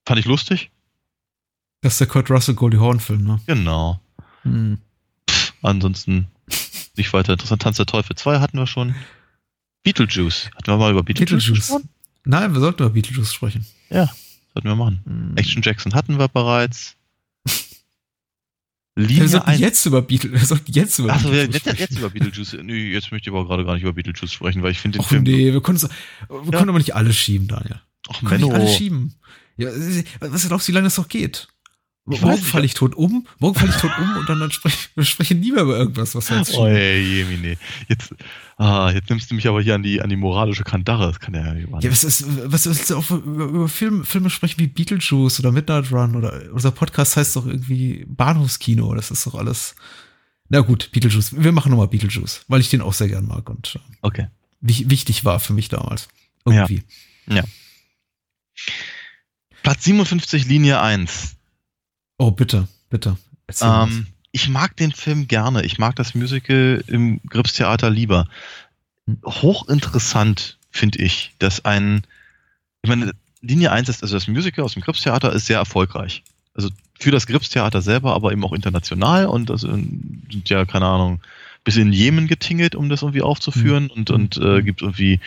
Speaker 3: Fand ich lustig.
Speaker 2: Das ist der Kurt Russell Goldie Horn-Film, ne?
Speaker 3: Genau.
Speaker 2: Hm.
Speaker 3: Ansonsten nicht weiter interessant. Tanz der Teufel 2 hatten wir schon. Beetlejuice. Hatten wir mal über Beetlejuice,
Speaker 2: Beetlejuice.
Speaker 3: gesprochen?
Speaker 2: Nein, wir sollten über Beetlejuice sprechen.
Speaker 3: Sollten wir machen.
Speaker 2: Hm.
Speaker 3: Action Jackson hatten wir bereits.
Speaker 2: Wir
Speaker 3: Linie
Speaker 2: sollten
Speaker 3: 1.
Speaker 2: jetzt über Beetle, wir sollten jetzt über
Speaker 3: Achso,
Speaker 2: Beetlejuice
Speaker 3: jetzt, jetzt über Beetlejuice. Nee, jetzt möchte ich aber gerade gar nicht über Beetlejuice sprechen, weil ich finde den
Speaker 2: Och
Speaker 3: Film.
Speaker 2: nee, wir können, wir können aber nicht alles schieben, Daniel.
Speaker 3: Ach,
Speaker 2: Wir können nicht
Speaker 3: Menno.
Speaker 2: alles schieben. Ja, was glaubst du, wie lange das noch geht?
Speaker 3: Ich
Speaker 2: morgen falle ich tot um, morgen falle ich tot um und dann, dann sprechen wir sprechen nie mehr über irgendwas, was jetzt
Speaker 3: Oh, ey, Jemine. Jetzt, ah, jetzt nimmst du mich aber hier an die, an die moralische Kandare. Das kann ja nicht wahr
Speaker 2: Ja, was, ist, was willst du auch über, über Film, Filme sprechen wie Beetlejuice oder Midnight Run oder unser Podcast heißt doch irgendwie Bahnhofskino. Das ist doch alles. Na gut, Beetlejuice. Wir machen nochmal Beetlejuice, weil ich den auch sehr gern mag und äh,
Speaker 3: Okay.
Speaker 2: wich- wichtig war für mich damals. Irgendwie.
Speaker 3: Platz 57, Linie 1.
Speaker 2: Oh, bitte, bitte.
Speaker 3: Ähm, ich mag den Film gerne. Ich mag das Musical im Gripstheater lieber. Hochinteressant finde ich, dass ein, ich meine, Linie 1 ist, also das Musical aus dem Gripstheater ist sehr erfolgreich. Also für das Gripstheater selber, aber eben auch international und das sind ja, keine Ahnung, bis in Jemen getingelt, um das irgendwie aufzuführen und, und äh, gibt irgendwie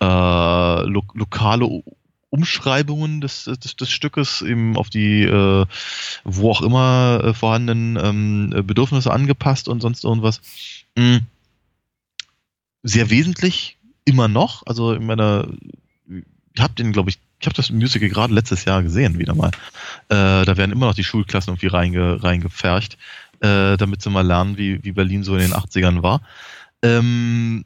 Speaker 3: äh, lo lokale Umschreibungen des, des, des Stückes eben auf die äh, wo auch immer äh, vorhandenen ähm, äh, Bedürfnisse angepasst und sonst irgendwas. Mm. Sehr wesentlich, immer noch. Also in meiner, ich habe den, glaube ich, ich habe das Musical gerade letztes Jahr gesehen, wieder mal. Äh, da werden immer noch die Schulklassen irgendwie reinge, reingepfercht, äh, damit sie mal lernen, wie, wie Berlin so in den 80ern war. Ähm,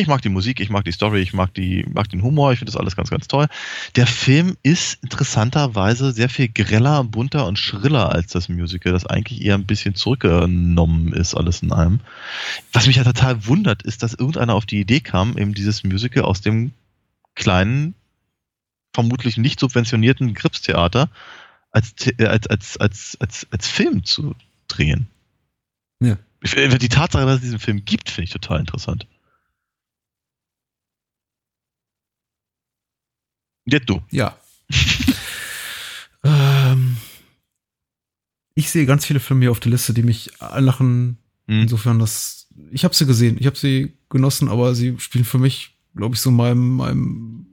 Speaker 3: ich mag die Musik, ich mag die Story, ich mag, die, mag den Humor, ich finde das alles ganz, ganz toll. Der Film ist interessanterweise sehr viel greller, bunter und schriller als das Musical, das eigentlich eher ein bisschen zurückgenommen ist, alles in allem. Was mich ja total wundert, ist, dass irgendeiner auf die Idee kam, eben dieses Musical aus dem kleinen, vermutlich nicht subventionierten Gripstheater als, äh, als, als, als, als, als Film zu drehen.
Speaker 2: Ja.
Speaker 3: Die Tatsache, dass es diesen Film gibt, finde ich total interessant. Jetzt du.
Speaker 2: Ja. ähm, ich sehe ganz viele Filme hier auf der Liste, die mich anlachen.
Speaker 3: Hm.
Speaker 2: Insofern, das ich habe sie gesehen, ich habe sie genossen, aber sie spielen für mich, glaube ich, so in meinem, meinem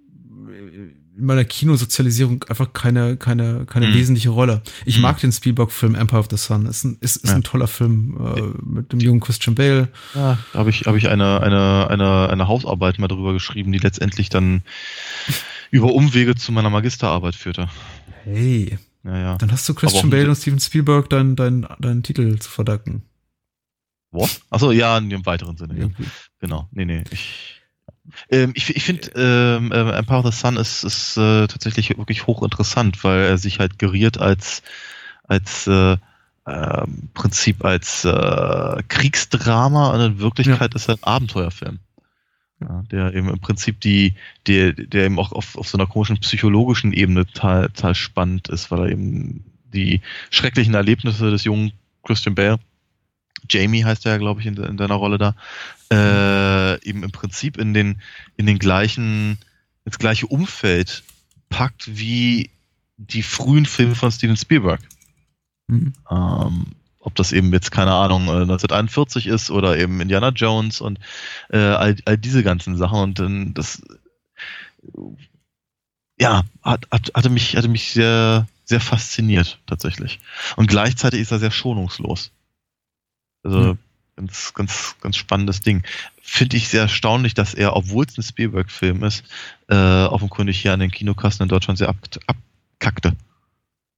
Speaker 2: in meiner Kinosozialisierung einfach keine, keine, keine mhm. wesentliche Rolle. Ich mhm. mag den Spielberg-Film Empire of the Sun. Ist ein, ist, ist ja. ein toller Film äh, mit dem jungen Christian Bale.
Speaker 3: Ja, da habe ich, hab ich eine, eine, eine, eine Hausarbeit mal darüber geschrieben, die letztendlich dann über Umwege zu meiner Magisterarbeit führte.
Speaker 2: Hey. Ja, ja. Dann hast du Christian Bale und Steven Spielberg deinen dein, dein Titel zu verdanken.
Speaker 3: Was? Achso, ja, in dem weiteren Sinne. Ja. Genau. Nee, nee. Ich, ähm, ich, ich finde, ähm, äh, Empire of the Sun ist, ist äh, tatsächlich wirklich hochinteressant, weil er sich halt geriert als, als äh, äh, Prinzip als äh, Kriegsdrama und in Wirklichkeit ja. ist er ein Abenteuerfilm. Ja, der eben im Prinzip die, der, der eben auch auf, auf so einer komischen psychologischen Ebene total, total spannend ist, weil er eben die schrecklichen Erlebnisse des jungen Christian Bale Jamie heißt er ja, glaube ich, in, in deiner Rolle da, äh, eben im Prinzip in den, in den gleichen, ins gleiche Umfeld packt wie die frühen Filme von Steven Spielberg. Mhm. Ähm, ob das eben jetzt, keine Ahnung, 1941 äh, ist oder eben Indiana Jones und äh, all, all diese ganzen Sachen. Und dann das ja, hat, hat, hatte mich, hatte mich sehr, sehr fasziniert, tatsächlich. Und gleichzeitig ist er sehr schonungslos. Also mhm. ganz, ganz, ganz spannendes Ding. Finde ich sehr erstaunlich, dass er, obwohl es ein Spielberg-Film ist, äh, offenkundig hier an den Kinokassen in Deutschland sehr ab, abkackte.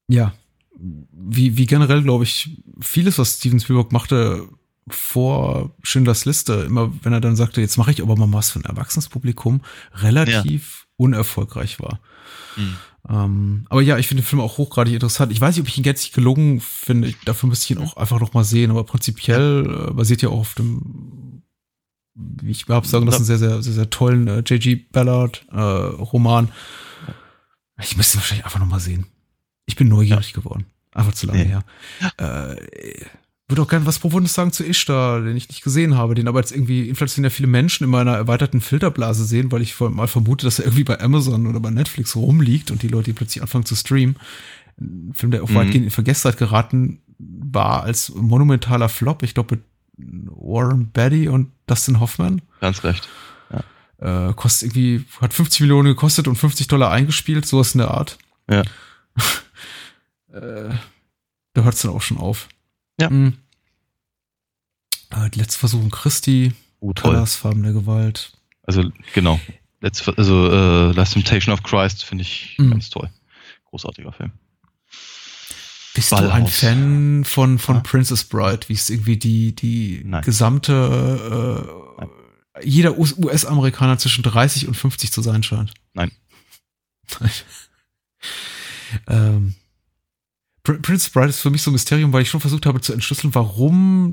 Speaker 2: Ja. Wie, wie generell, glaube ich, vieles, was Steven Spielberg machte, vor Schindlers Liste, immer wenn er dann sagte, jetzt mache ich aber mal was für ein Erwachsenenpublikum, relativ ja. unerfolgreich war. Mhm. Ähm, aber ja, ich finde den Film auch hochgradig interessant. Ich weiß nicht, ob ich ihn gänzlich gelungen finde. Dafür müsste ich ihn auch einfach noch mal sehen. Aber prinzipiell äh, basiert ja auch auf dem, wie ich überhaupt sagen, das ist ein sehr, sehr, sehr, sehr tollen äh, J.G. Ballard äh, Roman. Ich müsste ihn wahrscheinlich einfach noch mal sehen. Ich bin neugierig ja. geworden. Einfach zu lange nee. her. Äh, würde auch gerne was Profundes sagen zu Ishtar, den ich nicht gesehen habe, den aber jetzt irgendwie inflationär viele Menschen in meiner erweiterten Filterblase sehen, weil ich mal vermute, dass er irgendwie bei Amazon oder bei Netflix rumliegt und die Leute plötzlich anfangen zu streamen. Ein Film, der auch mhm. weitgehend in Vergessenheit geraten war als monumentaler Flop. Ich glaube, mit Warren Beatty und Dustin Hoffman.
Speaker 3: Ganz recht.
Speaker 2: Ja. Äh, kostet irgendwie, hat 50 Millionen gekostet und 50 Dollar eingespielt, sowas in der Art.
Speaker 3: Ja.
Speaker 2: äh, da hört es dann auch schon auf.
Speaker 3: Ja. Mhm.
Speaker 2: Äh, die letzte Versuchung Christi,
Speaker 3: oh, toll.
Speaker 2: Farben der Gewalt.
Speaker 3: Also, genau. Letzte, also, äh, Last Temptation of Christ finde ich mhm. ganz toll. Großartiger Film.
Speaker 2: Bist Ballhaus. du ein Fan von, von ja? Princess Bride, wie es irgendwie die, die Nein. gesamte, äh, jeder US-Amerikaner zwischen 30 und 50 zu sein scheint?
Speaker 3: Nein.
Speaker 2: ähm, Prince Bride ist für mich so ein Mysterium, weil ich schon versucht habe zu entschlüsseln, warum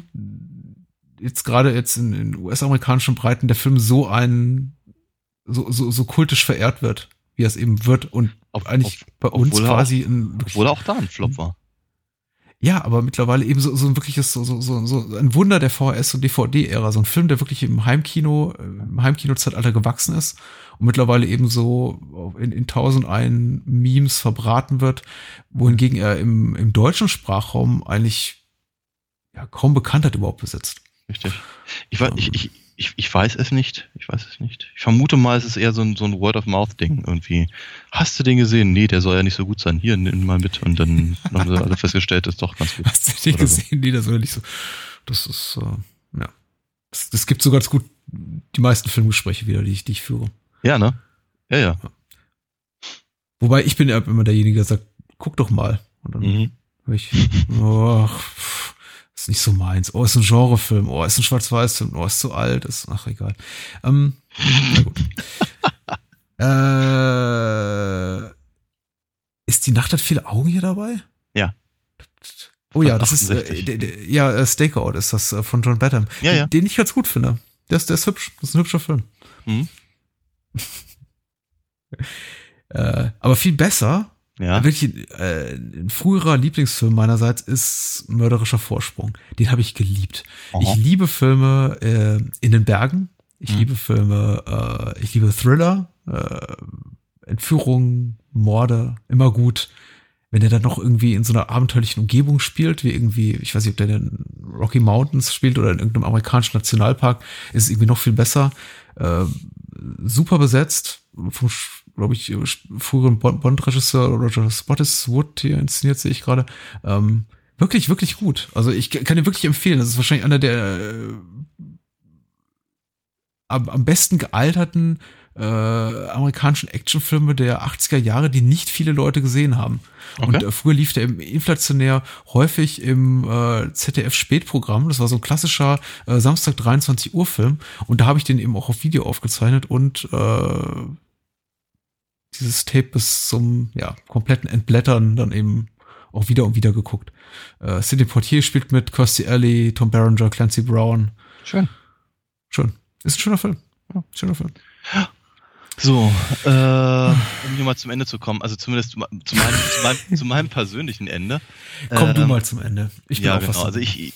Speaker 2: jetzt gerade jetzt in, in US-amerikanischen Breiten der Film so ein so, so, so kultisch verehrt wird, wie es eben wird und auf, eigentlich auf, bei uns quasi
Speaker 3: auch, ein obwohl er auch da ein Flop war.
Speaker 2: Ja, aber mittlerweile eben so, so ein wirkliches, so, so, so, so ein Wunder der VHS- und DVD-Ära. So ein Film, der wirklich im Heimkino, im Heimkino-Zeitalter gewachsen ist und mittlerweile eben so in, in tausend ein Memes verbraten wird, wohingegen er im, im deutschen Sprachraum eigentlich ja, kaum Bekanntheit überhaupt besitzt.
Speaker 3: Richtig. Ich, weiß, ich, ich, ich, ich weiß es nicht. Ich weiß es nicht. Ich vermute mal, es ist eher so ein, so ein Word-of-Mouth-Ding irgendwie. Hast du den gesehen? Nee, der soll ja nicht so gut sein. Hier, nimm mal mit. Und dann haben sie alle festgestellt, das ist doch ganz gut.
Speaker 2: Hast du den Oder gesehen? So. Nee, der soll ja nicht so. Das ist, äh, ja. Das, das gibt sogar ganz gut die meisten Filmgespräche wieder, die ich, die ich führe.
Speaker 3: Ja, ne? Ja, ja.
Speaker 2: Wobei ich bin ja immer derjenige, der sagt, guck doch mal. Und dann mhm. ich, oh, ist nicht so meins. Oh, ist ein Genrefilm. Oh, ist ein Schwarz-Weiß-Film. Oh, ist zu alt. Ist, ach, egal. Ähm, na gut. äh, ist die Nacht hat viele Augen hier dabei?
Speaker 3: Ja.
Speaker 2: Oh ja, das ist, äh, ja, äh, Stakeout ist das äh, von John Badham.
Speaker 3: Ja, den, ja.
Speaker 2: Den ich ganz gut finde. Der ist, der ist hübsch. Das ist ein hübscher Film. Mhm. äh, aber viel besser,
Speaker 3: ja.
Speaker 2: wirklich äh, ein früherer Lieblingsfilm meinerseits ist Mörderischer Vorsprung. Den habe ich geliebt. Aha. Ich liebe Filme äh, in den Bergen. Ich mhm. liebe Filme, äh, ich liebe Thriller, äh, Entführung, Morde, immer gut. wenn er dann noch irgendwie in so einer abenteuerlichen Umgebung spielt, wie irgendwie, ich weiß nicht, ob der in Rocky Mountains spielt oder in irgendeinem amerikanischen Nationalpark, ist es irgendwie noch viel besser. Äh, super besetzt, vom, glaube ich, früheren Bond-Regisseur Roger Spottiswood hier inszeniert, sehe ich gerade. Ähm, wirklich, wirklich gut. Also ich kann dir wirklich empfehlen. Das ist wahrscheinlich einer der äh, am, am besten gealterten äh, amerikanischen Actionfilme der 80er Jahre, die nicht viele Leute gesehen haben. Okay. Und äh, früher lief der inflationär häufig im äh, ZDF-Spätprogramm. Das war so ein klassischer äh, Samstag 23 Uhr Film. Und da habe ich den eben auch auf Video aufgezeichnet und äh, dieses Tape bis zum ja, kompletten Entblättern dann eben auch wieder und wieder geguckt. Äh, Sidney Portier spielt mit, Kirstie Alley, Tom Berenger, Clancy Brown.
Speaker 3: Schön.
Speaker 2: Schön. Ist ein schöner Film. Ja, schöner Film.
Speaker 3: So, äh, um hier mal zum Ende zu kommen, also zumindest zu, meinem, zu, meinem, zu meinem, persönlichen Ende.
Speaker 2: Komm ähm, du mal zum Ende.
Speaker 3: Ich bin ja, auch genau. Also ich,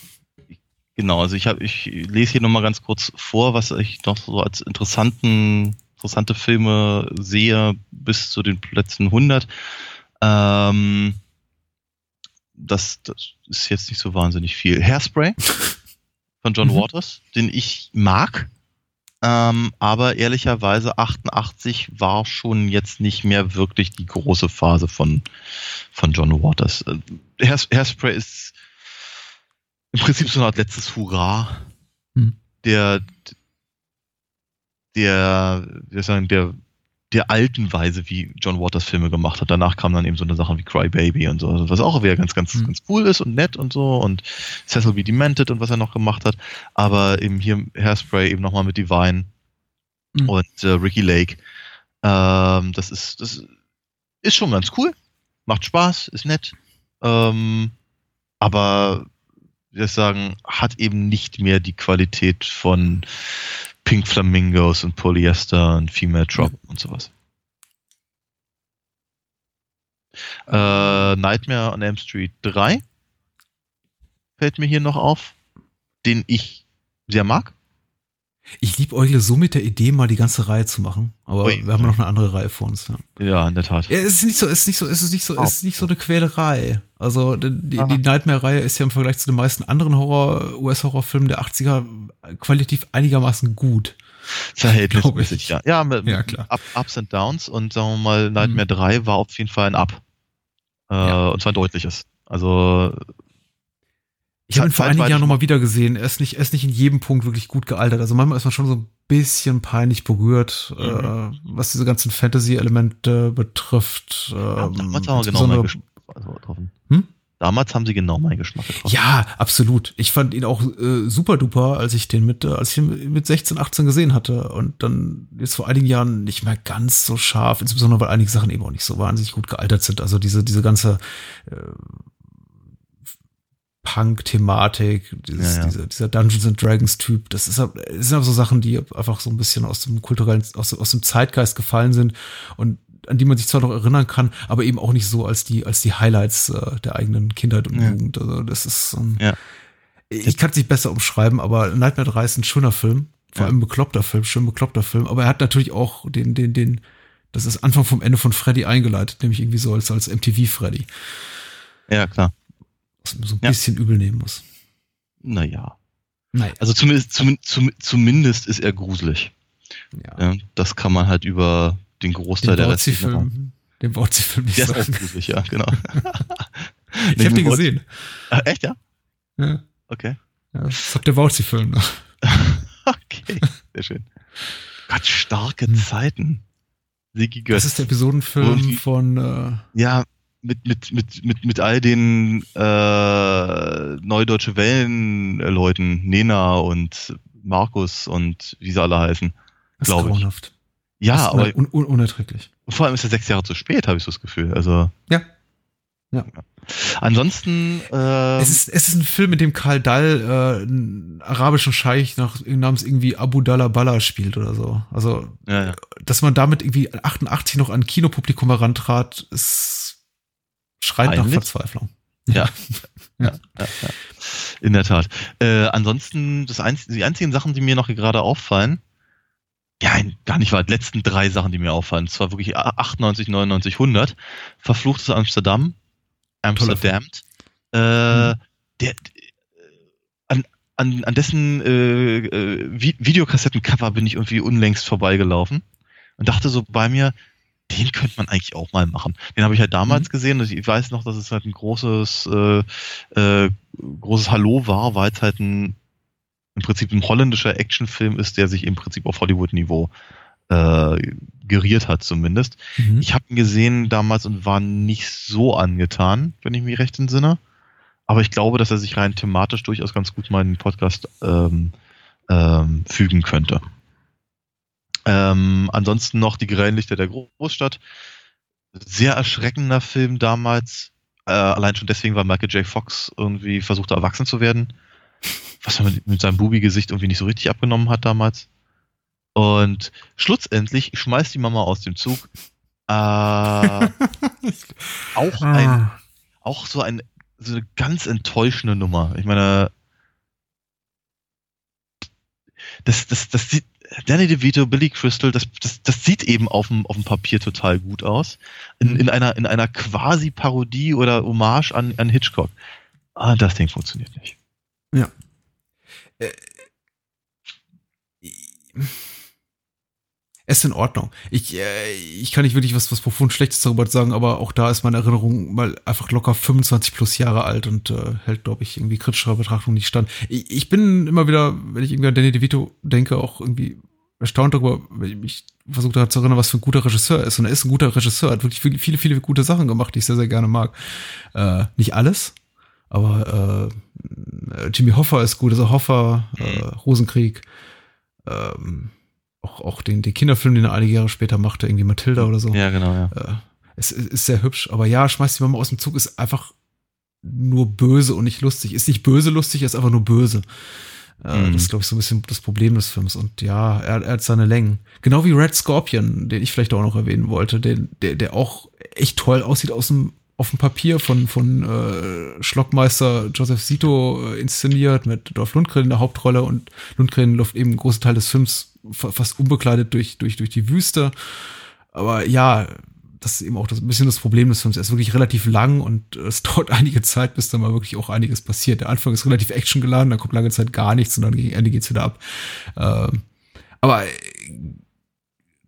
Speaker 3: ich, genau, also ich habe, ich lese hier nochmal ganz kurz vor, was ich noch so als interessanten, interessante Filme sehe bis zu den Plätzen 100. Ähm, das, das ist jetzt nicht so wahnsinnig viel. Hairspray von John mhm. Waters, den ich mag ähm, aber ehrlicherweise 88 war schon jetzt nicht mehr wirklich die große Phase von, von John Waters. Äh, Hairspray ist im Prinzip so eine Art letztes Hurra. Hm. Der, der, wir sagen, der, der alten Weise, wie John Waters Filme gemacht hat. Danach kamen dann eben so eine Sachen wie Cry Baby und so, was auch wieder ganz, ganz, mhm. ganz cool ist und nett und so und Cecil B. Demented und was er noch gemacht hat. Aber eben hier Hairspray eben nochmal mit Divine mhm. und äh, Ricky Lake. Ähm, das ist, das ist schon ganz cool. Macht Spaß, ist nett. Ähm, aber, wie soll ich sagen, hat eben nicht mehr die Qualität von Pink Flamingos und Polyester und Female Drop ja. und sowas. Äh, Nightmare on Elm Street 3 fällt mir hier noch auf, den ich sehr mag.
Speaker 2: Ich liebe euch so mit der Idee, mal die ganze Reihe zu machen. Aber Ui. wir haben noch eine andere Reihe vor uns.
Speaker 3: Ja, ja in der Tat.
Speaker 2: Ja, es ist nicht so, es ist nicht so, es ist nicht so, es ist nicht so eine Quälerei. Also die, die Nightmare-Reihe ist ja im Vergleich zu den meisten anderen Horror, US-Horrorfilmen der 80er qualitativ einigermaßen gut.
Speaker 3: Verhältnismäßig, ja. Ja, mit, ja klar. Ups and Downs und sagen wir mal, Nightmare mhm. 3 war auf jeden Fall ein Up. Äh, ja. Und zwar ein deutliches. Also
Speaker 2: ich habe ihn vor einigen Jahren nochmal wieder gesehen. Er ist, nicht, er ist nicht in jedem Punkt wirklich gut gealtert. Also manchmal ist man schon so ein bisschen peinlich berührt, mhm. äh, was diese ganzen Fantasy-Elemente betrifft.
Speaker 3: Ja, ähm, damals haben wir genau meinen Geschmack also getroffen. Hm? Damals haben sie genau meinen Geschmack getroffen.
Speaker 2: Ja, absolut. Ich fand ihn auch äh, super duper, als ich den mit, äh, als ich ihn mit 16, 18 gesehen hatte. Und dann jetzt vor einigen Jahren nicht mehr ganz so scharf, insbesondere weil einige Sachen eben auch nicht so wahnsinnig gut gealtert sind. Also diese, diese ganze äh, Punk-Thematik, ja, ja. dieser, dieser Dungeons and Dragons-Typ, das ist, das sind aber so Sachen, die einfach so ein bisschen aus dem kulturellen, aus, aus dem Zeitgeist gefallen sind und an die man sich zwar noch erinnern kann, aber eben auch nicht so als die, als die Highlights äh, der eigenen Kindheit und ja. Jugend. Also das ist, ähm, ja. ich kann es nicht besser umschreiben, aber Nightmare 3 ist ein schöner Film, vor allem ein bekloppter Film, schön bekloppter Film, aber er hat natürlich auch den, den, den, das ist Anfang vom Ende von Freddy eingeleitet, nämlich irgendwie so als, als MTV Freddy.
Speaker 3: Ja, klar
Speaker 2: so ein ja. bisschen übel nehmen muss.
Speaker 3: Naja. Naja. Also zumindest, zum, zum, zumindest ist er gruselig. Ja. ja. Das kann man halt über den Großteil den der
Speaker 2: Restlichen Den Bautzi-Film
Speaker 3: nicht Der sagen. ist auch gruselig, ja, genau.
Speaker 2: ich habe den gesehen.
Speaker 3: Ah, echt, ja?
Speaker 2: Ja.
Speaker 3: Okay.
Speaker 2: Ja, das hat der Bautzi-Film noch.
Speaker 3: okay, sehr schön. Gott, starke hm. Zeiten.
Speaker 2: Sigi Götz. Das ist der Episodenfilm von. Äh,
Speaker 3: ja, mit, mit, mit, mit, mit all den äh, Neudeutsche Wellen-Leuten, Nena und Markus und wie sie alle heißen, glaube ich. Ja, aber
Speaker 2: un un unerträglich.
Speaker 3: Vor allem ist er sechs Jahre zu spät, habe ich so das Gefühl. Also
Speaker 2: ja. Ja.
Speaker 3: Ansonsten.
Speaker 2: Äh, es, ist, es ist ein Film, in dem Karl Dall äh, einen arabischen Scheich nach, namens irgendwie Abu Dalla Balla spielt oder so. Also, ja, ja. dass man damit irgendwie 88 noch an Kinopublikum herantrat, ist Schreit Eigentlich? nach Verzweiflung.
Speaker 3: Ja. ja. ja, ja, In der Tat. Äh, ansonsten, das einz die einzigen Sachen, die mir noch gerade auffallen, ja, gar nicht wahr, die letzten drei Sachen, die mir auffallen, zwar wirklich 98, 99, 100, Verfluchtes Amsterdam Amsterdam. Äh, mhm. Der, an, an, an dessen äh, äh, Videokassettencover bin ich irgendwie unlängst vorbeigelaufen und dachte so bei mir, den könnte man eigentlich auch mal machen. Den habe ich halt damals mhm. gesehen. Ich weiß noch, dass es halt ein großes, äh, äh, großes Hallo war, weil es halt ein im Prinzip ein holländischer Actionfilm ist, der sich im Prinzip auf Hollywood-Niveau äh, geriert hat zumindest. Mhm. Ich habe ihn gesehen damals und war nicht so angetan, wenn ich mich recht entsinne. Aber ich glaube, dass er sich rein thematisch durchaus ganz gut meinen Podcast ähm, ähm, fügen könnte. Ähm, ansonsten noch die grellen Lichter der Großstadt. Sehr erschreckender Film damals. Äh, allein schon deswegen, weil Michael J. Fox irgendwie versuchte, erwachsen zu werden. Was er mit, seinem Bubi-Gesicht irgendwie nicht so richtig abgenommen hat damals. Und schlussendlich schmeißt die Mama aus dem Zug. Äh, auch ein, ah. auch so ein, so eine ganz enttäuschende Nummer. Ich meine, das, das, das sieht, Danny DeVito, Billy Crystal, das, das, das sieht eben auf dem, auf dem Papier total gut aus. In, mhm. in einer, in einer quasi Parodie oder Hommage an, an Hitchcock. Ah, das Ding funktioniert nicht.
Speaker 2: Ja. Äh, es ist in Ordnung. Ich, äh, ich kann nicht wirklich was, was profund Schlechtes darüber sagen, aber auch da ist meine Erinnerung mal einfach locker 25 plus Jahre alt und äh, hält, glaube ich, irgendwie kritischerer Betrachtung nicht stand. Ich, ich bin immer wieder, wenn ich irgendwie an Danny DeVito denke, auch irgendwie erstaunt darüber, wenn ich mich versuche daran zu erinnern, was für ein guter Regisseur ist. Und er ist ein guter Regisseur, hat wirklich viele, viele, viele gute Sachen gemacht, die ich sehr, sehr gerne mag. Äh, nicht alles, aber äh, Jimmy Hoffa ist gut, also Hoffa, äh, Rosenkrieg, ähm, auch, auch den, den Kinderfilm, den er einige Jahre später machte, irgendwie Matilda oder so.
Speaker 3: Ja, genau, ja.
Speaker 2: Äh, es ist sehr hübsch, aber ja, schmeißt die Mama aus dem Zug, ist einfach nur böse und nicht lustig. Ist nicht böse lustig, ist einfach nur böse. Äh, mhm. Das ist, glaube ich, so ein bisschen das Problem des Films. Und ja, er, er, hat seine Längen. Genau wie Red Scorpion, den ich vielleicht auch noch erwähnen wollte, den, der, der auch echt toll aussieht aus dem, auf dem Papier von, von äh, Schlockmeister Joseph Sito äh, inszeniert mit Dolph Lundgren in der Hauptrolle und Lundgren läuft eben einen großen Teil des Films fast unbekleidet durch, durch, durch die Wüste. Aber ja, das ist eben auch das, ein bisschen das Problem des Films. Er ist wirklich relativ lang und es dauert einige Zeit, bis dann mal wirklich auch einiges passiert. Der Anfang ist relativ actiongeladen, da kommt lange Zeit gar nichts und dann gegen Ende geht's wieder ab. Ähm, aber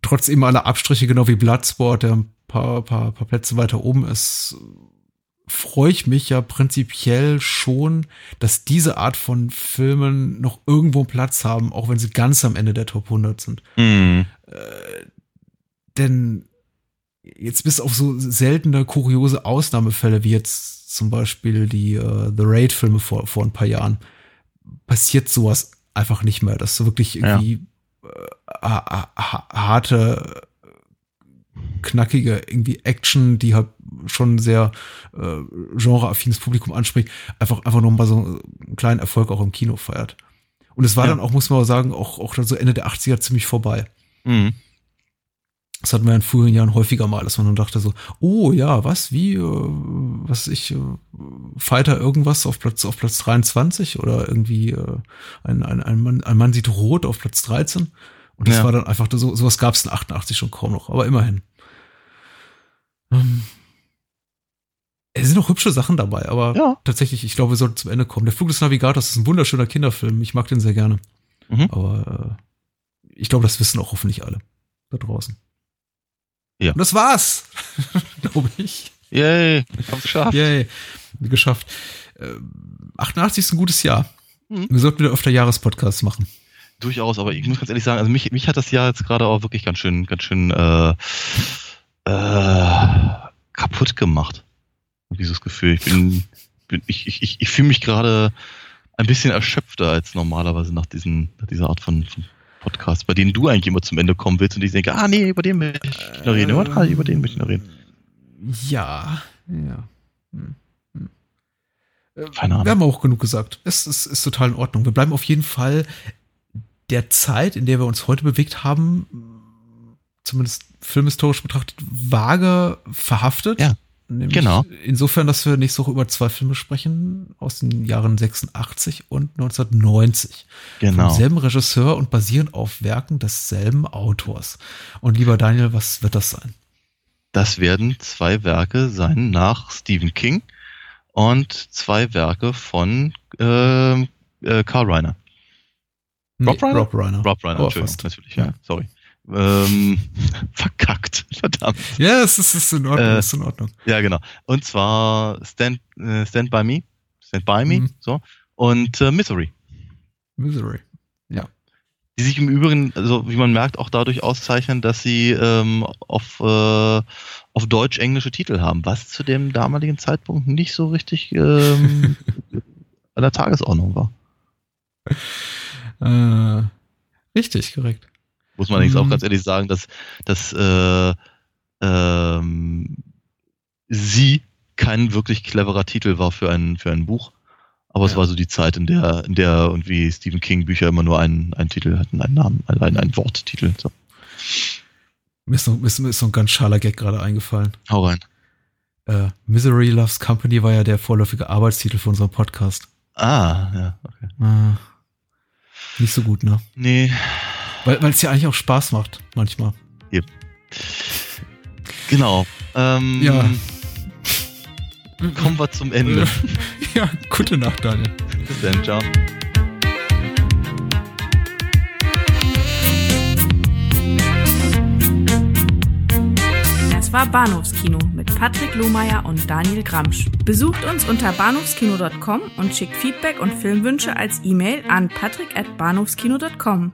Speaker 2: äh, trotz eben aller Abstriche, genau wie Bloodsport, der ein paar, paar, paar Plätze weiter oben ist, freue ich mich ja prinzipiell schon, dass diese Art von Filmen noch irgendwo Platz haben, auch wenn sie ganz am Ende der Top 100 sind.
Speaker 3: Mhm.
Speaker 2: Äh, denn jetzt bis auf so seltene, kuriose Ausnahmefälle, wie jetzt zum Beispiel die uh, The Raid-Filme vor, vor ein paar Jahren, passiert sowas einfach nicht mehr. Das ist so wirklich irgendwie ja. Harte, knackige irgendwie Action, die halt schon sehr äh, genreaffines Publikum anspricht, einfach, einfach noch mal so einen kleinen Erfolg auch im Kino feiert. Und es war ja. dann auch, muss man sagen, auch, auch dann so Ende der 80er ziemlich vorbei.
Speaker 3: Mhm.
Speaker 2: Das hatten wir in früheren Jahren häufiger mal, dass man dann dachte so, oh ja, was, wie, äh, was ich, äh, Fighter irgendwas auf Platz, auf Platz 23 oder irgendwie äh, ein, ein, ein, Mann, ein Mann sieht rot auf Platz 13. Und das ja. war dann einfach, so, sowas gab es in 88 schon kaum noch, aber immerhin. Ähm, es sind auch hübsche Sachen dabei, aber ja. tatsächlich, ich glaube, wir sollten zum Ende kommen. Der Flug des Navigators ist ein wunderschöner Kinderfilm. Ich mag den sehr gerne. Mhm. Aber äh, ich glaube, das wissen auch hoffentlich alle da draußen. Ja. Und das war's, glaube ich.
Speaker 3: Yay, haben geschafft.
Speaker 2: Yay, geschafft. Äh, 88 ist ein gutes Jahr. Mhm. Wir sollten wieder öfter Jahrespodcasts machen.
Speaker 3: Durchaus, aber ich muss ganz ehrlich sagen, also mich, mich hat das Jahr jetzt gerade auch wirklich ganz schön, ganz schön äh, äh, kaputt gemacht. Dieses Gefühl. Ich bin, bin ich, ich, ich fühle mich gerade ein bisschen erschöpfter als normalerweise nach, diesen, nach dieser Art von, von Podcast, bei denen du eigentlich immer zum Ende kommen willst und ich denke, ah nee, über den möchte ich noch reden, oder? über den möchte ich noch reden.
Speaker 2: Ja, ja. Hm. Hm.
Speaker 3: Keine Ahnung.
Speaker 2: Wir haben auch genug gesagt. Es ist, ist total in Ordnung. Wir bleiben auf jeden Fall der Zeit, in der wir uns heute bewegt haben, zumindest filmhistorisch betrachtet, vage verhaftet.
Speaker 3: Ja. Nämlich genau.
Speaker 2: Insofern, dass wir nächste Woche über zwei Filme sprechen aus den Jahren 86 und 1990.
Speaker 3: Genau.
Speaker 2: Vom selben Regisseur und basieren auf Werken desselben Autors. Und lieber Daniel, was wird das sein?
Speaker 3: Das werden zwei Werke sein nach Stephen King. und zwei Werke von äh, äh, Carl Reiner.
Speaker 2: Rob Reiner? Rob Reiner.
Speaker 3: Rob Reiner,
Speaker 2: fast.
Speaker 3: natürlich, ja, sorry. Ähm, verkackt, verdammt.
Speaker 2: Ja, es ist, ist in Ordnung,
Speaker 3: Äh,
Speaker 2: es ist in Ordnung.
Speaker 3: Ja, genau. Und zwar Stand, äh, Stand By Me, Stand By Me,
Speaker 2: Mhm.
Speaker 3: so, und äh, Misery.
Speaker 2: Misery.
Speaker 3: Die sich im Übrigen, also wie man merkt, auch dadurch auszeichnen, dass sie ähm, auf, äh, auf Deutsch-englische Titel haben, was zu dem damaligen Zeitpunkt nicht so richtig ähm, an der Tagesordnung war.
Speaker 2: Äh, richtig, korrekt.
Speaker 3: Muss man allerdings
Speaker 2: Mhm.
Speaker 3: auch ganz ehrlich sagen, dass, dass äh, ähm, sie kein wirklich cleverer Titel war für ein, für ein Buch. Aber es
Speaker 2: Ja.
Speaker 3: war so die Zeit, in der, in der irgendwie Stephen King Bücher immer nur einen, einen Titel hatten, einen Namen, einen, einen Worttitel. So.
Speaker 2: Mir ist, noch, mir ist, mir ist noch ein ganz schaler Gag gerade eingefallen.
Speaker 3: Hau rein.
Speaker 2: Äh, Misery Loves Company war ja der vorläufige Arbeitstitel für unseren Podcast.
Speaker 3: Ah, ja, okay.
Speaker 2: Äh, nicht so gut, ne?
Speaker 3: Nee,
Speaker 2: Weil es ja eigentlich auch Spaß macht, manchmal.
Speaker 3: genau. Ähm,
Speaker 2: Ja.
Speaker 3: Kommen wir zum Ende.
Speaker 2: ja, gute Nacht, Daniel.
Speaker 3: Bis dann, ciao.
Speaker 1: Das war Bahnhofskino mit Patrick Lohmeier und Daniel Gramsch. Besucht uns unter bahnhofskino.com und schickt Feedback und Filmwünsche als E-Mail an patrick@bahnhofskino.com.